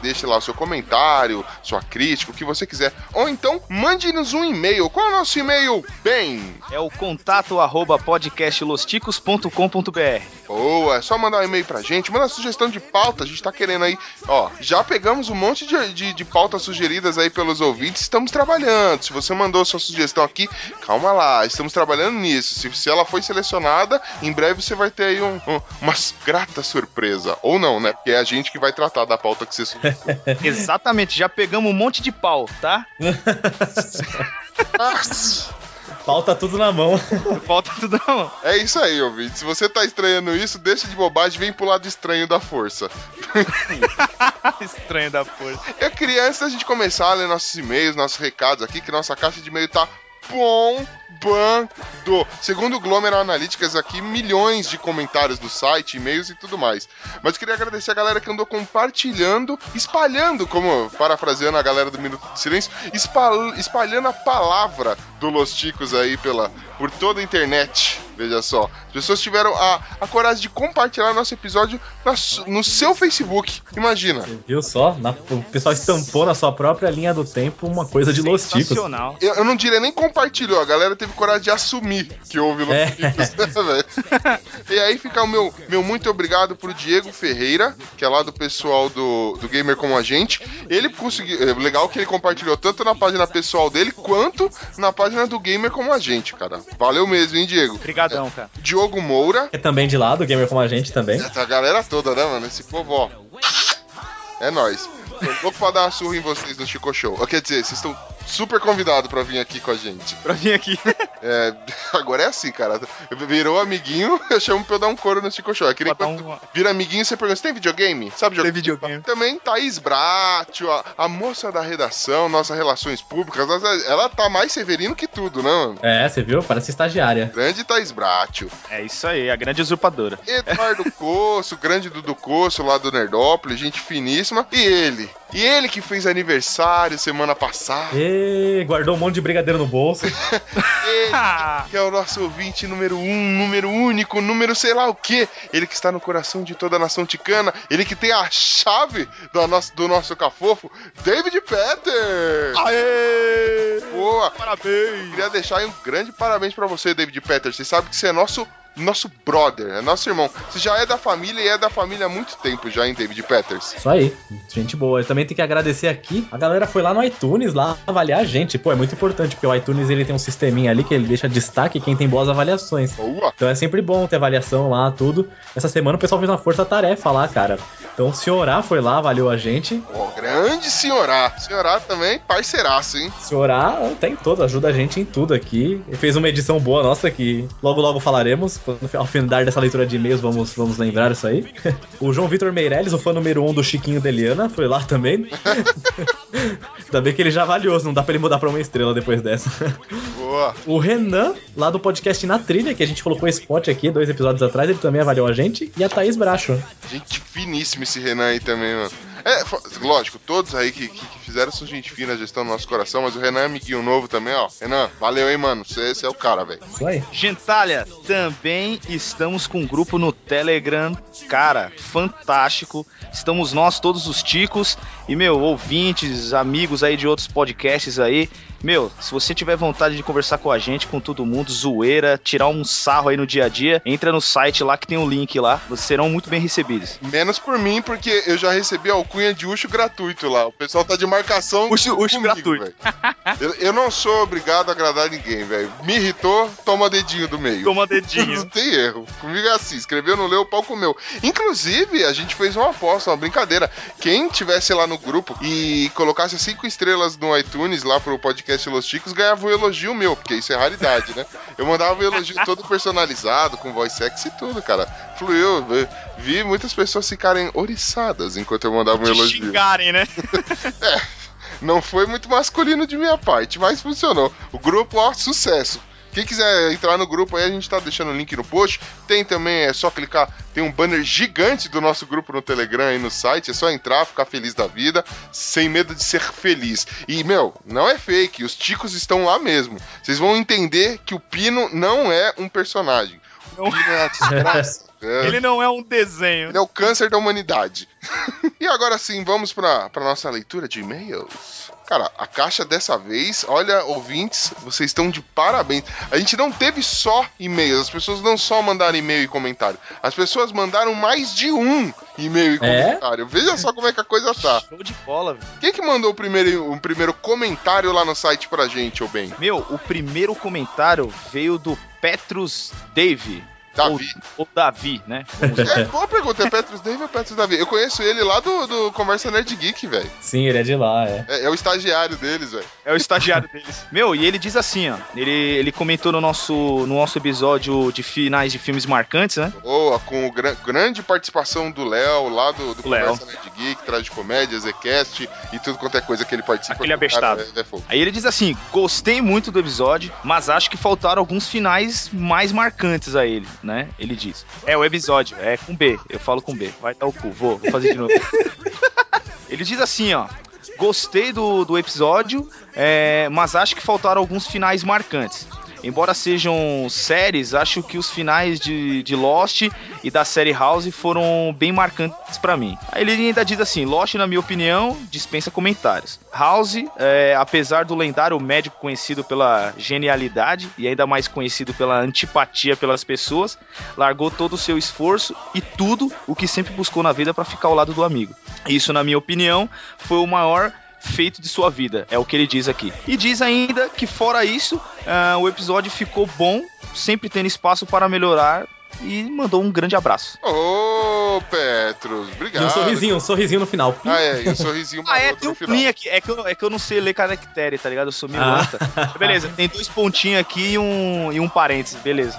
[SPEAKER 4] Deixe lá o seu comentário, sua crítica, o que você quiser. Ou então, mande-nos um e-mail. Qual é o nosso e-mail? Bem,
[SPEAKER 3] É o contato arroba podcastlosticos.com.br.
[SPEAKER 4] Boa, é só mandar um e-mail pra gente, manda sugestão de pauta, a gente tá querendo aí, ó, já pegamos um monte de, de, de pautas sugeridas aí pelos ouvintes, estamos trabalhando, se você mandou sua sugestão aqui, calma lá, estamos trabalhando nisso, se, se ela foi selecionada, em breve você vai ter aí um, um- uma grata surpresa, ou não, né, porque é a gente que vai tratar da pauta que você sugeriu.
[SPEAKER 3] Exatamente, já pegamos um monte de pau, tá?
[SPEAKER 5] Falta tudo na mão.
[SPEAKER 3] Falta tudo na mão.
[SPEAKER 4] É isso aí, ouvinte, se você tá estranhando isso, deixa de bobagem, vem pro lado estranho da força.
[SPEAKER 3] Estranho da força.
[SPEAKER 4] Eu queria, antes da gente começar a ler nossos e-mails, nossos recados aqui, que nossa caixa de e-mail tá bombando. Segundo Glomeral Analytics aqui, milhões de comentários do site, e-mails e tudo mais. Mas queria agradecer a galera que andou compartilhando, espalhando, como parafraseando a galera do Minuto de Silêncio, espal- espalhando a palavra do Los Ticos aí pela, por toda a internet. Veja só. As pessoas tiveram a, a coragem de compartilhar nosso episódio na no seu Facebook. Imagina.
[SPEAKER 5] Viu só? Na- o pessoal estampou na sua própria linha do tempo uma coisa de Los Ticos.
[SPEAKER 4] Eu, eu não diria nem compartilhou, a galera teve coragem de assumir que houve Los
[SPEAKER 5] É.
[SPEAKER 4] Ticos, né? E aí fica o meu, meu muito obrigado pro Diego Ferreira, que é lá do pessoal do, do Gamer Como a Gente. Ele conseguiu. é Legal que ele compartilhou tanto na página pessoal dele quanto na página do Gamer Como a Gente, cara. Valeu mesmo, hein, Diego?
[SPEAKER 3] Obrigadão, cara.
[SPEAKER 4] Diogo Moura.
[SPEAKER 5] É também de lado, gamer como a gente também.
[SPEAKER 4] Essa galera toda, né, mano? Esse povo, ó. É nóis. Tô louco pra dar uma surra em vocês no Chico Show. Quer dizer, vocês estão super convidados pra vir aqui com a gente.
[SPEAKER 3] Pra vir aqui.
[SPEAKER 4] É, agora é assim, cara. Virou amiguinho, eu chamo pra eu dar um coro no Chico Show. É
[SPEAKER 3] dar
[SPEAKER 4] quando
[SPEAKER 3] um-
[SPEAKER 4] vira amiguinho, você pergunta, você tem videogame? Sabe jogar?
[SPEAKER 3] Tem videogame.
[SPEAKER 4] Também Thaís Bratio, a, a moça da redação, nossas relações públicas, ela, ela tá mais severino que tudo, né, mano?
[SPEAKER 5] É, você viu? Parece estagiária.
[SPEAKER 4] Grande Thaís Bratio.
[SPEAKER 3] É isso aí, a grande usurpadora.
[SPEAKER 4] Eduardo Coço, grande Dudu Coço lá do Nerdópolis, gente finíssima. E ele? E ele que fez aniversário semana passada.
[SPEAKER 5] E guardou um monte de brigadeiro no bolso.
[SPEAKER 4] Ele que é o nosso ouvinte número um, número único, número sei lá o que. Ele que está no coração de toda a nação ticana. Ele que tem a chave do nosso, do nosso cafofo, David Petter.
[SPEAKER 3] Aê!
[SPEAKER 4] Boa.
[SPEAKER 3] Parabéns!
[SPEAKER 4] Queria deixar aí um grande parabéns pra você, David Petter. Você sabe que você é nosso nosso brother, é nosso irmão. Você já é da família e é da família há muito tempo já, hein, David Petters?
[SPEAKER 5] Isso aí, gente boa. Eu também tenho que agradecer aqui. A galera foi lá no iTunes lá avaliar a gente. Pô, é muito importante, porque o iTunes ele tem um sisteminha ali que ele deixa destaque quem tem boas avaliações.
[SPEAKER 4] Boa.
[SPEAKER 5] Então é sempre bom ter avaliação lá, tudo. Essa semana o pessoal fez uma força-tarefa lá, cara. Então o Senhorá foi lá, avaliou a gente.
[SPEAKER 4] Ó, grande senhorá. Senhorá também, parceiraço, hein?
[SPEAKER 5] Senhorá tem todo, ajuda a gente em tudo aqui. Ele fez uma edição boa nossa que logo logo falaremos. Quando- Ao final dessa leitura de e-mails, vamos, vamos lembrar isso aí. O João Vitor Meirelles, o fã número um do Chiquinho Deliana, foi lá também. Ainda bem que ele já avaliou, não dá pra ele mudar pra uma estrela depois dessa.
[SPEAKER 4] Boa.
[SPEAKER 5] O Renan, lá do podcast Na Trilha, que a gente colocou esse spot aqui dois episódios atrás, ele também avaliou a gente. E a Thaís Bracho.
[SPEAKER 4] Gente finíssima esse Renan aí também, mano. É, lógico, todos aí que, que, que fizeram sua gente fina, já estão no nosso coração, mas o Renan é amiguinho novo também, ó. Renan, valeu, hein, mano. Você você é o cara, velho.
[SPEAKER 5] Isso aí.
[SPEAKER 3] Gentalha, também estamos com um grupo no Telegram, cara, fantástico. Estamos nós, todos os ticos, e, meu, ouvintes, amigos aí de outros podcasts aí. Meu, se você tiver vontade de conversar com a gente, com todo mundo, zoeira, tirar um sarro aí no dia a dia, entra no site lá que tem um link lá, vocês serão muito bem recebidos.
[SPEAKER 4] Menos por mim, porque eu já recebi a alcunha de Ucho gratuito lá. O pessoal tá de marcação.
[SPEAKER 3] Ucho- Ucho
[SPEAKER 4] comigo,
[SPEAKER 3] gratuito.
[SPEAKER 4] Eu, eu não sou obrigado a agradar ninguém, velho. Me irritou, toma dedinho do meio.
[SPEAKER 3] Toma
[SPEAKER 4] Não
[SPEAKER 3] dedinho.
[SPEAKER 4] tem erro. Comigo é assim, escreveu, não leu, o pau comeu. Inclusive, a gente fez uma aposta, uma brincadeira. Quem tivesse lá no grupo e colocasse cinco estrelas no iTunes lá pro podcast Los Chicos, ganhava um elogio meu, porque isso é raridade, né? Eu mandava um elogio todo personalizado, com voz sexy e tudo, cara. Fluiu. Vi- Vi muitas pessoas ficarem oriçadas enquanto eu mandava um
[SPEAKER 3] Te
[SPEAKER 4] elogio.
[SPEAKER 3] xingarem, né?
[SPEAKER 4] Não foi muito masculino de minha parte, mas funcionou. O grupo, ó, sucesso. Quem quiser entrar no grupo aí, a gente tá deixando o link no post. Tem também, é só clicar, tem um banner gigante do nosso grupo no Telegram aí no site. É só entrar, ficar feliz da vida, sem medo de ser feliz. E, meu, não é fake, os ticos estão lá mesmo. Vocês vão entender que o Pino não é um personagem. O Pino é a desgraça. É.
[SPEAKER 3] Ele não é um desenho.
[SPEAKER 4] Ele é o câncer da humanidade. e agora sim, vamos pra nossa leitura de e-mails. Cara, a caixa dessa vez, olha, ouvintes, vocês estão de parabéns. A gente não teve só e-mails, as pessoas não só mandaram e-mail e comentário. As pessoas mandaram mais de um e-mail e
[SPEAKER 5] É?
[SPEAKER 4] comentário. Veja só como é que a coisa tá.
[SPEAKER 2] Show de bola, velho.
[SPEAKER 4] Quem que mandou o primeiro, o primeiro comentário lá no site pra gente, ô Ben?
[SPEAKER 3] Meu, o primeiro comentário veio do Petrus Dave.
[SPEAKER 4] Davi.
[SPEAKER 3] Ou, ou Davi, né?
[SPEAKER 4] É, boa pergunta, é Petrus Dave ou Petrus Davi? Eu conheço ele lá do, do Conversa Nerd Geek, velho.
[SPEAKER 5] Sim, ele é de lá, é.
[SPEAKER 4] É, é o estagiário deles, velho.
[SPEAKER 3] É o estagiário deles. Meu, e ele diz assim, ó. Ele, ele comentou no nosso, no nosso episódio de finais de filmes marcantes, né?
[SPEAKER 4] Boa, com o gran- grande participação do Léo, lá do, do
[SPEAKER 3] O.
[SPEAKER 4] Conversa Nerd Geek, traz de comédia, Zcast e tudo quanto é coisa que ele participa.
[SPEAKER 3] Aquele
[SPEAKER 4] que o cara
[SPEAKER 3] abestado.
[SPEAKER 4] É, é.
[SPEAKER 3] Aí ele diz assim: gostei muito do episódio, mas acho que faltaram alguns finais mais marcantes a ele, né? Ele diz. É o episódio, é com B, eu falo com B. Vai dar o cu, vou, vou fazer de novo. ele diz assim, ó. Gostei do, do episódio, é, mas acho que faltaram alguns finais marcantes. Embora sejam séries, acho que os finais de, de Lost e da série House foram bem marcantes pra mim. Ele ainda diz assim: Lost, na minha opinião, dispensa comentários. House, é, apesar do lendário médico conhecido pela genialidade e ainda mais conhecido pela antipatia pelas pessoas, largou todo o seu esforço e tudo o que sempre buscou na vida pra ficar ao lado do amigo. Isso, na minha opinião, foi o maior feito de sua vida, é o que ele diz aqui. E diz ainda que, fora isso, ah, o episódio ficou bom, sempre tendo espaço para melhorar. E mandou um grande abraço.
[SPEAKER 4] Ô, Petrus,
[SPEAKER 5] E
[SPEAKER 4] obrigado.
[SPEAKER 5] um sorrisinho, um sorrisinho no final.
[SPEAKER 4] Ah, é, e um sorrisinho
[SPEAKER 3] Ah, é, tem um
[SPEAKER 4] no final.
[SPEAKER 3] plim aqui. É que, eu, é que eu não sei ler caractere, tá ligado? Eu sou meio anta. Beleza, tem dois pontinhos aqui e um, e um parênteses, beleza.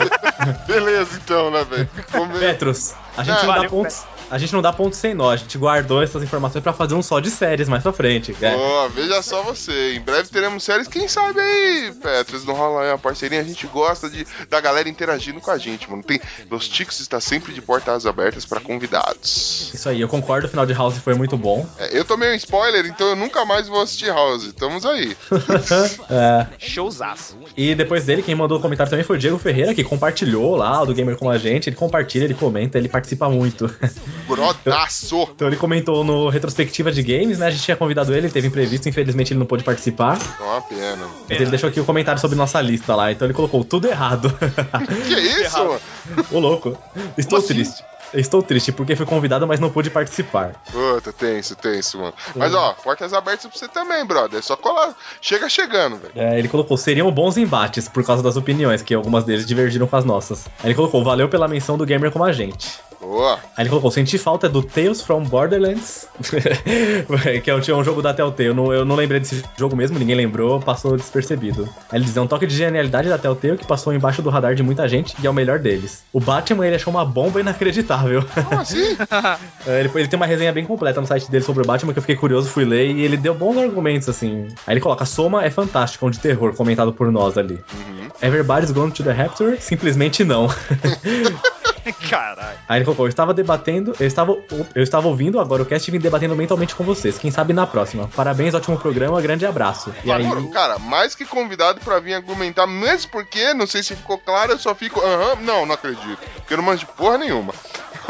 [SPEAKER 4] Beleza, então, né, velho? Vamos ver.
[SPEAKER 5] Petros, a gente,
[SPEAKER 4] Ah,
[SPEAKER 5] não dá
[SPEAKER 3] valeu,
[SPEAKER 5] pontos, a gente não dá pontos sem nó. A gente guardou essas informações pra fazer um só de séries mais pra frente. É.
[SPEAKER 4] Boa, veja só você. Em breve teremos séries, quem sabe aí, Petrus, não rola aí uma parceria. A gente gosta de, da galera interagindo com a gente, mano. Tem, Los Ticos está sempre de portas abertas pra convidados.
[SPEAKER 5] Isso aí, eu concordo, o final de House foi muito bom.
[SPEAKER 4] É, eu tomei um spoiler, então eu nunca mais vou assistir House. Estamos aí.
[SPEAKER 5] É,
[SPEAKER 3] Showzaço.
[SPEAKER 5] e depois dele, quem mandou o comentário também foi o Diego Ferreira, que compartilhou lá o do Gamer com a gente. Ele compartilha, ele comenta, ele participa muito.
[SPEAKER 4] Brodaço.
[SPEAKER 5] Então ele comentou no Retrospectiva de Games, né? A gente tinha convidado ele, teve imprevisto, infelizmente ele não pôde participar.
[SPEAKER 4] É uma pena.
[SPEAKER 5] Mas ele deixou aqui o comentário sobre nossa lista lá, então ele colocou tudo errado.
[SPEAKER 4] Que isso, mano?
[SPEAKER 5] Ô louco, estou
[SPEAKER 4] assim?
[SPEAKER 5] triste. Estou triste porque fui convidado, mas não pude participar.
[SPEAKER 4] Puta, tenso, tenso, mano. Mas ó, portas abertas pra você também, brother. É só colar. Chega chegando, velho.
[SPEAKER 5] É, ele colocou, seriam bons embates por causa das opiniões, que algumas deles divergiram com as nossas. Aí ele colocou, valeu pela menção do gamer como a gente.
[SPEAKER 4] Boa.
[SPEAKER 5] Aí ele colocou, senti falta do Tales from Borderlands, que é um, jogo da Telltale. Eu não, eu não lembrei desse jogo mesmo, ninguém lembrou, passou despercebido. Aí ele diz, é um toque de genialidade da Telltale que passou embaixo do radar de muita gente e é o melhor deles. O Batman, ele achou uma bomba inacreditável.
[SPEAKER 4] Como assim?
[SPEAKER 5] É, ele, ele tem uma resenha bem completa no site dele sobre o Batman que eu fiquei curioso, fui ler e ele deu bons argumentos, assim. Aí ele coloca, Soma é fantástico, um de terror, comentado por nós ali.
[SPEAKER 4] Uhum.
[SPEAKER 5] Everybody's Gone to the Raptor? Simplesmente não.
[SPEAKER 3] Caralho.
[SPEAKER 5] Aí ele colocou, eu estava debatendo, eu estava, eu estava ouvindo agora o cast e vim debatendo mentalmente com vocês. Quem sabe na próxima. Parabéns, ótimo programa, grande abraço. E aí,
[SPEAKER 4] cara, mais que convidado pra vir argumentar, mesmo porque, não sei se ficou claro, eu só fico, aham, não, não acredito. Porque eu não manjo porra nenhuma.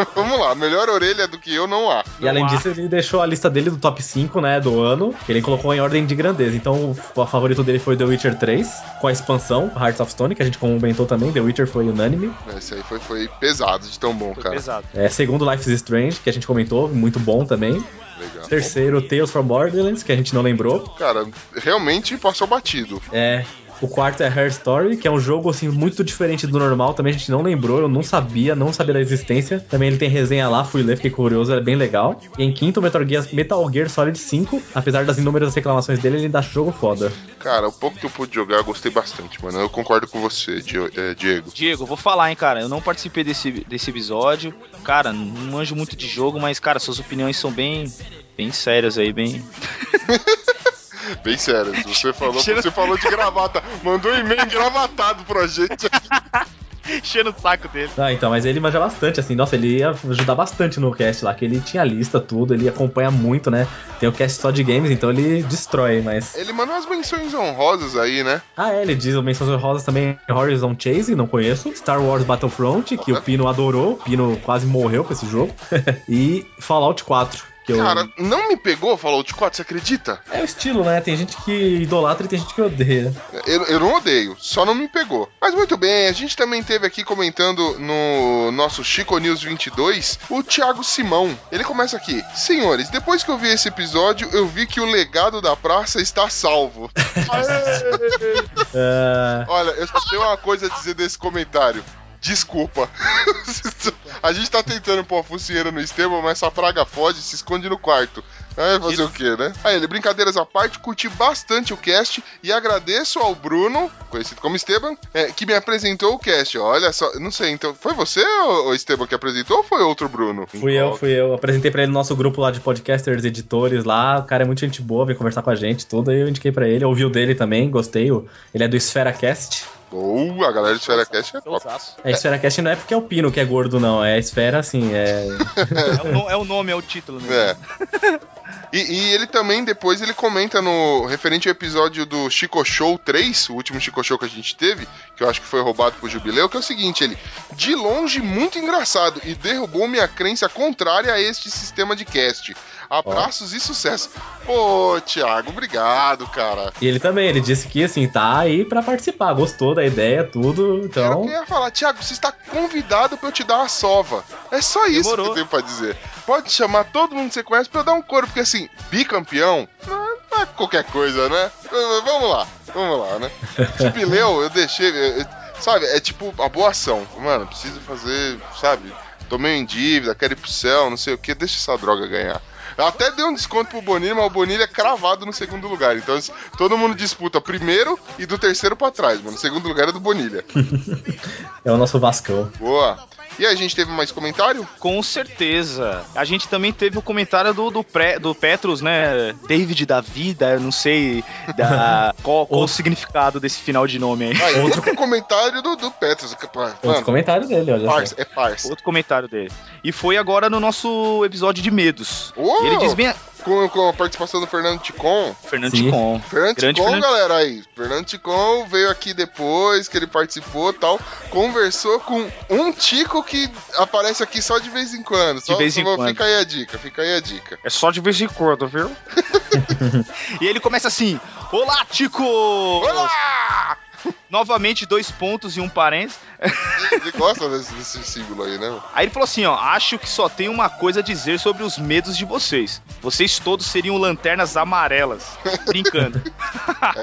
[SPEAKER 4] Vamos lá, melhor orelha do que eu não há.
[SPEAKER 5] e além disso, ele deixou a lista dele do top 5, né, do ano, que ele colocou em ordem de grandeza. Então, o favorito dele foi The Witcher 3, com a expansão Hearts of Stone, que a gente comentou também. The Witcher foi unânime.
[SPEAKER 4] Esse aí foi, foi pesado de tão bom,
[SPEAKER 2] Foi
[SPEAKER 4] cara.
[SPEAKER 2] pesado.
[SPEAKER 5] É, segundo, Life is Strange, que a gente comentou, muito bom também.
[SPEAKER 4] Legal.
[SPEAKER 5] Terceiro, Tales from Borderlands, que a gente não lembrou.
[SPEAKER 4] Cara, realmente passou batido.
[SPEAKER 5] É. O quarto é Her Story, que é um jogo assim muito diferente do normal, também a gente não lembrou, eu não sabia, não sabia da existência. Também ele tem resenha lá, fui ler, fiquei curioso, é bem legal. E em quinto, Metal Gear, Metal Gear Solid 5, apesar das inúmeras reclamações dele, ele ainda jogo foda.
[SPEAKER 4] Cara, o pouco que eu pude jogar, eu gostei bastante, mano. Eu concordo com você, eh, Diego.
[SPEAKER 3] Diego, vou falar, hein, cara. Eu não participei desse, desse episódio. Cara, não manjo muito de jogo, mas, cara, suas opiniões são bem. Bem sérias aí, bem.
[SPEAKER 4] Bem sério, você falou, você falou de gravata, mandou um e-mail engravatado pra gente.
[SPEAKER 3] Enchendo o saco dele.
[SPEAKER 5] Ah, então, mas ele manja bastante, assim. Nossa, ele ia ajudar bastante no cast lá, que ele tinha lista, tudo, ele acompanha muito, né? Tem o cast só de games, então ele destrói, mas.
[SPEAKER 4] Ele manda umas menções honrosas aí, né?
[SPEAKER 5] Ah, é, ele diz Menções Honrosas também Horizon Chase, não conheço. Star Wars Battlefront, que o Pino adorou. O Pino quase morreu pra esse jogo. e Fallout 4. Eu...
[SPEAKER 4] Cara, não me pegou Fallout 4, você acredita?
[SPEAKER 5] É o estilo, né? Tem gente que idolatra e tem gente que odeia.
[SPEAKER 4] Eu, eu não odeio, só não me pegou. Mas muito bem, a gente também teve aqui comentando no nosso Chico News 22 o Thiago Simão. Ele começa aqui: Senhores, depois que eu vi esse episódio, eu vi que o legado da praça está salvo.
[SPEAKER 5] Ah,
[SPEAKER 4] Olha, eu só tenho uma coisa a dizer desse comentário. Desculpa. a gente tá tentando pôr a focinheira no Esteban, mas essa praga foge se esconde no quarto. Aí fazer o quê, né? Aí ele, brincadeiras à parte, curti bastante o cast e agradeço ao Bruno, conhecido como Esteban, é, que me apresentou o cast. Olha só, não sei, então, foi você, ô, Esteban, que apresentou ou foi outro Bruno?
[SPEAKER 5] fui eu, fui eu. Apresentei pra ele no nosso grupo lá de podcasters, editores lá. O cara é muito gente boa, veio conversar com a gente, tudo. Aí eu indiquei pra ele, ouvi o dele também, gostei. o- Ele é do EsferaCast.
[SPEAKER 4] Boa, a galera de Esfera Cast é top.
[SPEAKER 5] É, EsferaCast não é porque é o Pino que é gordo, não. É Esfera, assim, é.
[SPEAKER 3] É o, no- é o nome, é o título mesmo.
[SPEAKER 4] É. E, e ele também, depois, ele comenta no referente ao episódio do Chico Show 3, o último Chico Show que a gente teve, que eu acho que foi roubado pro Jubileu, que é o seguinte, ele, de longe, muito engraçado, e derrubou minha crença contrária a este sistema de cast. Abraços e sucesso. Pô, Thiago, obrigado, cara.
[SPEAKER 5] E ele também, ele disse que, assim, tá aí pra participar. Gostou da ideia, tudo.
[SPEAKER 4] O
[SPEAKER 5] Então.
[SPEAKER 4] eu ia falar, Thiago, você está convidado pra eu te dar uma sova. É só isso
[SPEAKER 3] Demorou.
[SPEAKER 4] que eu tenho pra dizer. Pode chamar todo mundo que você conhece pra eu dar um coro, porque assim, bicampeão não é- não é qualquer coisa, né? Vamos lá, vamos lá, né? Jubileu, eu deixei. eu- sabe, é tipo a boa ação. Mano, preciso fazer, sabe? Tomei em dívida, quero ir pro céu, não sei o que, deixa essa droga ganhar. Eu até dei um desconto pro Bonilha, mas o Bonilha é cravado no segundo lugar. Então todo mundo disputa primeiro e do terceiro pra trás, mano. O segundo lugar é do Bonilha.
[SPEAKER 5] É o nosso Vascão.
[SPEAKER 4] Boa. E aí, a gente teve mais comentário?
[SPEAKER 3] Com certeza. A gente também teve o comentário do, do, pré, do Petros, né? David da vida, eu não sei da, qual, qual o significado desse final de nome aí.
[SPEAKER 4] Ah, e outro comentário do, do Petros. que, pá,
[SPEAKER 5] Outro
[SPEAKER 4] Mano,
[SPEAKER 5] comentário dele, olha
[SPEAKER 4] parça, é parça.
[SPEAKER 3] Outro comentário dele. E foi agora no nosso episódio de medos. E ele diz bem.
[SPEAKER 4] Com, com a participação do Fernando Ticon.
[SPEAKER 3] Fernando
[SPEAKER 5] Sim.
[SPEAKER 3] Ticon.
[SPEAKER 4] Fernando
[SPEAKER 3] Grande
[SPEAKER 4] Ticon,
[SPEAKER 3] Fernando-
[SPEAKER 4] galera, aí. Fernando Ticon veio aqui depois que ele participou e tal. Conversou com um Tico que aparece aqui só de vez em quando. Só,
[SPEAKER 3] vez
[SPEAKER 4] só
[SPEAKER 3] em
[SPEAKER 4] vou-
[SPEAKER 3] quando.
[SPEAKER 4] Fica aí a dica, fica aí a dica.
[SPEAKER 3] É só de vez em quando, viu? e ele começa assim: Olá, Tico!
[SPEAKER 4] Olá!
[SPEAKER 3] Novamente, dois pontos e um parênteses.
[SPEAKER 4] Ele gosta desse, desse símbolo aí, né?
[SPEAKER 3] Aí ele falou assim: ó, acho que só tem uma coisa a dizer sobre os medos de vocês. Vocês todos seriam lanternas amarelas. Brincando.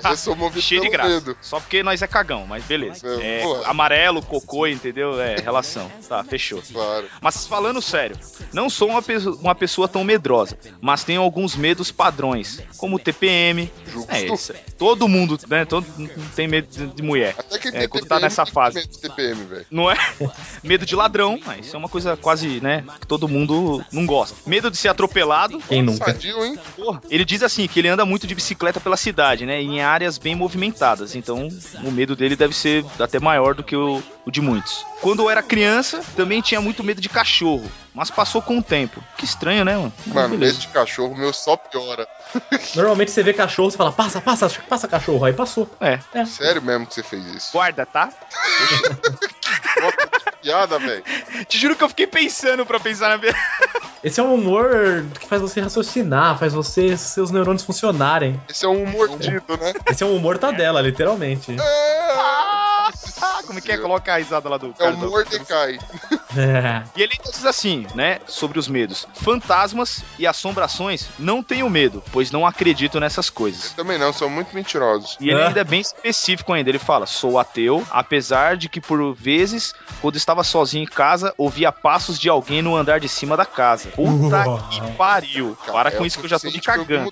[SPEAKER 4] É, Eu sou movido
[SPEAKER 3] Cheio de graça.
[SPEAKER 4] medo.
[SPEAKER 3] Só porque nós é cagão, mas beleza.
[SPEAKER 4] É,
[SPEAKER 3] É, amarelo, cocô, entendeu? É, relação. Tá, fechou.
[SPEAKER 4] Claro.
[SPEAKER 3] Mas falando sério, não sou uma, peso- uma pessoa tão medrosa, mas tenho alguns medos padrões, como TPM.
[SPEAKER 4] Justo.
[SPEAKER 3] É isso. Todo mundo, né? Todo mundo tem medo de, de mulher.
[SPEAKER 4] Até que
[SPEAKER 3] É,
[SPEAKER 4] tem
[SPEAKER 3] quando tá
[SPEAKER 4] TPM,
[SPEAKER 3] nessa fase.
[SPEAKER 4] medo de TPM, velho.
[SPEAKER 3] Não é? Medo de ladrão, mas isso é uma coisa quase, né? Que todo mundo não gosta. Medo de ser atropelado.
[SPEAKER 5] Quem nunca?
[SPEAKER 4] Sadio, hein?
[SPEAKER 3] Porra. Ele diz assim que ele anda muito de bicicleta pela cidade, né? Em áreas bem movimentadas. Então, o medo dele deve ser até maior do que o, o de muitos. Quando eu era criança, também tinha muito medo de cachorro. Mas passou com o tempo. Que estranho, né, mano? Mas
[SPEAKER 4] Mano, medo de cachorro, meu só piora.
[SPEAKER 5] Normalmente você vê cachorro, você fala, passa, passa, passa cachorro. Aí passou.
[SPEAKER 3] É.
[SPEAKER 4] Sério mesmo que você fez isso?
[SPEAKER 3] Guarda, tá?
[SPEAKER 4] Que piada, velho.
[SPEAKER 3] Te juro que eu fiquei pensando pra pensar na minha.
[SPEAKER 5] Esse é um humor que faz você raciocinar, faz você, seus neurônios funcionarem.
[SPEAKER 4] Esse é um mordido, né?
[SPEAKER 5] Esse é um humor Tadela, literalmente.
[SPEAKER 4] É,
[SPEAKER 3] Como é que é? Coloca a risada lá do
[SPEAKER 4] É o Mordecai.
[SPEAKER 5] É.
[SPEAKER 3] E ele diz assim, né, sobre os medos. Fantasmas e assombrações não tenho medo, pois não acredito nessas coisas.
[SPEAKER 4] Também não, são muito mentirosos.
[SPEAKER 3] E ele
[SPEAKER 5] Ah.
[SPEAKER 3] ainda é bem específico ainda. Ele fala: sou ateu, apesar de que por vezes, quando estava sozinho em casa, ouvia passos de alguém no andar de cima da casa. Puta
[SPEAKER 5] Uau.
[SPEAKER 3] que pariu. Para
[SPEAKER 4] é
[SPEAKER 3] com isso que eu já tô me
[SPEAKER 4] eu
[SPEAKER 3] cagando.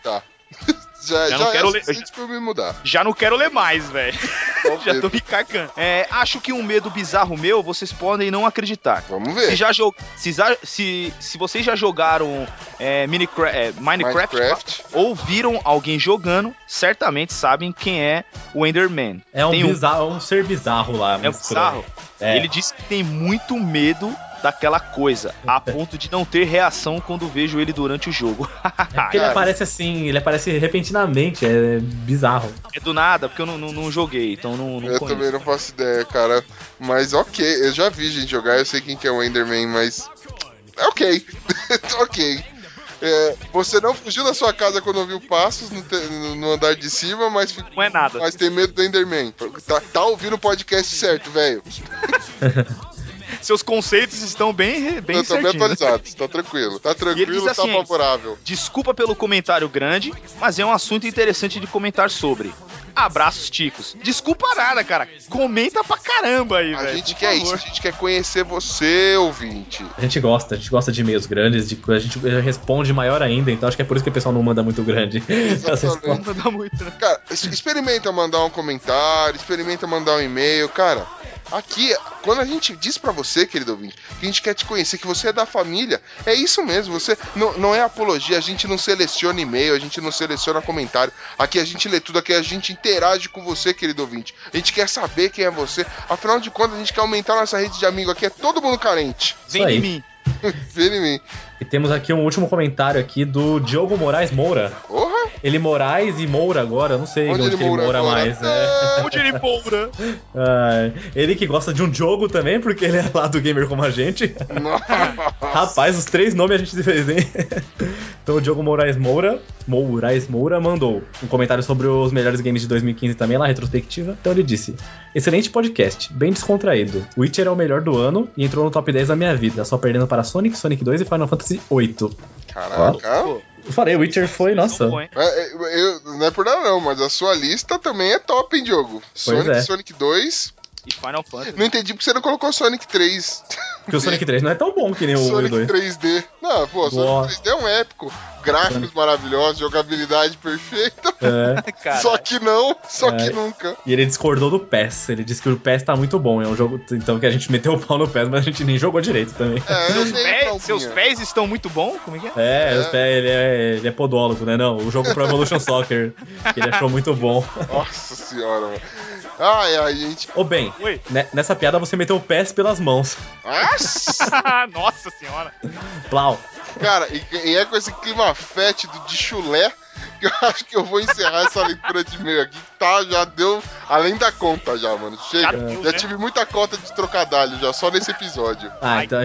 [SPEAKER 4] Já,
[SPEAKER 3] Já
[SPEAKER 4] já,
[SPEAKER 3] não quero
[SPEAKER 4] é
[SPEAKER 3] ler-
[SPEAKER 4] eu me mudar.
[SPEAKER 3] Já não quero ler mais, velho. Já tô me cagando.
[SPEAKER 7] É, acho que um medo bizarro meu, vocês podem não acreditar.
[SPEAKER 4] Vamos
[SPEAKER 7] Se,
[SPEAKER 4] ver.
[SPEAKER 7] já jo- se, se, se vocês já jogaram é, Minecra- é, Minecraft,
[SPEAKER 4] Minecraft.
[SPEAKER 7] ou viram alguém jogando, certamente sabem quem é o Enderman.
[SPEAKER 5] É um,
[SPEAKER 7] Tem um-
[SPEAKER 5] bizarro, um ser bizarro lá.
[SPEAKER 7] É um bizarro.
[SPEAKER 5] É.
[SPEAKER 7] Ele disse que tem muito medo daquela coisa, a ponto de não ter reação quando vejo ele durante o jogo.
[SPEAKER 5] É porque ele aparece assim, ele aparece repentinamente, é bizarro.
[SPEAKER 7] É do nada, porque eu não, não, não joguei, então não, não
[SPEAKER 4] Eu
[SPEAKER 7] conheço.
[SPEAKER 4] também não faço ideia, cara. Mas ok, eu já vi gente jogar, eu sei quem que é o Enderman, mas. É ok. ok. É, você não fugiu da sua casa quando ouviu passos no, te- no- andar de cima, mas,
[SPEAKER 3] Não é nada.
[SPEAKER 4] mas tem medo do Enderman. Tá, tá ouvindo o podcast certo, velho.
[SPEAKER 3] Seus conceitos estão bem, bem
[SPEAKER 4] tô bem atualizados, tá tranquilo. Tá tranquilo, tá
[SPEAKER 7] assim,
[SPEAKER 4] favorável.
[SPEAKER 7] Desculpa pelo comentário grande, mas é um assunto interessante de comentar sobre. Abraços, ticos.
[SPEAKER 3] Desculpa nada, cara. Comenta pra caramba aí,
[SPEAKER 4] A
[SPEAKER 3] velho.
[SPEAKER 4] gente quer
[SPEAKER 3] favor.
[SPEAKER 4] isso, a gente quer conhecer você, ouvinte.
[SPEAKER 5] A gente gosta, a gente gosta de e-mails grandes, de, a gente responde maior ainda, então acho que é por isso que o pessoal não manda muito grande.
[SPEAKER 3] Não dá muito, né?
[SPEAKER 4] Cara, experimenta mandar um comentário, experimenta mandar um e-mail, cara. Aqui, quando a gente diz pra você, querido ouvinte, que a gente quer te conhecer, que você é da família, é isso mesmo. Você não, não é apologia, a gente não seleciona e-mail, a gente não seleciona comentário. Aqui a gente lê tudo, aqui a gente interage com você, querido ouvinte. A gente quer saber quem é você. Afinal de contas, a gente quer aumentar nossa rede de amigos. Aqui é todo mundo carente.
[SPEAKER 7] Vem
[SPEAKER 5] aí.
[SPEAKER 7] mim.
[SPEAKER 4] Vem em mim.
[SPEAKER 5] E temos aqui um último comentário aqui do Diogo Moraes Moura.
[SPEAKER 4] Porra!
[SPEAKER 5] Ele Moraes e Moura agora, não sei onde,
[SPEAKER 4] Onde ele
[SPEAKER 5] ele mora mais. É.
[SPEAKER 3] Onde ele moura?
[SPEAKER 5] Ah, ele que gosta de um jogo também, porque ele é lá do gamer como a gente. Rapaz, os três nomes a gente fez, hein? Então o Diogo Moraes Moura, Moraes Moura mandou um comentário sobre os melhores games de 2015 também, lá, retrospectiva. Então ele disse: Excelente podcast, bem descontraído. Witcher é o melhor do ano e entrou no top 10 da minha vida, só perdendo para Sonic, Sonic 2 e Final Fantasy 8.
[SPEAKER 4] Caraca.
[SPEAKER 7] Pô,
[SPEAKER 5] Eu falei, Witcher foi, nossa.
[SPEAKER 4] É, é, eu- não é por nada não, mas a sua lista também é top, hein, Diogo? Sonic,
[SPEAKER 5] é.
[SPEAKER 4] Sonic 2.
[SPEAKER 7] E Final Fantasy.
[SPEAKER 4] Não entendi porque você não colocou Sonic 3.
[SPEAKER 5] Porque o Sonic 3 não é tão bom que nem o
[SPEAKER 4] Sonic
[SPEAKER 5] 2.
[SPEAKER 4] 3D. Não, pô,
[SPEAKER 5] Boa.
[SPEAKER 4] Sonic 3D é um épico. Gráficos maravilhosos, jogabilidade perfeita.
[SPEAKER 5] É,
[SPEAKER 7] Cara,
[SPEAKER 4] Só que não, só
[SPEAKER 5] É.
[SPEAKER 4] que nunca.
[SPEAKER 5] e ele discordou do PES. Ele disse que o PES tá muito bom. É um jogo. Então que a gente meteu o pau no PES, mas a gente nem jogou direito também.
[SPEAKER 4] É,
[SPEAKER 7] seus, pés, seus pés estão muito bons? Como é que é?
[SPEAKER 5] É,
[SPEAKER 4] É.
[SPEAKER 5] os pés, ele é, ele é podólogo, né? Não, o jogo Pro Evolution Soccer, que ele achou muito bom.
[SPEAKER 4] Nossa senhora, mano. Ai, ai, gente.
[SPEAKER 5] Ô, ne- nessa piada você meteu o PES pelas mãos.
[SPEAKER 4] Nossa
[SPEAKER 3] senhora.
[SPEAKER 5] Plau.
[SPEAKER 4] Cara, e, e é com esse clima fétido de chulé eu acho que eu vou encerrar essa leitura de e-mail aqui. que Tá, já deu além da conta já, mano. Chega.
[SPEAKER 3] Já né?
[SPEAKER 4] tive muita cota de trocadilho já, só nesse episódio.
[SPEAKER 5] Ah, então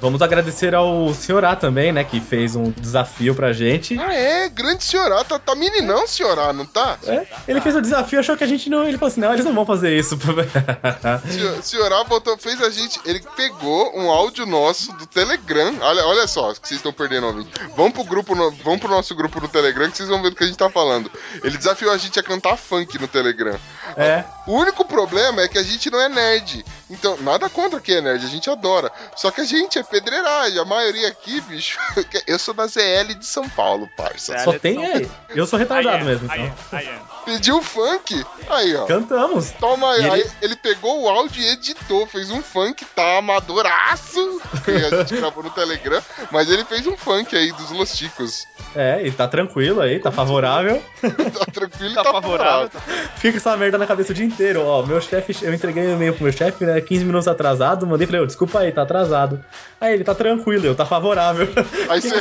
[SPEAKER 5] vamos agradecer ao Senhorá também, né? Que fez um desafio pra gente.
[SPEAKER 4] Ah, é? Grande senhorá. Tá, tá meninão, senhorá, não tá?
[SPEAKER 5] É, ele fez o desafio, achou que a gente não. Ele falou assim: não, eles não vão fazer isso.
[SPEAKER 4] Senhor- Senhorá botou, fez a gente. Ele pegou um áudio nosso do Telegram. Olha, olha só, que vocês estão perdendo ouvinte. Vamos pro grupo, no, vamos pro nosso grupo no Telegram que vocês vão ver do que a gente tá falando. Ele desafiou a gente a cantar funk no Telegram.
[SPEAKER 5] é.
[SPEAKER 4] O único problema é que a gente não é nerd. Então, nada contra quem é nerd, a gente adora. Só que a gente é pedreiragem. A maioria aqui, bicho. Eu sou da ZL de São Paulo, parça.
[SPEAKER 5] Só tem aí. Eu sou retardado
[SPEAKER 3] é,
[SPEAKER 5] mesmo, então.
[SPEAKER 3] é, aí é.
[SPEAKER 4] Pediu funk. Aí, ó.
[SPEAKER 5] Cantamos.
[SPEAKER 4] Toma aí.
[SPEAKER 5] Ele-
[SPEAKER 4] Aí ele pegou o áudio e editou. Fez um funk, tá amadoraço. Que a gente gravou no Telegram. Mas ele fez um funk aí dos Los Chicos.
[SPEAKER 5] É, e tá tranquilo aí, tá favorável.
[SPEAKER 4] Tá tranquilo e
[SPEAKER 3] Tá
[SPEAKER 4] tá
[SPEAKER 3] favorável.
[SPEAKER 4] favorável.
[SPEAKER 5] Fica com essa merda na cabeça o dia inteiro. Ó, meu chefe, eu entreguei o e-mail pro meu chefe, né? 15 minutos atrasado, mandei falei, ô, desculpa aí, tá atrasado. Aí ele tá tranquilo, eu tá favorável.
[SPEAKER 4] Aí você,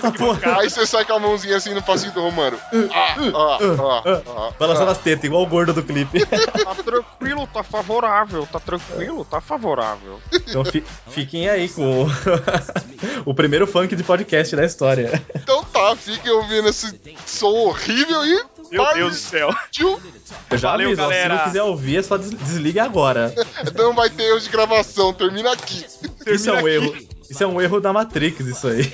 [SPEAKER 4] aí você sai com a mãozinha assim no passinho do Romano. Ah, ah, ah, ah,
[SPEAKER 5] Balançando
[SPEAKER 4] ah.
[SPEAKER 5] as tetas, igual o gordo do clipe.
[SPEAKER 7] Tá tranquilo, tá favorável. Tá tranquilo, tá favorável.
[SPEAKER 5] Então fi- fiquem aí com o primeiro funk de podcast da história.
[SPEAKER 4] Então tá, fiquem ouvindo esse som horrível e.
[SPEAKER 3] Meu Deus do céu.
[SPEAKER 5] Eu já
[SPEAKER 3] Valeu,
[SPEAKER 5] aviso, ó, se não quiser ouvir, é só des desliga agora.
[SPEAKER 4] Não vai ter erro de gravação, termina aqui.
[SPEAKER 5] Isso é um
[SPEAKER 3] Termina
[SPEAKER 5] erro. Isso é um erro da Matrix, isso aí.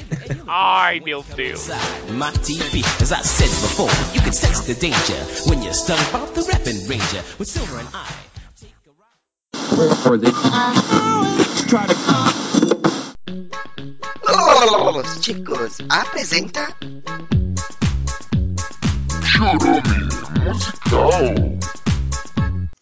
[SPEAKER 3] Ai, meu Deus.
[SPEAKER 8] My TV, as I said before, you can sense the danger when you're stung by the rapping ranger with silver and I.
[SPEAKER 9] Los chicos apresenta Chorume musical.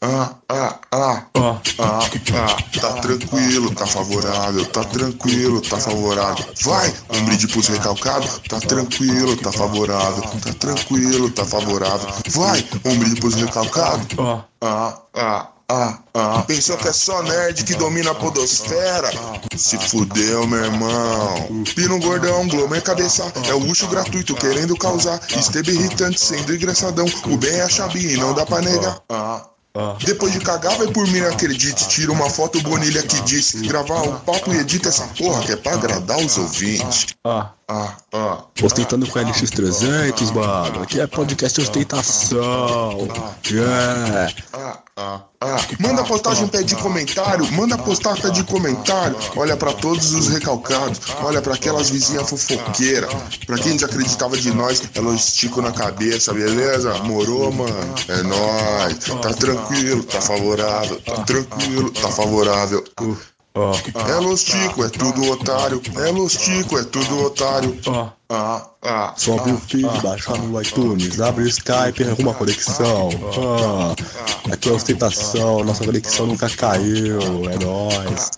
[SPEAKER 10] Ah, ah, ah, ah, ah, ah, tá tranquilo, tá favorável, tá tranquilo, tá favorável. Vai, um brinde pros recalcados, tá tranquilo, tá favorável, tá tranquilo, tá favorável. Vai, um brinde pros recalcados. Ah, ah, ah, ah. Pensou que é só nerd que domina a podosfera? Se fudeu, meu irmão. Pino gordão, Glomer cabeça, é o luxo gratuito querendo causar. Esteve irritante sendo engraçadão. O bem é a chabi e não dá pra negar. Ah. Depois de cagar, vai por mim, acredite. Tira uma foto bonilha que diz: gravar o papo e edita essa porra que é pra agradar os ouvintes. Ah, ah, ah.
[SPEAKER 11] Ostentando com a LX300, mano. Aqui é podcast ostentação.
[SPEAKER 10] Ah, ah, ah. Manda postagem, pede comentário. Manda postar, pede comentário. Olha pra todos os recalcados. Olha pra aquelas vizinhas fofoqueiras. Pra quem desacreditava de nós, elas esticam na cabeça, beleza? Morou, mano? É nóis. Tá tranquilo, tá favorável. Tá tranquilo, tá favorável. É Lostico, é tudo otário. É Lostico, é tudo otário. Ah, ah.
[SPEAKER 11] Sobe o feed, baixa no iTunes, abre o Skype arruma a conexão. Ah, aqui é ostentação, nossa conexão nunca caiu, é nóis.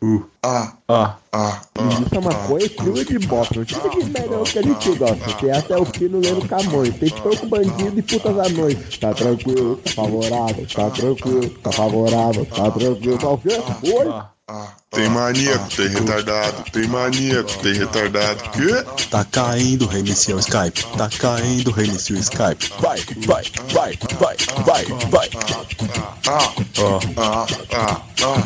[SPEAKER 11] Uh.
[SPEAKER 10] Ah,
[SPEAKER 11] ah,
[SPEAKER 10] ah.
[SPEAKER 12] Isso é maconha crua de bota. O tipo de melhor que a gente gosta. Tem até o fino lendo Camões. Tem pouco bandido e putas anões. Tá tranquilo, tá favorável, tá tranquilo, tá favorável, tá tranquilo. Tá o quê? Oi?
[SPEAKER 10] Tem maníaco, tem retardado, tem maníaco, tem retardado. Que?
[SPEAKER 11] Tá caindo, reinicia o Skype. Tá caindo, reinicia o Skype. Vai, vai, vai, vai, vai, vai.
[SPEAKER 10] Ah, ah, ah, ah. ah.